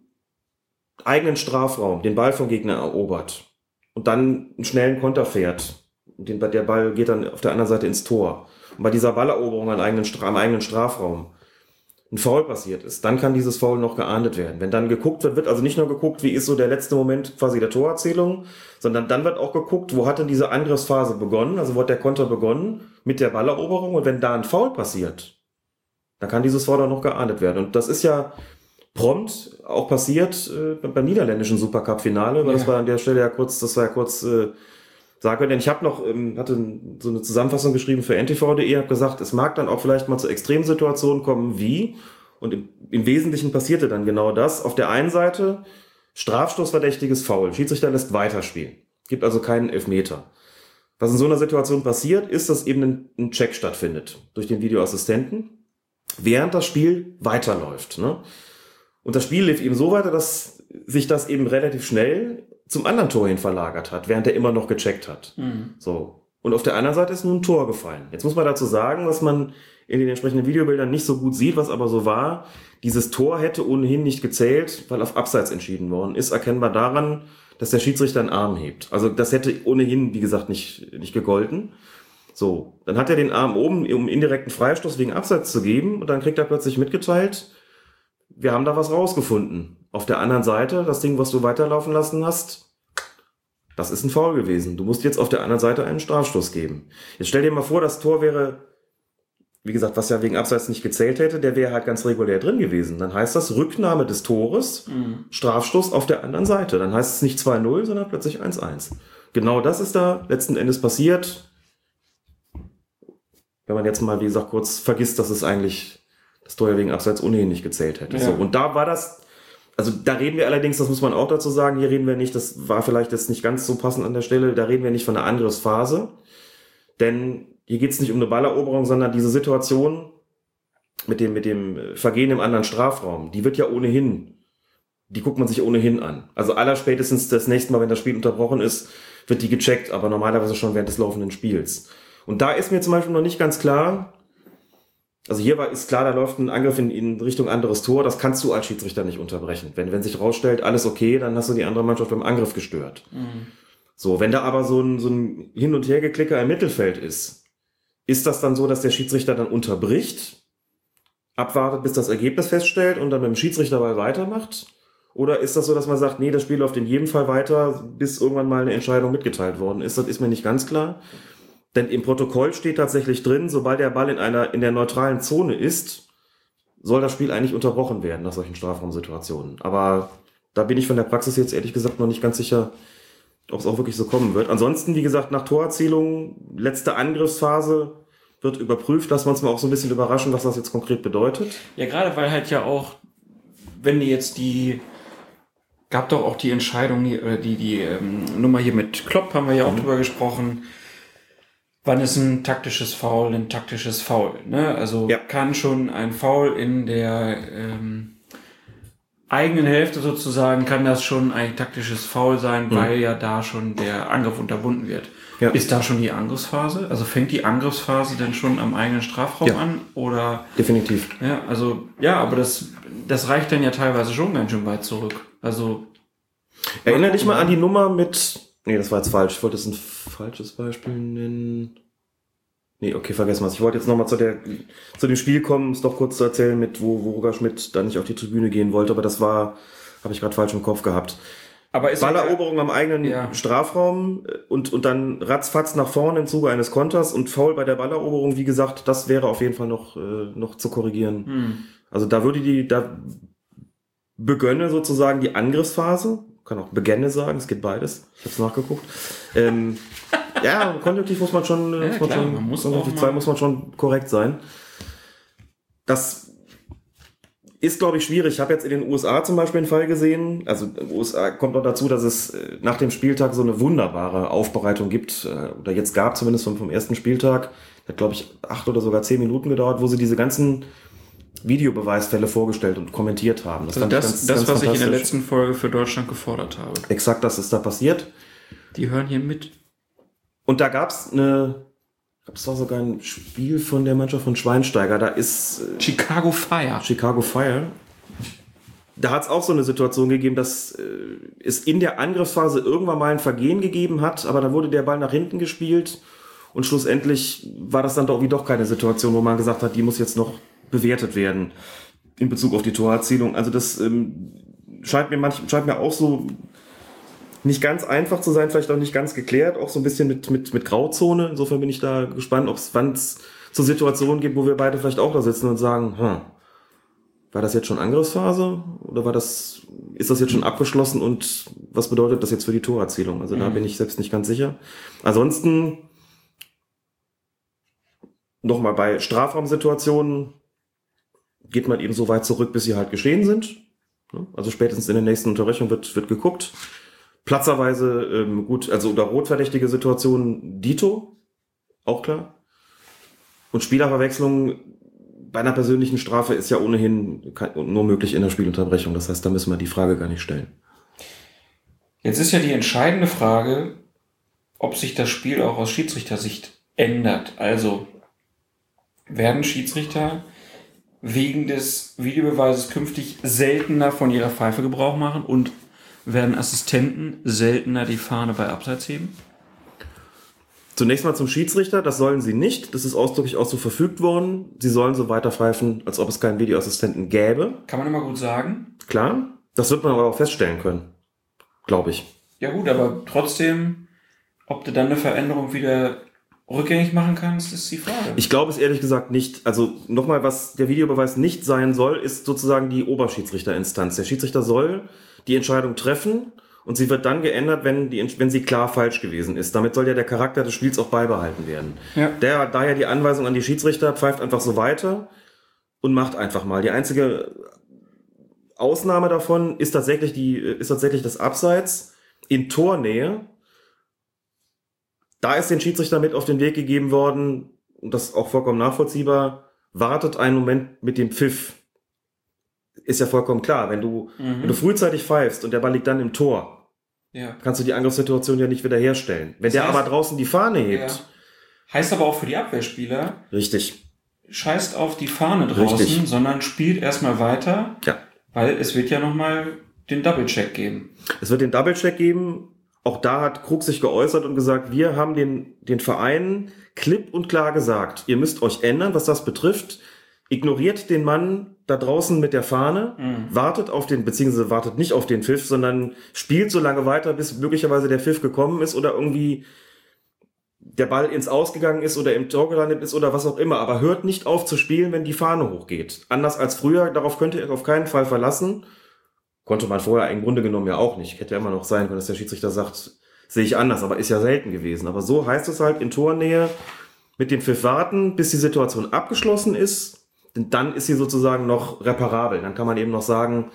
Speaker 6: eigenen Strafraum den Ball vom Gegner erobert und dann einen schnellen Konter fährt, den, der Ball geht dann auf der anderen Seite ins Tor. Und bei dieser Balleroberung am eigenen, am eigenen Strafraum ein Foul passiert ist, dann kann dieses Foul noch geahndet werden. Wenn dann geguckt wird, wird also nicht nur geguckt, wie ist so der letzte Moment quasi der Torerzählung, sondern dann wird auch geguckt, wo hat denn diese Angriffsphase begonnen, also wo hat der Konter begonnen mit der Balleroberung und wenn da ein Foul passiert, dann kann dieses Foul auch noch geahndet werden. Und das ist ja prompt auch passiert äh, beim niederländischen Supercup-Finale, weil das
Speaker 5: Ja.
Speaker 6: war an der Stelle ja kurz, das war ja kurz äh, sagen können. Denn ich habe noch, ähm, hatte so eine Zusammenfassung geschrieben für ntv.de, habe gesagt, es mag dann auch vielleicht mal zu Extremsituationen kommen, wie, und im, im Wesentlichen passierte dann genau das. Auf der einen Seite Strafstoßverdächtiges Foul, Schiedsrichter lässt weiterspielen, gibt also keinen Elfmeter. Was in so einer Situation passiert, ist, dass eben ein, ein Check stattfindet durch den Videoassistenten, während das Spiel weiterläuft. Ne? Und das Spiel lief eben so weiter, dass sich das eben relativ schnell zum anderen Tor hin verlagert hat, während er immer noch gecheckt hat. So. Und auf der anderen Seite ist nun ein Tor gefallen. Jetzt muss man dazu sagen, was man in den entsprechenden Videobildern nicht so gut sieht, was aber so war. Dieses Tor hätte ohnehin nicht gezählt, weil auf Abseits entschieden worden ist, erkennbar daran, dass der Schiedsrichter einen Arm hebt. Also das hätte ohnehin, wie gesagt, nicht, nicht gegolten. So, dann hat er den Arm oben, um indirekten Freistoß wegen Abseits zu geben, und dann kriegt er plötzlich mitgeteilt, wir haben da was rausgefunden. Auf der anderen Seite, das Ding, was du weiterlaufen lassen hast, das ist ein Foul gewesen. Du musst jetzt auf der anderen Seite einen Strafstoß geben. Jetzt stell dir mal vor, das Tor wäre, wie gesagt, was ja wegen Abseits nicht gezählt hätte, der wäre halt ganz regulär drin gewesen. Dann heißt das Rücknahme des Tores, Strafstoß auf der anderen Seite. Dann heißt es nicht 2-0, sondern plötzlich 1-1. Genau das ist da letzten Endes passiert. Wenn man jetzt mal, wie gesagt, kurz vergisst, dass es eigentlich das Tor ja wegen Abseits ohnehin nicht gezählt hätte.
Speaker 5: Ja.
Speaker 6: So, und da war das, also da reden wir allerdings, das muss man auch dazu sagen, hier reden wir nicht, das war vielleicht jetzt nicht ganz so passend an der Stelle, da reden wir nicht von einer Angriffsphase, denn hier geht es nicht um eine Balleroberung, sondern diese Situation mit dem, mit dem Vergehen im anderen Strafraum, die wird ja ohnehin, die guckt man sich ohnehin an. Also aller spätestens das nächste Mal, wenn das Spiel unterbrochen ist, wird die gecheckt, aber normalerweise schon während des laufenden Spiels. Und da ist mir zum Beispiel noch nicht ganz klar, also hier war, ist klar, da läuft ein Angriff in, in Richtung anderes Tor. Das kannst du als Schiedsrichter nicht unterbrechen. Wenn, wenn sich rausstellt, alles okay, dann hast du die andere Mannschaft beim Angriff gestört. So, wenn da aber so ein, so ein Hin- und Hergeklicker im Mittelfeld ist, ist das dann so, dass der Schiedsrichter dann unterbricht, abwartet, bis das Ergebnis feststellt und dann mit dem Schiedsrichterball weitermacht? Oder ist das so, dass man sagt, nee, das Spiel läuft in jedem Fall weiter, bis irgendwann mal eine Entscheidung mitgeteilt worden ist? Das ist mir nicht ganz klar. Denn im Protokoll steht tatsächlich drin, sobald der Ball in einer, in der neutralen Zone ist, soll das Spiel eigentlich unterbrochen werden nach solchen Strafraumsituationen. Aber da bin ich von der Praxis jetzt ehrlich gesagt noch nicht ganz sicher, ob es auch wirklich so kommen wird. Ansonsten, wie gesagt, nach Torerzielung, letzte Angriffsphase wird überprüft. Lassen wir uns mal auch so ein bisschen überraschen, was das jetzt konkret bedeutet.
Speaker 5: Ja, gerade weil halt ja auch, wenn die jetzt die, gab doch auch die Entscheidung, hier, oder die, die ähm, Nummer hier mit Klopp, haben wir ja auch drüber gesprochen. Wann ist ein taktisches Foul ein taktisches Foul? Ne? Also
Speaker 6: Ja.
Speaker 5: kann schon ein Foul in der ähm, eigenen Hälfte sozusagen, kann das schon ein taktisches Foul sein, weil ja da schon der Angriff unterbunden wird.
Speaker 6: Ja.
Speaker 5: Ist da schon die Angriffsphase? Also fängt die Angriffsphase denn schon am eigenen Strafraum
Speaker 6: Ja.
Speaker 5: an? Oder
Speaker 6: Definitiv.
Speaker 5: ja, also ja, aber das, das reicht dann ja teilweise schon ganz schön weit zurück. Also
Speaker 6: Erinnere dich mal an die Nummer mit. Nee, das war jetzt falsch. Ich wollte jetzt ein falsches Beispiel nennen. Nee, okay, vergessen wir es. Ich wollte jetzt nochmal zu, der, zu dem Spiel kommen, es doch kurz zu erzählen, mit wo, wo Roger Schmidt dann nicht auf die Tribüne gehen wollte, aber das war, habe ich gerade falsch im Kopf gehabt.
Speaker 5: aber ist
Speaker 6: Balleroberung am eigenen
Speaker 5: Ja.
Speaker 6: Strafraum äh, und, und dann ratzfatz nach vorne im Zuge eines Konters und faul bei der Balleroberung, wie gesagt, das wäre auf jeden Fall noch, äh, noch zu korrigieren.
Speaker 5: Hm.
Speaker 6: Also da würde die, da begönne sozusagen die Angriffsphase, kann auch begenne sagen, es geht beides. Ich habe es nachgeguckt. Ähm, ja, konjunktiv muss man schon, äh,
Speaker 5: Ja,
Speaker 6: muss man
Speaker 5: klar,
Speaker 6: schon,
Speaker 5: man muss
Speaker 6: konjunktiv
Speaker 5: auch
Speaker 6: zwei
Speaker 5: mal-
Speaker 6: muss man schon korrekt sein. Das ist, glaube ich, schwierig. Ich habe jetzt in den USA zum Beispiel einen Fall gesehen. Also in den USA kommt noch dazu, dass es äh, nach dem Spieltag so eine wunderbare Aufbereitung gibt. äh, Oder jetzt gab zumindest vom, vom ersten Spieltag. Hat, glaube ich, acht oder sogar zehn Minuten gedauert, wo sie diese ganzen Videobeweisfälle vorgestellt und kommentiert haben.
Speaker 5: also
Speaker 6: fand ich
Speaker 5: das,
Speaker 6: ganz-
Speaker 5: das
Speaker 6: ganz
Speaker 5: was ich in der letzten Folge für Deutschland gefordert habe.
Speaker 6: Exakt das ist da passiert.
Speaker 5: Die hören hier mit.
Speaker 6: Und da gab's eine, ich glaube, es war sogar ein Spiel von der Mannschaft von Schweinsteiger. Da ist äh,
Speaker 5: Chicago Fire.
Speaker 6: Chicago Fire. Da hat es auch so eine Situation gegeben, dass äh, es in der Angriffsphase irgendwann mal ein Vergehen gegeben hat, aber dann wurde der Ball nach hinten gespielt und schlussendlich war das dann doch wie doch keine Situation, wo man gesagt hat, die muss jetzt noch bewertet werden in Bezug auf die Torerzielung. Also das ähm, scheint mir manch, scheint mir auch so nicht ganz einfach zu sein, vielleicht auch nicht ganz geklärt, auch so ein bisschen mit, mit, mit Grauzone. Insofern bin ich da gespannt, ob es wann es zur Situation gibt, wo wir beide vielleicht auch da sitzen und sagen, hm, war das jetzt schon Angriffsphase oder war das, ist das jetzt schon abgeschlossen und was bedeutet das jetzt für die Torerzielung? Also da bin ich selbst nicht ganz sicher. Ansonsten nochmal bei Strafraumsituationen geht man eben so weit zurück, bis sie halt geschehen sind. Ne? Also spätestens in der nächsten Unterbrechung wird, wird geguckt. Platzerweise, ähm, gut, also unter rotverdächtige Situationen Dito, auch klar. Und Spielerverwechslung bei einer persönlichen Strafe ist ja ohnehin nur möglich in der Spielunterbrechung. Das heißt, da müssen wir die Frage gar nicht stellen.
Speaker 5: Jetzt ist ja die entscheidende Frage, ob sich das Spiel auch aus Schiedsrichtersicht ändert. Also werden Schiedsrichter wegen des Videobeweises künftig seltener von ihrer Pfeife Gebrauch machen und werden Assistenten seltener die Fahne bei Abseits heben?
Speaker 6: Zunächst mal zum Schiedsrichter, das sollen sie nicht. Das ist ausdrücklich auch so verfügt worden. Sie sollen so weiter pfeifen, als ob es keinen Videoassistenten gäbe.
Speaker 5: Kann man immer gut sagen.
Speaker 6: Klar, das wird man aber auch feststellen können. Glaube ich.
Speaker 5: Ja gut, aber trotzdem, ob du dann eine Veränderung wieder rückgängig machen kannst, ist die Frage.
Speaker 6: Ich glaube es ehrlich gesagt nicht. Also nochmal, was der Videobeweis nicht sein soll, ist sozusagen die Oberschiedsrichterinstanz. Der Schiedsrichter soll die Entscheidung treffen und sie wird dann geändert, wenn, die, wenn sie klar falsch gewesen ist. Damit soll ja der Charakter des Spiels auch beibehalten werden.
Speaker 5: Ja.
Speaker 6: Der, daher die Anweisung an die Schiedsrichter, pfeift einfach so weiter und macht einfach mal. Die einzige Ausnahme davon ist tatsächlich, die, ist tatsächlich das Abseits in Tornähe. Da ist den Schiedsrichter mit auf den Weg gegeben worden, und das ist auch vollkommen nachvollziehbar, wartet einen Moment mit dem Pfiff. Ist ja vollkommen klar, wenn du, wenn du frühzeitig pfeifst und der Ball liegt dann im Tor,
Speaker 5: ja.
Speaker 6: kannst du die Angriffssituation ja nicht wiederherstellen. Wenn
Speaker 5: Das
Speaker 6: der
Speaker 5: heißt-
Speaker 6: aber draußen die Fahne hebt,
Speaker 5: Ja. Heißt aber auch für die Abwehrspieler,
Speaker 6: richtig,
Speaker 5: scheißt auf die Fahne draußen,
Speaker 6: Richtig.
Speaker 5: sondern spielt erstmal weiter,
Speaker 6: ja.
Speaker 5: weil es wird ja nochmal den Double-Check geben.
Speaker 6: Es wird den Double-Check geben. Auch da hat Krug sich geäußert und gesagt, wir haben den, den Vereinen klipp und klar gesagt, ihr müsst euch ändern, was das betrifft. Ignoriert den Mann da draußen mit der Fahne, wartet auf den, beziehungsweise wartet nicht auf den Pfiff, sondern spielt so lange weiter, bis möglicherweise der Pfiff gekommen ist oder irgendwie der Ball ins Ausgegangen ist oder im Tor gelandet ist oder was auch immer. Aber hört nicht auf zu spielen, wenn die Fahne hochgeht. Anders als früher, darauf könnt ihr euch auf keinen Fall verlassen. Konnte man vorher im Grunde genommen ja auch nicht. Hätte ja immer noch sein können, dass der Schiedsrichter sagt, Sehe ich anders, aber ist ja selten gewesen. Aber so heißt es halt in Tornähe mit dem Pfiff warten, bis die Situation abgeschlossen ist. Denn dann ist sie sozusagen noch reparabel. Dann kann man eben noch sagen,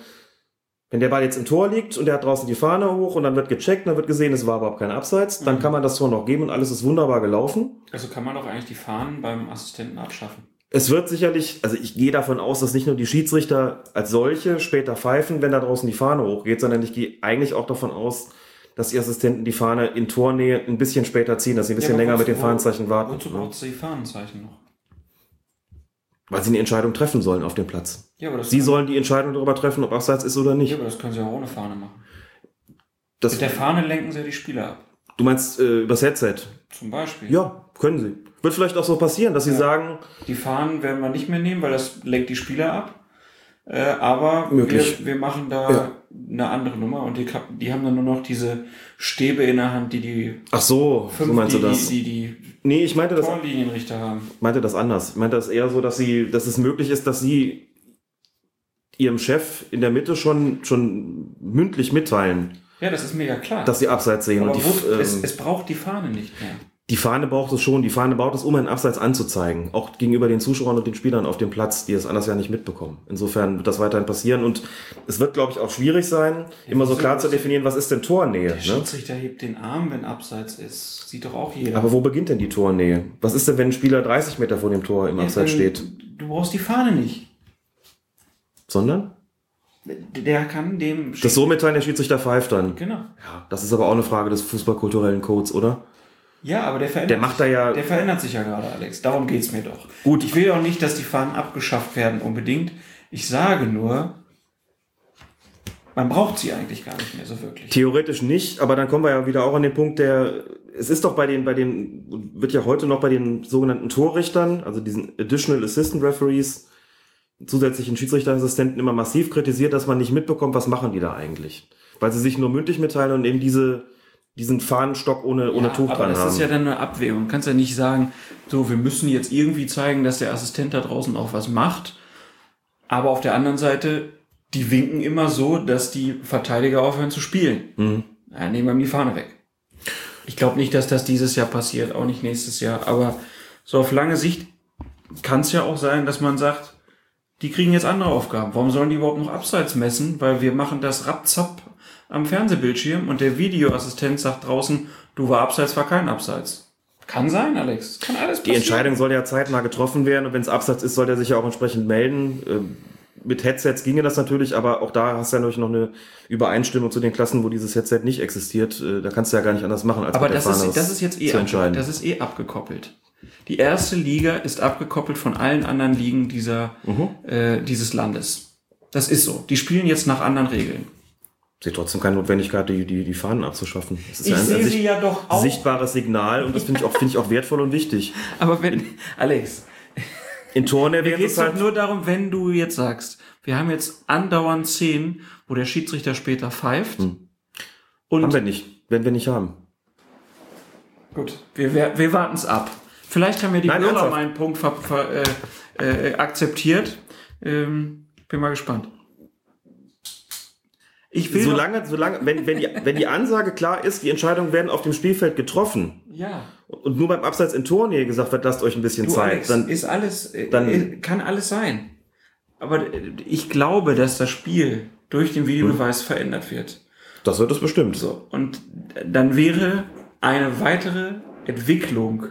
Speaker 6: wenn der Ball jetzt im Tor liegt und der hat draußen die Fahne hoch und dann wird gecheckt, dann wird gesehen, es war überhaupt kein Abseits, dann
Speaker 5: Mhm.
Speaker 6: kann man das Tor noch geben und alles ist wunderbar gelaufen.
Speaker 5: Also kann man doch eigentlich die Fahnen beim Assistenten abschaffen.
Speaker 6: Es wird sicherlich, also ich gehe davon aus, dass nicht nur die Schiedsrichter als solche später pfeifen, wenn da draußen die Fahne hochgeht, sondern ich gehe eigentlich auch davon aus, dass die Assistenten die Fahne in Tornähe ein bisschen später ziehen, dass sie ein bisschen
Speaker 5: Ja,
Speaker 6: länger mit den Fahnenzeichen warten.
Speaker 5: Wozu braucht es die Fahnenzeichen noch?
Speaker 6: Weil sie eine Entscheidung treffen sollen auf dem Platz.
Speaker 5: Ja, aber das
Speaker 6: Sie sollen die Entscheidung darüber treffen, ob Abseits ist oder nicht.
Speaker 5: Ja, aber das können sie auch ohne Fahne machen.
Speaker 6: Das,
Speaker 5: Mit der Fahne lenken sie ja die Spieler ab.
Speaker 6: du meinst äh, übers Headset?
Speaker 5: Zum Beispiel.
Speaker 6: Ja, können sie. Wird vielleicht auch so passieren, dass sie
Speaker 5: Ja.
Speaker 6: sagen,
Speaker 5: Die Fahnen werden wir nicht mehr nehmen, weil das lenkt die Spieler ab. Äh, aber
Speaker 6: Möglich.
Speaker 5: Wir, wir machen da
Speaker 6: Ja.
Speaker 5: eine andere Nummer und die, die haben dann nur noch diese Stäbe in der Hand, die die
Speaker 6: ach so,
Speaker 5: fünf,
Speaker 6: so meinst
Speaker 5: die,
Speaker 6: du das?
Speaker 5: die, die,
Speaker 6: nee, ich meinte
Speaker 5: die
Speaker 6: das,
Speaker 5: Torlinienrichter haben.
Speaker 6: meinte das anders. Ich meinte das eher so, dass sie, dass es möglich ist, dass sie ihrem Chef in der Mitte schon, schon mündlich mitteilen,
Speaker 5: Ja, das ist mir ja klar.
Speaker 6: dass sie Abseits sehen.
Speaker 5: aber
Speaker 6: und die,
Speaker 5: wo,
Speaker 6: ähm,
Speaker 5: es, es braucht die Fahne nicht mehr.
Speaker 6: Die Fahne braucht es schon. Die Fahne braucht es, um einen Abseits anzuzeigen. Auch gegenüber den Zuschauern und den Spielern auf dem Platz, die es anders ja nicht mitbekommen. Insofern wird das weiterhin passieren. Und es wird, glaube ich, auch schwierig sein, immer so klar zu definieren, was ist denn Tornähe.
Speaker 5: Der
Speaker 6: Ne?
Speaker 5: Schiedsrichter hebt den Arm, wenn Abseits ist. Sieht doch auch jeder.
Speaker 6: Aber wo beginnt denn die Tornähe? Was ist denn, wenn ein Spieler 30 Meter vor dem Tor im
Speaker 5: Ja,
Speaker 6: Abseits steht?
Speaker 5: Du brauchst die Fahne nicht.
Speaker 6: Sondern?
Speaker 5: Der kann dem.
Speaker 6: Das so mitteilen, der Schiedsrichter pfeift dann.
Speaker 5: Genau.
Speaker 6: Ja, das ist aber auch eine Frage des fußballkulturellen Codes, oder?
Speaker 5: Ja, aber der verändert
Speaker 6: Der macht da ja-
Speaker 5: Der verändert sich ja gerade, Alex. Darum geht's mir doch. Gut. Ich will auch nicht, dass die Fahnen abgeschafft werden unbedingt. Ich sage nur, man braucht sie eigentlich gar nicht mehr so wirklich.
Speaker 6: Theoretisch nicht, aber dann kommen wir ja wieder auch an den Punkt, der, es ist doch bei den, bei den, wird ja heute noch bei den sogenannten Torrichtern, also diesen Additional Assistant Referees, zusätzlichen Schiedsrichterassistenten immer massiv kritisiert, dass man nicht mitbekommt, was machen die da eigentlich. Weil sie sich nur mündlich mitteilen und eben diese, diesen Fahnenstock ohne, ohne
Speaker 5: Ja,
Speaker 6: Tuch
Speaker 5: aber
Speaker 6: dran
Speaker 5: das
Speaker 6: haben.
Speaker 5: ist ja dann eine Abwägung. Du kannst ja nicht sagen, so, wir müssen jetzt irgendwie zeigen, dass der Assistent da draußen auch was macht. Aber auf der anderen Seite, die winken immer so, dass die Verteidiger aufhören zu spielen.
Speaker 6: Mhm.
Speaker 5: Ja, nehmen wir ihm die Fahne weg. Ich glaube nicht, dass das dieses Jahr passiert, auch nicht nächstes Jahr. Aber so auf lange Sicht kann es ja auch sein, dass man sagt, die kriegen jetzt andere Aufgaben. Warum sollen die überhaupt noch Abseits messen? Weil wir machen das rapzapp am Fernsehbildschirm und der Videoassistent sagt draußen, du war Abseits, war kein Abseits. Kann sein, Alex. Kann alles
Speaker 6: Die Entscheidung soll ja zeitnah getroffen werden und wenn es Abseits ist, soll der sich ja auch entsprechend melden. Ähm, Mit Headsets ginge das natürlich, aber auch da hast du ja natürlich noch eine Übereinstimmung zu den Klassen, wo dieses Headset nicht existiert. Äh, Da kannst du ja gar nicht anders machen, als
Speaker 5: Aber das ist, das ist jetzt eh, das ist eh abgekoppelt. Die erste Liga ist abgekoppelt von allen anderen Ligen dieser,
Speaker 6: Mhm.
Speaker 5: äh, dieses Landes. Das ist so. Die spielen jetzt nach anderen Regeln.
Speaker 6: Sehe trotzdem keine Notwendigkeit, die, die, die Fahnen abzuschaffen. Das ist
Speaker 5: Ich
Speaker 6: ja ein,
Speaker 5: sehe
Speaker 6: ein
Speaker 5: sie ja doch auch.
Speaker 6: sichtbares Signal und das finde ich, auch finde ich auch wertvoll und wichtig.
Speaker 5: Aber wenn, Alex,
Speaker 6: In wäre
Speaker 5: geht
Speaker 6: es halt.
Speaker 5: doch nur darum, wenn du jetzt sagst, wir haben jetzt andauernd Szenen, wo der Schiedsrichter später pfeift.
Speaker 6: Hm.
Speaker 5: Und
Speaker 6: haben wir nicht. Werden wir nicht haben.
Speaker 5: Gut, wir, wir, wir warten es ab. Vielleicht haben wir die
Speaker 6: Nein, ernsthaft.
Speaker 5: meinen Punkt ver, ver, äh, äh, akzeptiert. Ähm, bin mal gespannt. Ich will.
Speaker 6: Solange, solange, wenn, wenn, die, wenn die Ansage klar ist, die Entscheidungen werden auf dem Spielfeld getroffen
Speaker 5: ja,
Speaker 6: und nur beim Abseits in Tornähe gesagt wird, lasst euch ein bisschen
Speaker 5: du
Speaker 6: Zeit,
Speaker 5: Alex,
Speaker 6: dann
Speaker 5: ist alles,
Speaker 6: dann-
Speaker 5: äh, kann alles sein. Aber äh, ich glaube, dass das Spiel durch den Videobeweis verändert wird.
Speaker 6: das wird es bestimmt.
Speaker 5: So. Und dann wäre eine weitere Entwicklung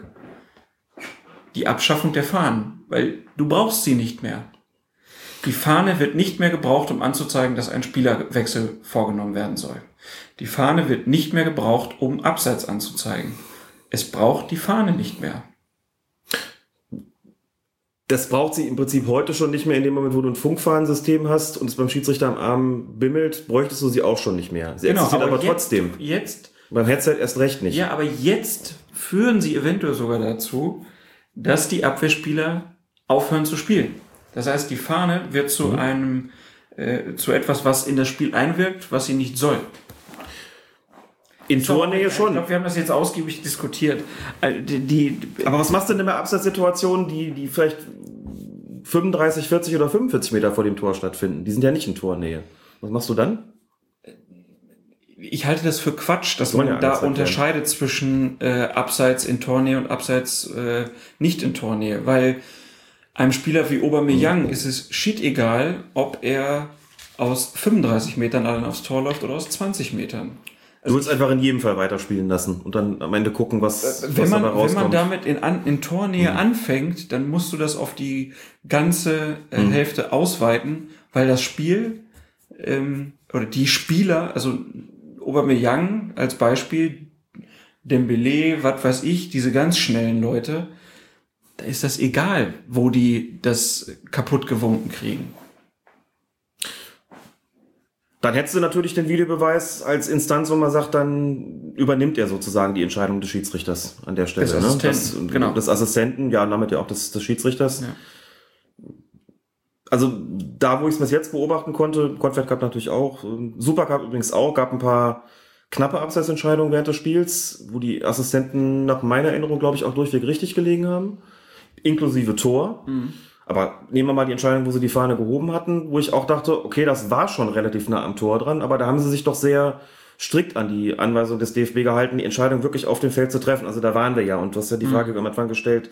Speaker 5: die Abschaffung der Fahnen, weil du brauchst sie nicht mehr. Die Fahne wird nicht mehr gebraucht, um anzuzeigen, dass ein Spielerwechsel vorgenommen werden soll. Die Fahne wird nicht mehr gebraucht, um Abseits anzuzeigen. Es braucht die Fahne nicht mehr.
Speaker 6: Das braucht sie im Prinzip heute schon nicht mehr in dem Moment, wo du ein Funkfahnensystem hast und es beim Schiedsrichter am Arm bimmelt, bräuchtest du sie auch schon nicht mehr. Sie existiert aber,
Speaker 5: Genau, jetzt,
Speaker 6: trotzdem.
Speaker 5: Jetzt
Speaker 6: Beim Headset erst recht nicht.
Speaker 5: Ja, aber jetzt führen sie eventuell sogar dazu, dass die Abwehrspieler aufhören zu spielen. Das heißt, die Fahne wird zu
Speaker 6: Mhm.
Speaker 5: einem, äh, zu etwas, was in das Spiel einwirkt, was sie nicht soll.
Speaker 6: In Tornähe
Speaker 5: Ich
Speaker 6: schon.
Speaker 5: glaube, wir haben das jetzt ausgiebig diskutiert. Äh, Die, die,
Speaker 6: Aber was machst du denn bei Abseitssituationen, die, die vielleicht 35, 40 oder 45 Meter vor dem Tor stattfinden? Die sind ja nicht in Tornähe. Was machst du dann?
Speaker 5: ich halte das für Quatsch, dass
Speaker 6: Soll
Speaker 5: man
Speaker 6: ja
Speaker 5: da unterscheidet zwischen äh, Abseits in Tornähe und Abseits äh, nicht in Tornähe, weil einem Spieler wie Aubameyang
Speaker 6: Mhm.
Speaker 5: ist es shit egal, ob er aus 35 Metern allein aufs Tor läuft oder aus 20 Metern.
Speaker 6: Du willst einfach in jedem Fall weiterspielen lassen und dann am Ende gucken, was,
Speaker 5: Äh, Wenn
Speaker 6: was
Speaker 5: man,
Speaker 6: dabei
Speaker 5: wenn
Speaker 6: rauskommt.
Speaker 5: man damit in, an, in Tornähe
Speaker 6: Mhm.
Speaker 5: anfängt, dann musst du das auf die ganze äh,
Speaker 6: Mhm.
Speaker 5: Hälfte ausweiten, weil das Spiel ähm, oder die Spieler, also Aubameyang als Beispiel, Dembele, was weiß ich, diese ganz schnellen Leute, da ist das egal, wo die das kaputt gewunken kriegen.
Speaker 6: Dann hättest du natürlich den Videobeweis als Instanz, wo man sagt, dann übernimmt er sozusagen die Entscheidung des Schiedsrichters an der Stelle.
Speaker 5: Des Assistenten,
Speaker 6: das,
Speaker 5: genau.
Speaker 6: Des Assistenten, ja, und damit ja auch des, des Schiedsrichters.
Speaker 5: Ja.
Speaker 6: Also da, wo ich es bis jetzt beobachten konnte, Confed Cup natürlich auch, ähm, Supercup übrigens auch, gab ein paar knappe Abseitsentscheidungen während des Spiels, wo die Assistenten nach meiner Erinnerung, glaube ich, auch durchweg richtig gelegen haben, inklusive Tor. Aber nehmen wir mal die Entscheidung, wo sie die Fahne gehoben hatten, wo ich auch dachte, okay, das war schon relativ nah am Tor dran, aber da haben sie sich doch sehr strikt an die Anweisung des DFB gehalten, die Entscheidung wirklich auf dem Feld zu treffen. Also da waren wir ja und du hast ja die Frage am Anfang gestellt,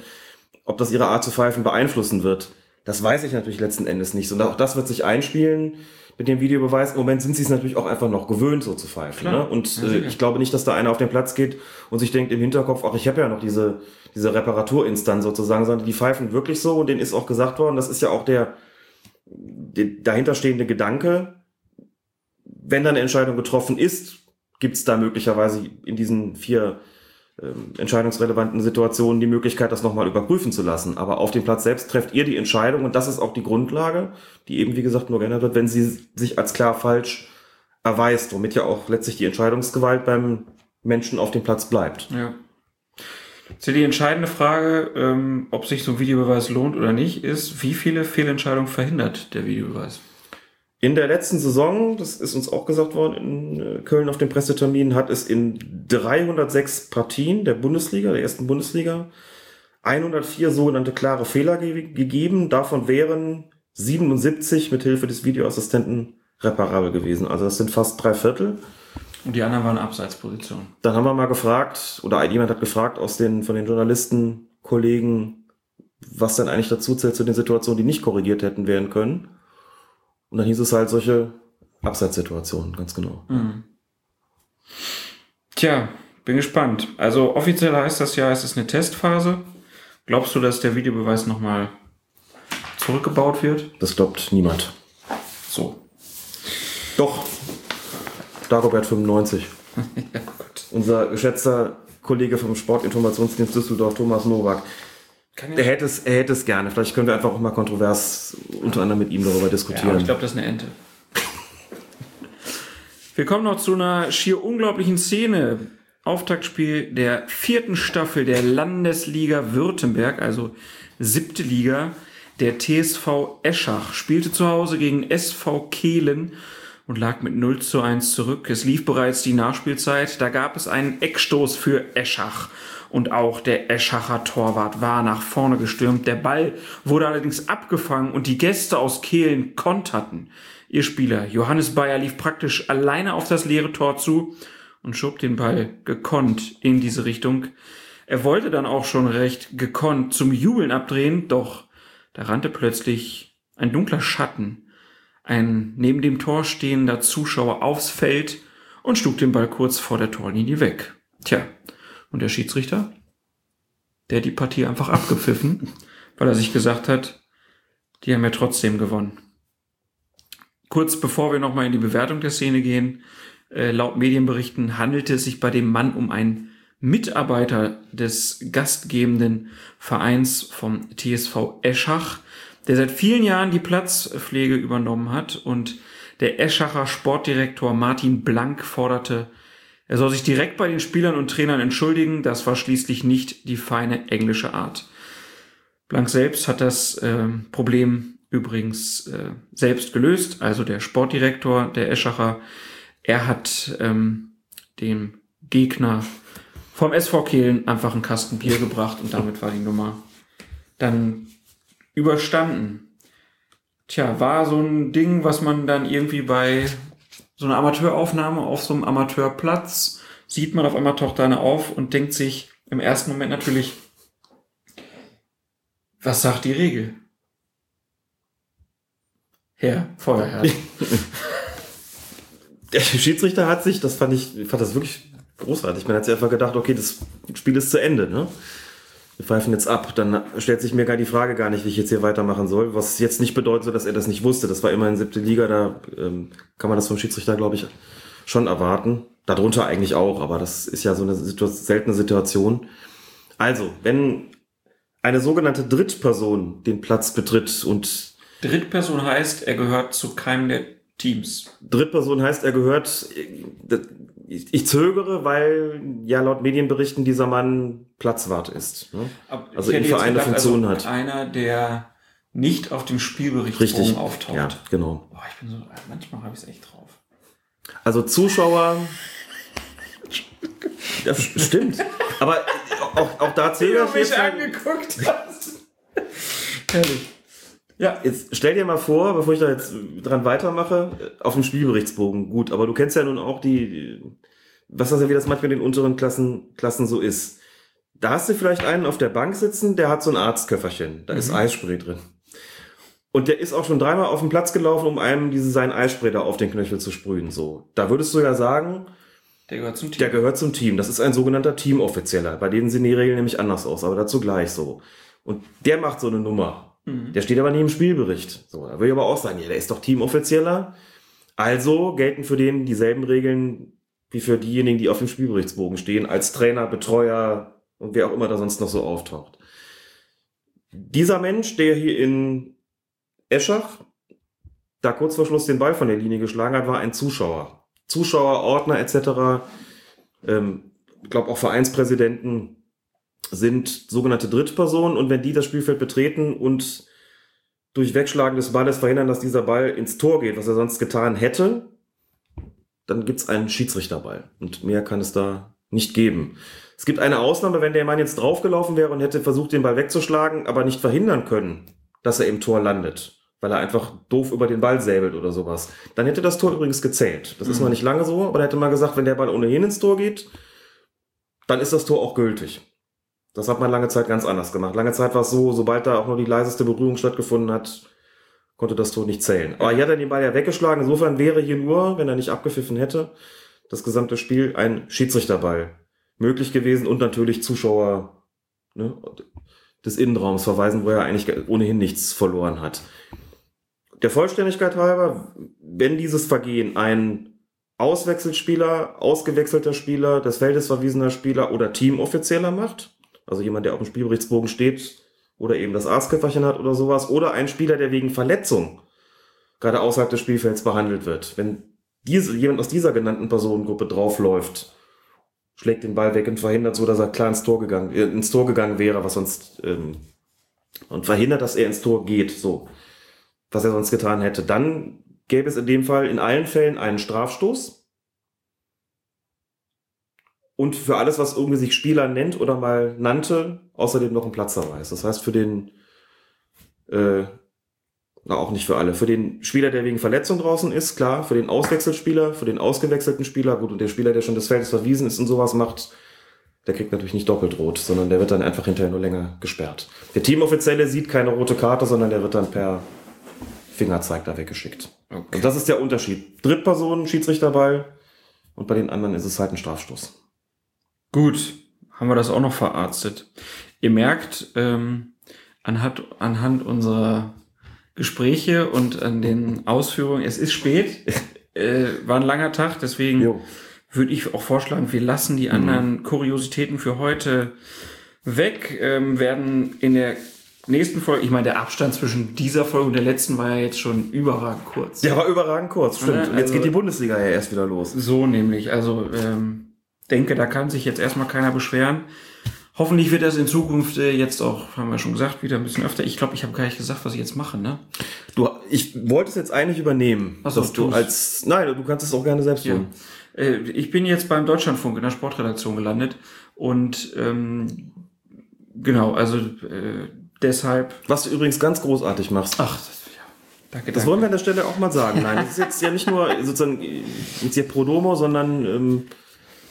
Speaker 6: ob das ihre Art zu pfeifen beeinflussen wird. Das weiß ich natürlich letzten Endes nicht. Und auch das wird sich einspielen mit dem Videobeweis. Im Moment sind sie es natürlich auch einfach noch gewöhnt, so zu pfeifen.
Speaker 5: Klar.
Speaker 6: Ne? Und äh, ich glaube nicht, dass da einer auf den Platz geht und sich denkt im Hinterkopf, ach, ich habe ja noch diese, diese Reparaturinstanz sozusagen, sondern die pfeifen wirklich so und denen ist auch gesagt worden, das ist ja auch der, der dahinterstehende Gedanke, wenn dann eine Entscheidung getroffen ist, gibt es da möglicherweise in diesen vier ähm, entscheidungsrelevanten Situationen die Möglichkeit, das nochmal überprüfen zu lassen. Aber auf dem Platz selbst trefft ihr die Entscheidung und das ist auch die Grundlage, die eben, wie gesagt, nur geändert wird, wenn sie sich als klar falsch erweist, womit ja auch letztlich die Entscheidungsgewalt beim Menschen auf dem Platz bleibt.
Speaker 5: Ja. Hier die entscheidende Frage, ähm, ob sich so ein Videobeweis lohnt oder nicht, ist, wie viele Fehlentscheidungen verhindert der Videobeweis?
Speaker 6: In der letzten Saison, das ist uns auch gesagt worden in äh, Köln auf dem Pressetermin, hat es in 306 Partien der Bundesliga, der ersten Bundesliga, 104 sogenannte klare Fehler ge gegeben. Davon wären 77 mit Hilfe des Videoassistenten reparabel gewesen. Also das sind fast drei Viertel.
Speaker 5: Und die anderen waren Abseitspositionen.
Speaker 6: Dann haben wir mal gefragt, oder jemand hat gefragt aus den, von den Journalisten, Kollegen, was denn eigentlich dazu zählt zu den Situationen, die nicht korrigiert hätten werden können. Und dann hieß es halt solche Abseitssituationen, ganz genau.
Speaker 5: Mhm. Tja, bin gespannt. Also offiziell heißt das ja, es ist eine Testphase. Glaubst du, dass der Videobeweis nochmal zurückgebaut wird?
Speaker 6: Das glaubt niemand.
Speaker 5: So.
Speaker 6: Doch. Dagobert 95.
Speaker 5: ja, gut.
Speaker 6: Unser geschätzter Kollege vom Sportinformationsdienst Düsseldorf, Thomas Nowak.
Speaker 5: Ja-
Speaker 6: Er hätte es, er hätte es gerne. Vielleicht können wir einfach auch mal kontrovers unter anderem mit ihm darüber
Speaker 5: Ja,
Speaker 6: diskutieren.
Speaker 5: aber ich glaube, das ist eine Ente. Wir kommen noch zu einer schier unglaublichen Szene. Auftaktspiel der vierten Staffel der Landesliga Württemberg, also siebte Liga. Der TSV Eschach spielte zu Hause gegen SV Kehlen und lag mit 0 zu 1 zurück. Es lief bereits die Nachspielzeit. Da gab es einen Eckstoß für Eschach. Und auch der Eschacher Torwart war nach vorne gestürmt. Der Ball wurde allerdings abgefangen und die Gäste aus Kehlen konterten. Ihr Spieler Johannes Bayer lief praktisch alleine auf das leere Tor zu und schob den Ball gekonnt in diese Richtung. Er wollte dann auch schon recht gekonnt zum Jubeln abdrehen, doch da rannte plötzlich ein dunkler Schatten, ein neben dem Tor stehender Zuschauer aufs Feld und schlug den Ball kurz vor der Torlinie weg. Tja, und der Schiedsrichter? Der hat die Partie einfach abgepfiffen, weil er sich gesagt hat, die haben ja trotzdem gewonnen. Kurz bevor wir nochmal in die Bewertung der Szene gehen, äh, laut Medienberichten handelte es sich bei dem Mann um einen Mitarbeiter des gastgebenden Vereins vom TSV Eschach, der seit vielen Jahren die Platzpflege übernommen hat und der Eschacher Sportdirektor Martin Blank forderte, er soll sich direkt bei den Spielern und Trainern entschuldigen, das war schließlich nicht die feine englische Art. Blank selbst hat das äh, Problem übrigens äh, selbst gelöst, also der Sportdirektor der Eschacher, er hat ähm, dem Gegner vom SV Kehlen einfach einen Kasten Bier gebracht und damit war die Nummer dann überstanden. Tja, war so ein Ding, was man dann irgendwie bei so eine Amateuraufnahme auf so einem Amateurplatz, sieht man auf einmal taucht da eine auf und denkt sich im ersten Moment natürlich, was sagt die Regel? Herr Feuerherr.
Speaker 6: Der Schiedsrichter hat sich, das fand ich, ich fand das wirklich großartig. Man hat sich einfach gedacht, okay, das Spiel ist zu Ende, ne? Wir pfeifen jetzt ab. Dann stellt sich mir gar die Frage gar nicht, wie ich jetzt hier weitermachen soll. Was jetzt nicht bedeutet, dass er das nicht wusste. Das war immerhin siebte Liga, da ähm, kann man das vom Schiedsrichter, glaube ich, schon erwarten. Darunter eigentlich auch, aber das ist ja so eine Situ seltene Situation. Also, wenn eine sogenannte Drittperson den Platz betritt und
Speaker 5: Drittperson heißt, er gehört zu keinem der Teams.
Speaker 6: Drittperson heißt, er gehört, ich, ich zögere, weil ja laut Medienberichten dieser Mann Platzwart ist. Ne? Also im Verein eine Funktion
Speaker 5: also
Speaker 6: hat.
Speaker 5: Einer, der nicht auf dem Spielbericht
Speaker 6: Richtig.
Speaker 5: auftaucht.
Speaker 6: Ja, genau.
Speaker 5: Boah, ich bin so, manchmal habe ich es echt drauf.
Speaker 6: Also Zuschauer. Das stimmt. Aber auch, auch da zählt
Speaker 5: mich angeguckt hast. Herrlich.
Speaker 6: Ja, jetzt stell dir mal vor, bevor ich da jetzt dran weitermache, auf dem Spielberichtsbogen. Gut, aber du kennst ja nun auch die, was das ja wie das manchmal in den unteren Klassen, Klassen so ist. Da hast du vielleicht einen auf der Bank sitzen, der hat so ein Arztköfferchen. Da ist
Speaker 5: Mhm.
Speaker 6: Eisspray drin. Und der ist auch schon dreimal auf den Platz gelaufen, um einem diese, sein Eisspray da auf den Knöchel zu sprühen. So. Da würdest du ja sagen,
Speaker 5: Der gehört zum Team.
Speaker 6: der gehört zum Team. Das ist ein sogenannter Teamoffizieller. Bei denen sehen die Regeln nämlich anders aus, aber dazu gleich so. Und der macht so eine Nummer.
Speaker 5: Mhm.
Speaker 6: Der steht aber im Spielbericht. So, da würde ich aber auch sagen, ja, der ist doch Teamoffizieller. Also gelten für den dieselben Regeln wie für diejenigen, die auf dem Spielberichtsbogen stehen, als Trainer, Betreuer und wer auch immer da sonst noch so auftaucht. Dieser Mensch, der hier in Eschach da kurz vor Schluss den Ball von der Linie geschlagen hat, war ein Zuschauer. Zuschauer, Ordner etc. Ähm, ich glaube auch Vereinspräsidenten sind sogenannte Drittpersonen und wenn die das Spielfeld betreten und durch Wegschlagen des Balles verhindern, dass dieser Ball ins Tor geht, was er sonst getan hätte, dann gibt's einen Schiedsrichterball. Und mehr kann es da nicht geben. Es gibt eine Ausnahme, wenn der Mann jetzt draufgelaufen wäre und hätte versucht, den Ball wegzuschlagen, aber nicht verhindern können, dass er im Tor landet, weil er einfach doof über den Ball säbelt oder sowas. Dann hätte das Tor übrigens gezählt. Das ist
Speaker 5: Mhm.
Speaker 6: noch nicht lange so, aber er hätte mal gesagt, wenn der Ball ohnehin ins Tor geht, dann ist das Tor auch gültig. Das hat man lange Zeit ganz anders gemacht. Lange Zeit war es so, sobald da auch nur die leiseste Berührung stattgefunden hat, konnte das Tor nicht zählen. Aber hier hat er den Ball ja weggeschlagen. Insofern wäre hier nur, wenn er nicht abgepfiffen hätte, das gesamte Spiel ein Schiedsrichterball möglich gewesen und natürlich Zuschauer ne, des Innenraums verweisen, wo er eigentlich ohnehin nichts verloren hat. Der Vollständigkeit halber, wenn dieses Vergehen ein Auswechselspieler, ausgewechselter Spieler, des Feldes verwiesener Spieler oder Teamoffizieller macht, also jemand, der auf dem Spielberichtsbogen steht oder eben das Arztköfferchen hat oder sowas, oder ein Spieler, der wegen Verletzung gerade außerhalb des Spielfelds behandelt wird. Wenn diese, jemand aus dieser genannten Personengruppe draufläuft, schlägt den Ball weg und verhindert so, dass er klar ins Tor gegangen, äh, ins Tor gegangen wäre, was sonst ähm, und verhindert, dass er ins Tor geht, so was er sonst getan hätte, dann gäbe es in dem Fall in allen Fällen einen Strafstoß. Und für alles, was irgendwie sich Spieler nennt oder mal nannte, außerdem noch ein Platzverweis. Das heißt, für den, äh, na auch nicht für alle, für den Spieler, der wegen Verletzung draußen ist, klar, für den Auswechselspieler, für den ausgewechselten Spieler, gut, und der Spieler, der schon des Feldes verwiesen ist und sowas macht, der kriegt natürlich nicht doppelt rot, sondern der wird dann einfach hinterher nur länger gesperrt. Der Teamoffizielle sieht keine rote Karte, sondern der wird dann per Fingerzeig da weggeschickt.
Speaker 5: Okay.
Speaker 6: Und das ist der Unterschied. Drittpersonen, Schiedsrichterball und bei den anderen ist es halt ein Strafstoß.
Speaker 5: Gut, haben wir das auch noch verarztet. Ihr merkt, ähm, anhand, anhand unserer Gespräche und an den Ausführungen, es ist spät, äh, war ein langer Tag, deswegen
Speaker 6: Jo.
Speaker 5: würde ich auch vorschlagen, wir lassen die anderen Kuriositäten für heute weg, ähm, werden in der nächsten Folge, ich meine, der Abstand zwischen dieser Folge und der letzten war ja jetzt schon überragend kurz.
Speaker 6: Der war überragend kurz, stimmt.
Speaker 5: Ja,
Speaker 6: und jetzt
Speaker 5: also-
Speaker 6: geht die Bundesliga ja erst wieder los.
Speaker 5: So nämlich. Also ähm, denke, da kann sich jetzt erstmal keiner beschweren. Hoffentlich wird das in Zukunft äh, jetzt auch, haben wir schon gesagt, wieder ein bisschen öfter. Ich glaube, ich habe gar nicht gesagt, was ich jetzt mache, ne?
Speaker 6: Du, ich wollte es jetzt eigentlich übernehmen,
Speaker 5: Ach so,
Speaker 6: dass du als, nein, du kannst es auch gerne selbst
Speaker 5: Ja.
Speaker 6: tun.
Speaker 5: Äh, ich bin jetzt beim Deutschlandfunk in der Sportredaktion gelandet und ähm, genau, also äh, deshalb.
Speaker 6: Was du übrigens ganz großartig machst.
Speaker 5: Ach, das, ja. Danke,
Speaker 6: Das
Speaker 5: danke.
Speaker 6: wollen wir an der Stelle auch mal sagen. Nein, das ist jetzt ja nicht nur sozusagen jetzt hier pro domo, sondern ähm,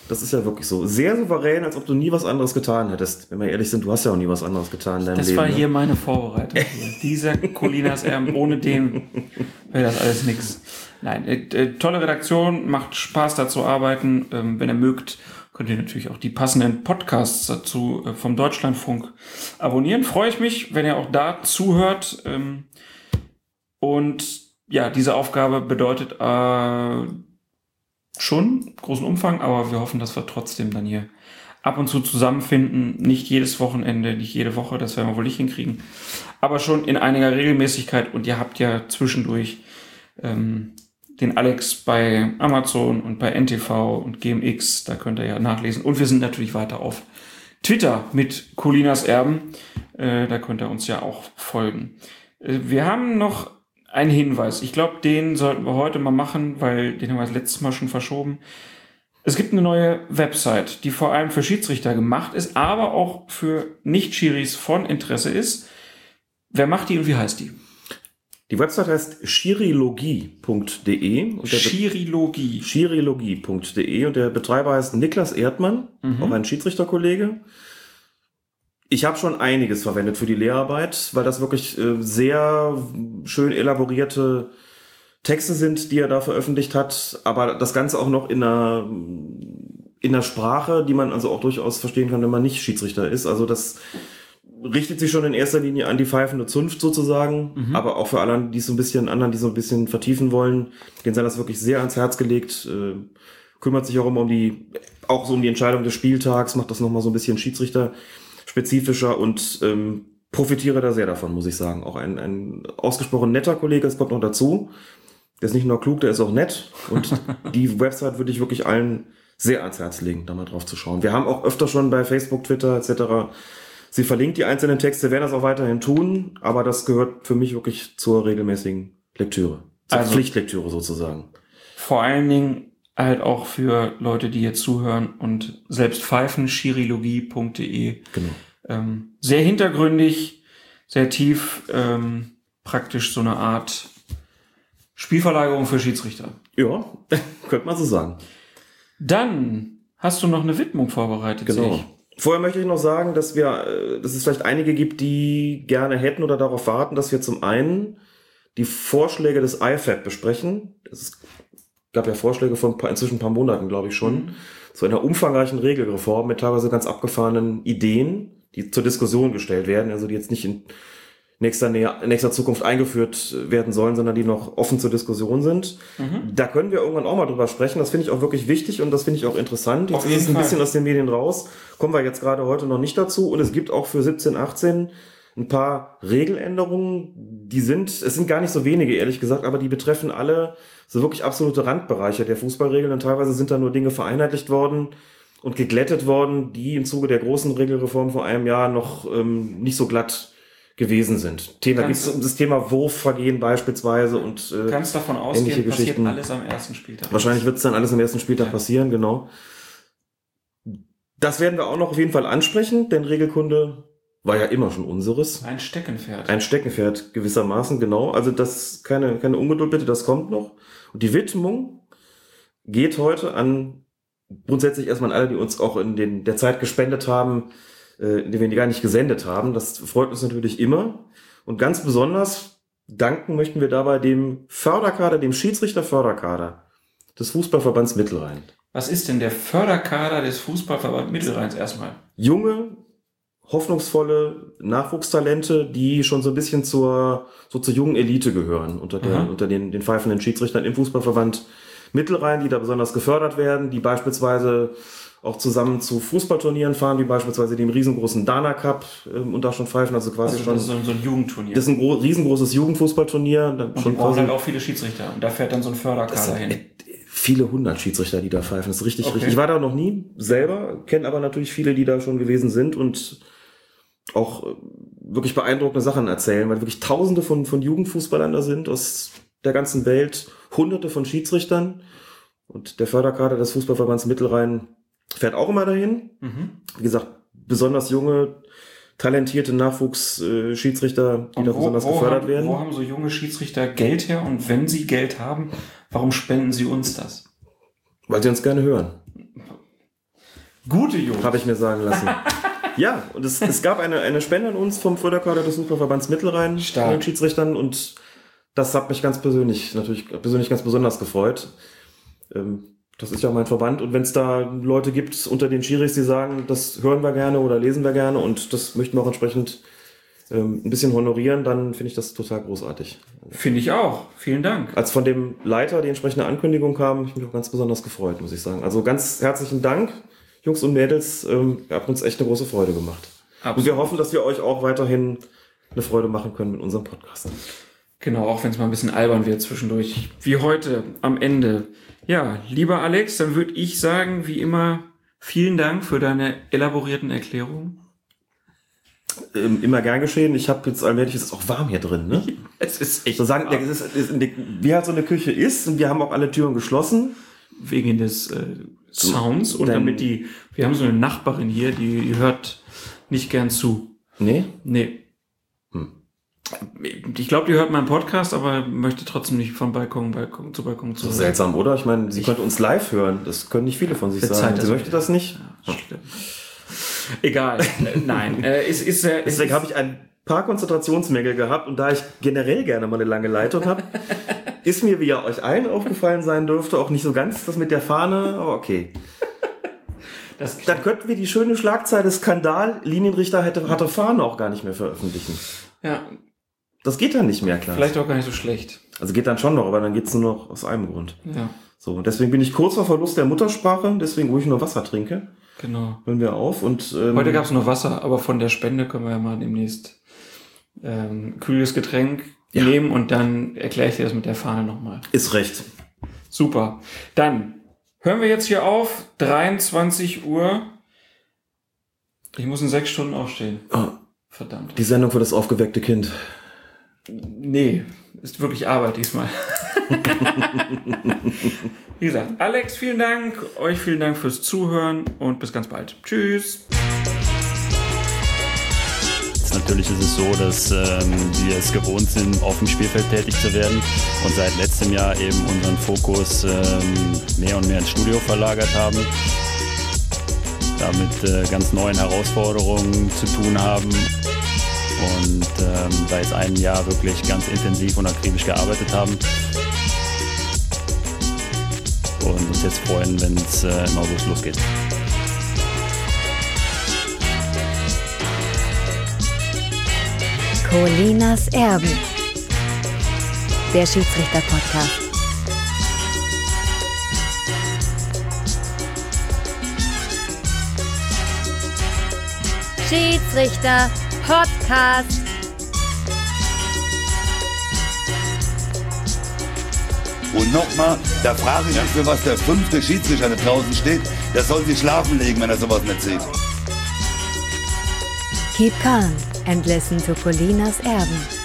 Speaker 6: das ist ja wirklich so. Sehr souverän, als ob du nie was anderes getan hättest. Wenn wir ehrlich sind, du hast ja auch nie was anderes getan in deinem
Speaker 5: Das
Speaker 6: Leben.
Speaker 5: war
Speaker 6: ne?
Speaker 5: hier meine Vorbereitung. Dieser Colinas Erben, ohne den wäre das alles nix. Nein, äh, äh, tolle Redaktion, macht Spaß da zu arbeiten. Ähm, wenn ihr mögt, könnt ihr natürlich auch die passenden Podcasts dazu äh, vom Deutschlandfunk abonnieren. Freue ich mich, wenn ihr auch da zuhört. Ähm, und ja, diese Aufgabe bedeutet äh, schon großen Umfang, aber wir hoffen, dass wir trotzdem dann hier ab und zu zusammenfinden. Nicht jedes Wochenende, nicht jede Woche, das werden wir wohl nicht hinkriegen. Aber schon in einiger Regelmäßigkeit. Und ihr habt ja zwischendurch ähm, den Alex bei Amazon und bei NTV und GMX. Da könnt ihr ja nachlesen. Und wir sind natürlich weiter auf Twitter mit Colinas Erben. Äh, da könnt ihr uns ja auch folgen. Äh, wir haben noch einen Hinweis. Ich glaube, den sollten wir heute mal machen, weil den haben wir letztes Mal schon verschoben. Es gibt eine neue Website, die vor allem für Schiedsrichter gemacht ist, aber auch für Nicht-Schiris von Interesse ist. Wer macht die und wie heißt die?
Speaker 6: Die Website heißt chirilogie.de und der Be-
Speaker 5: Schirilogie.
Speaker 6: chirilogie.de und der Betreiber heißt Niklas Erdmann, auch ein Schiedsrichterkollege. Ich habe schon einiges verwendet für die Lehrarbeit, weil das wirklich äh, sehr schön elaborierte Texte sind, die er da veröffentlicht hat, aber das Ganze auch noch in einer, in einer Sprache, die man also auch durchaus verstehen kann, wenn man nicht Schiedsrichter ist. Also das richtet sich schon in erster Linie an die pfeifende Zunft sozusagen, aber auch für alle, die so ein bisschen anderen, die so ein bisschen vertiefen wollen, denen sei das wirklich sehr ans Herz gelegt. Äh, kümmert sich auch immer um die, auch so um die Entscheidung des Spieltags, macht das nochmal so ein bisschen Schiedsrichter spezifischer und ähm, profitiere da sehr davon, muss ich sagen. Auch ein, ein ausgesprochen netter Kollege, das kommt noch dazu. Der ist nicht nur klug, der ist auch nett. Und die Website würde ich wirklich allen sehr ans Herz legen, da mal drauf zu schauen. Wir haben auch öfter schon bei Facebook, Twitter etc. Sie verlinkt die einzelnen Texte, werden das auch weiterhin tun, aber das gehört für mich wirklich zur regelmäßigen Lektüre. Zur
Speaker 5: Also-
Speaker 6: Pflichtlektüre sozusagen.
Speaker 5: Vor allen Dingen halt auch für Leute, die jetzt zuhören und selbst pfeifen, chirilogie.de.
Speaker 6: Genau.
Speaker 5: Ähm, sehr hintergründig, sehr tief, ähm, praktisch so eine Art Spielverlagerung für Schiedsrichter.
Speaker 6: Ja, könnte man so sagen.
Speaker 5: Dann hast du noch eine Widmung vorbereitet.
Speaker 6: Genau.
Speaker 5: ich.
Speaker 6: Vorher möchte ich noch sagen, dass wir, äh, dass es vielleicht einige gibt, die gerne hätten oder darauf warten, dass wir zum einen die Vorschläge des IFAB besprechen. Es gab ja Vorschläge von inzwischen ein paar Monaten, glaube ich schon, zu einer umfangreichen Regelreform mit teilweise ganz abgefahrenen Ideen, die zur Diskussion gestellt werden, also die jetzt nicht in nächster, Nähe, in nächster Zukunft eingeführt werden sollen, sondern die noch offen zur Diskussion sind. Da können wir irgendwann auch mal drüber sprechen. Das finde ich auch wirklich wichtig und das finde ich auch interessant. Jetzt ist es ein bisschen aus den Medien raus. Kommen wir jetzt gerade heute noch nicht dazu. Und es gibt auch für 17, 18 ein paar Regeländerungen, die sind, es sind gar nicht so wenige, ehrlich gesagt, aber die betreffen alle so wirklich absolute Randbereiche der Fußballregeln und teilweise sind da nur Dinge vereinheitlicht worden und geglättet worden, die im Zuge der großen Regelreform vor einem Jahr noch ähm, nicht so glatt gewesen sind. Thema gibt es um das Thema Wurfvergehen beispielsweise und äh,
Speaker 5: kannst davon
Speaker 6: ähnliche
Speaker 5: ausgehen, passiert
Speaker 6: Geschichten.
Speaker 5: alles am ersten Spieltag.
Speaker 6: Wahrscheinlich wird es dann alles am ersten Spieltag
Speaker 5: Ja.
Speaker 6: passieren, genau. Das werden wir auch noch auf jeden Fall ansprechen, denn Regelkunde war ja immer schon unseres.
Speaker 5: Ein Steckenpferd.
Speaker 6: Ein Steckenpferd gewissermaßen, genau. Also das keine, keine Ungeduld bitte, das kommt noch. Und die Widmung geht heute an grundsätzlich erstmal an alle, die uns auch in den, der Zeit gespendet haben, äh, in der wir die gar nicht gesendet haben. Das freut uns natürlich immer. Und ganz besonders danken möchten wir dabei dem Förderkader, dem Schiedsrichterförderkader des Fußballverbands Mittelrhein.
Speaker 5: Was ist denn der Förderkader des Fußballverband Mittelrheins erstmal?
Speaker 6: junge, hoffnungsvolle Nachwuchstalente, die schon so ein bisschen zur, so zur jungen Elite gehören, unter, der,
Speaker 5: Aha.
Speaker 6: unter den, den pfeifenden Schiedsrichtern im Fußballverband Mittelrhein, die da besonders gefördert werden, die beispielsweise auch zusammen zu Fußballturnieren fahren, wie beispielsweise dem riesengroßen Dana Cup ähm, und da schon pfeifen, also quasi
Speaker 5: Also
Speaker 6: schon.
Speaker 5: das ist so, so ein Jugendturnier.
Speaker 6: Das ist ein gro riesengroßes Jugendfußballturnier. da
Speaker 5: und die
Speaker 6: schon
Speaker 5: brauchen
Speaker 6: quasi
Speaker 5: halt auch viele Schiedsrichter. Und da fährt dann so ein Förderkader hin.
Speaker 6: viele hundert Schiedsrichter, die da pfeifen. Das ist richtig,
Speaker 5: Okay.
Speaker 6: richtig. Ich war da noch nie selber, kenne aber natürlich viele, die da schon gewesen sind und auch äh, wirklich beeindruckende Sachen erzählen, weil wirklich tausende von, von Jugendfußballern da sind aus der ganzen Welt, hunderte von Schiedsrichtern und der Förderkader des Fußballverbands Mittelrhein fährt auch immer dahin.
Speaker 5: Mhm.
Speaker 6: Wie gesagt, besonders junge, talentierte Nachwuchsschiedsrichter, die
Speaker 5: Und
Speaker 6: da besonders gefördert
Speaker 5: haben,
Speaker 6: werden.
Speaker 5: Wo haben so junge Schiedsrichter Geld her? Und wenn sie Geld haben, warum spenden sie uns das?
Speaker 6: Weil sie uns gerne hören,
Speaker 5: Gute Jungs.
Speaker 6: habe ich mir sagen lassen. ja, und es, es gab eine, eine Spende an uns vom Förderkader des Fußballverbands Mittelrhein
Speaker 5: Stark.
Speaker 6: von den Schiedsrichtern und das hat mich ganz persönlich, natürlich persönlich ganz besonders gefreut. Ähm, das ist ja mein Verband und wenn es da Leute gibt unter den Schiris, die sagen, das hören wir gerne oder lesen wir gerne und das möchten wir auch entsprechend ähm, ein bisschen honorieren, dann finde ich das total großartig.
Speaker 5: Finde ich auch. Vielen Dank.
Speaker 6: Als von dem Leiter die entsprechende Ankündigung kam, habe ich mich auch ganz besonders gefreut, muss ich sagen. Also ganz herzlichen Dank, Jungs und Mädels. Ähm, ihr habt uns echt eine große Freude gemacht. Und wir hoffen, dass wir euch auch weiterhin eine Freude machen können mit unserem Podcast.
Speaker 5: Genau, auch wenn es mal ein bisschen albern wird zwischendurch. Wie heute am Ende. Ja, lieber Alex, dann würde ich sagen, wie immer, vielen Dank für deine elaborierten Erklärungen.
Speaker 6: Ähm, immer gern geschehen. Ich habe jetzt allmählich, es ist auch warm hier drin, ne?
Speaker 5: Es ist echt
Speaker 6: So sagen,
Speaker 5: warm.
Speaker 6: es ist, es ist, wie halt so eine Küche ist und wir haben auch alle Türen geschlossen.
Speaker 5: Wegen des äh, Sounds und
Speaker 6: Denn-
Speaker 5: damit die, wir haben so eine Nachbarin hier, die, die hört nicht gern zu.
Speaker 6: Nee?
Speaker 5: Nee.
Speaker 6: Hm.
Speaker 5: Ich glaube, die hört meinen Podcast, aber möchte trotzdem nicht von Balkon, Balkon zu Balkon zu.
Speaker 6: Seltsam, oder? Ich meine, sie
Speaker 5: Ich-
Speaker 6: könnte uns live hören. Das können nicht viele von sich sagen.
Speaker 5: das
Speaker 6: Sie möchte das nicht.
Speaker 5: Schlimm. Egal. Nein. Äh, es ist, äh, es
Speaker 6: Deswegen
Speaker 5: ist,
Speaker 6: habe ich ein paar Konzentrationsmängel gehabt und da ich generell gerne mal eine lange Leitung habe, ist mir, wie ja euch allen aufgefallen sein dürfte, auch nicht so ganz das mit der Fahne, aber okay.
Speaker 5: das,
Speaker 6: Dann könnten wir die schöne Schlagzeile Skandal, Linienrichter hätte, hatte Fahne auch gar nicht mehr veröffentlichen.
Speaker 5: ja,
Speaker 6: Das geht dann nicht mehr, klar.
Speaker 5: vielleicht auch gar nicht so schlecht.
Speaker 6: Also geht dann schon noch, aber dann geht's nur noch aus einem Grund.
Speaker 5: Ja,
Speaker 6: So, deswegen bin ich kurz vor Verlust der Muttersprache, deswegen ruhig nur Wasser trinke.
Speaker 5: genau.
Speaker 6: Hören wir auf und ähm,
Speaker 5: Heute gab es nur Wasser, aber von der Spende können wir ja mal demnächst ähm, kühles Getränk
Speaker 6: Ja.
Speaker 5: nehmen und dann erkläre ich dir das mit der Fahne nochmal.
Speaker 6: ist recht.
Speaker 5: Super. Dann hören wir jetzt hier auf. 23 Uhr. Ich muss in sechs Stunden aufstehen.
Speaker 6: Oh,
Speaker 5: Verdammt.
Speaker 6: die Sendung für das aufgeweckte Kind.
Speaker 5: Nee, ist wirklich Arbeit diesmal. Wie gesagt, Alex, vielen Dank. Euch vielen Dank fürs Zuhören und bis ganz bald. Tschüss.
Speaker 2: Natürlich ist es so, dass ähm, wir es gewohnt sind, auf dem Spielfeld tätig zu werden und seit letztem Jahr eben unseren Fokus ähm, mehr und mehr ins Studio verlagert haben. Damit äh, ganz neuen Herausforderungen zu tun haben und ähm, da jetzt Jahr wirklich ganz intensiv und akribisch gearbeitet haben. Und uns jetzt freuen, wenn es äh, im August losgeht.
Speaker 3: Colinas Erben. Der Schiedsrichter-Podcast. Schiedsrichter-Podcast.
Speaker 4: Und nochmal, da frage ich mich, für was der fünfte Schiedsrichter da draußen steht. Der soll sich schlafen legen, wenn er sowas nicht sieht.
Speaker 3: Keep calm and listen to Colinas Erben.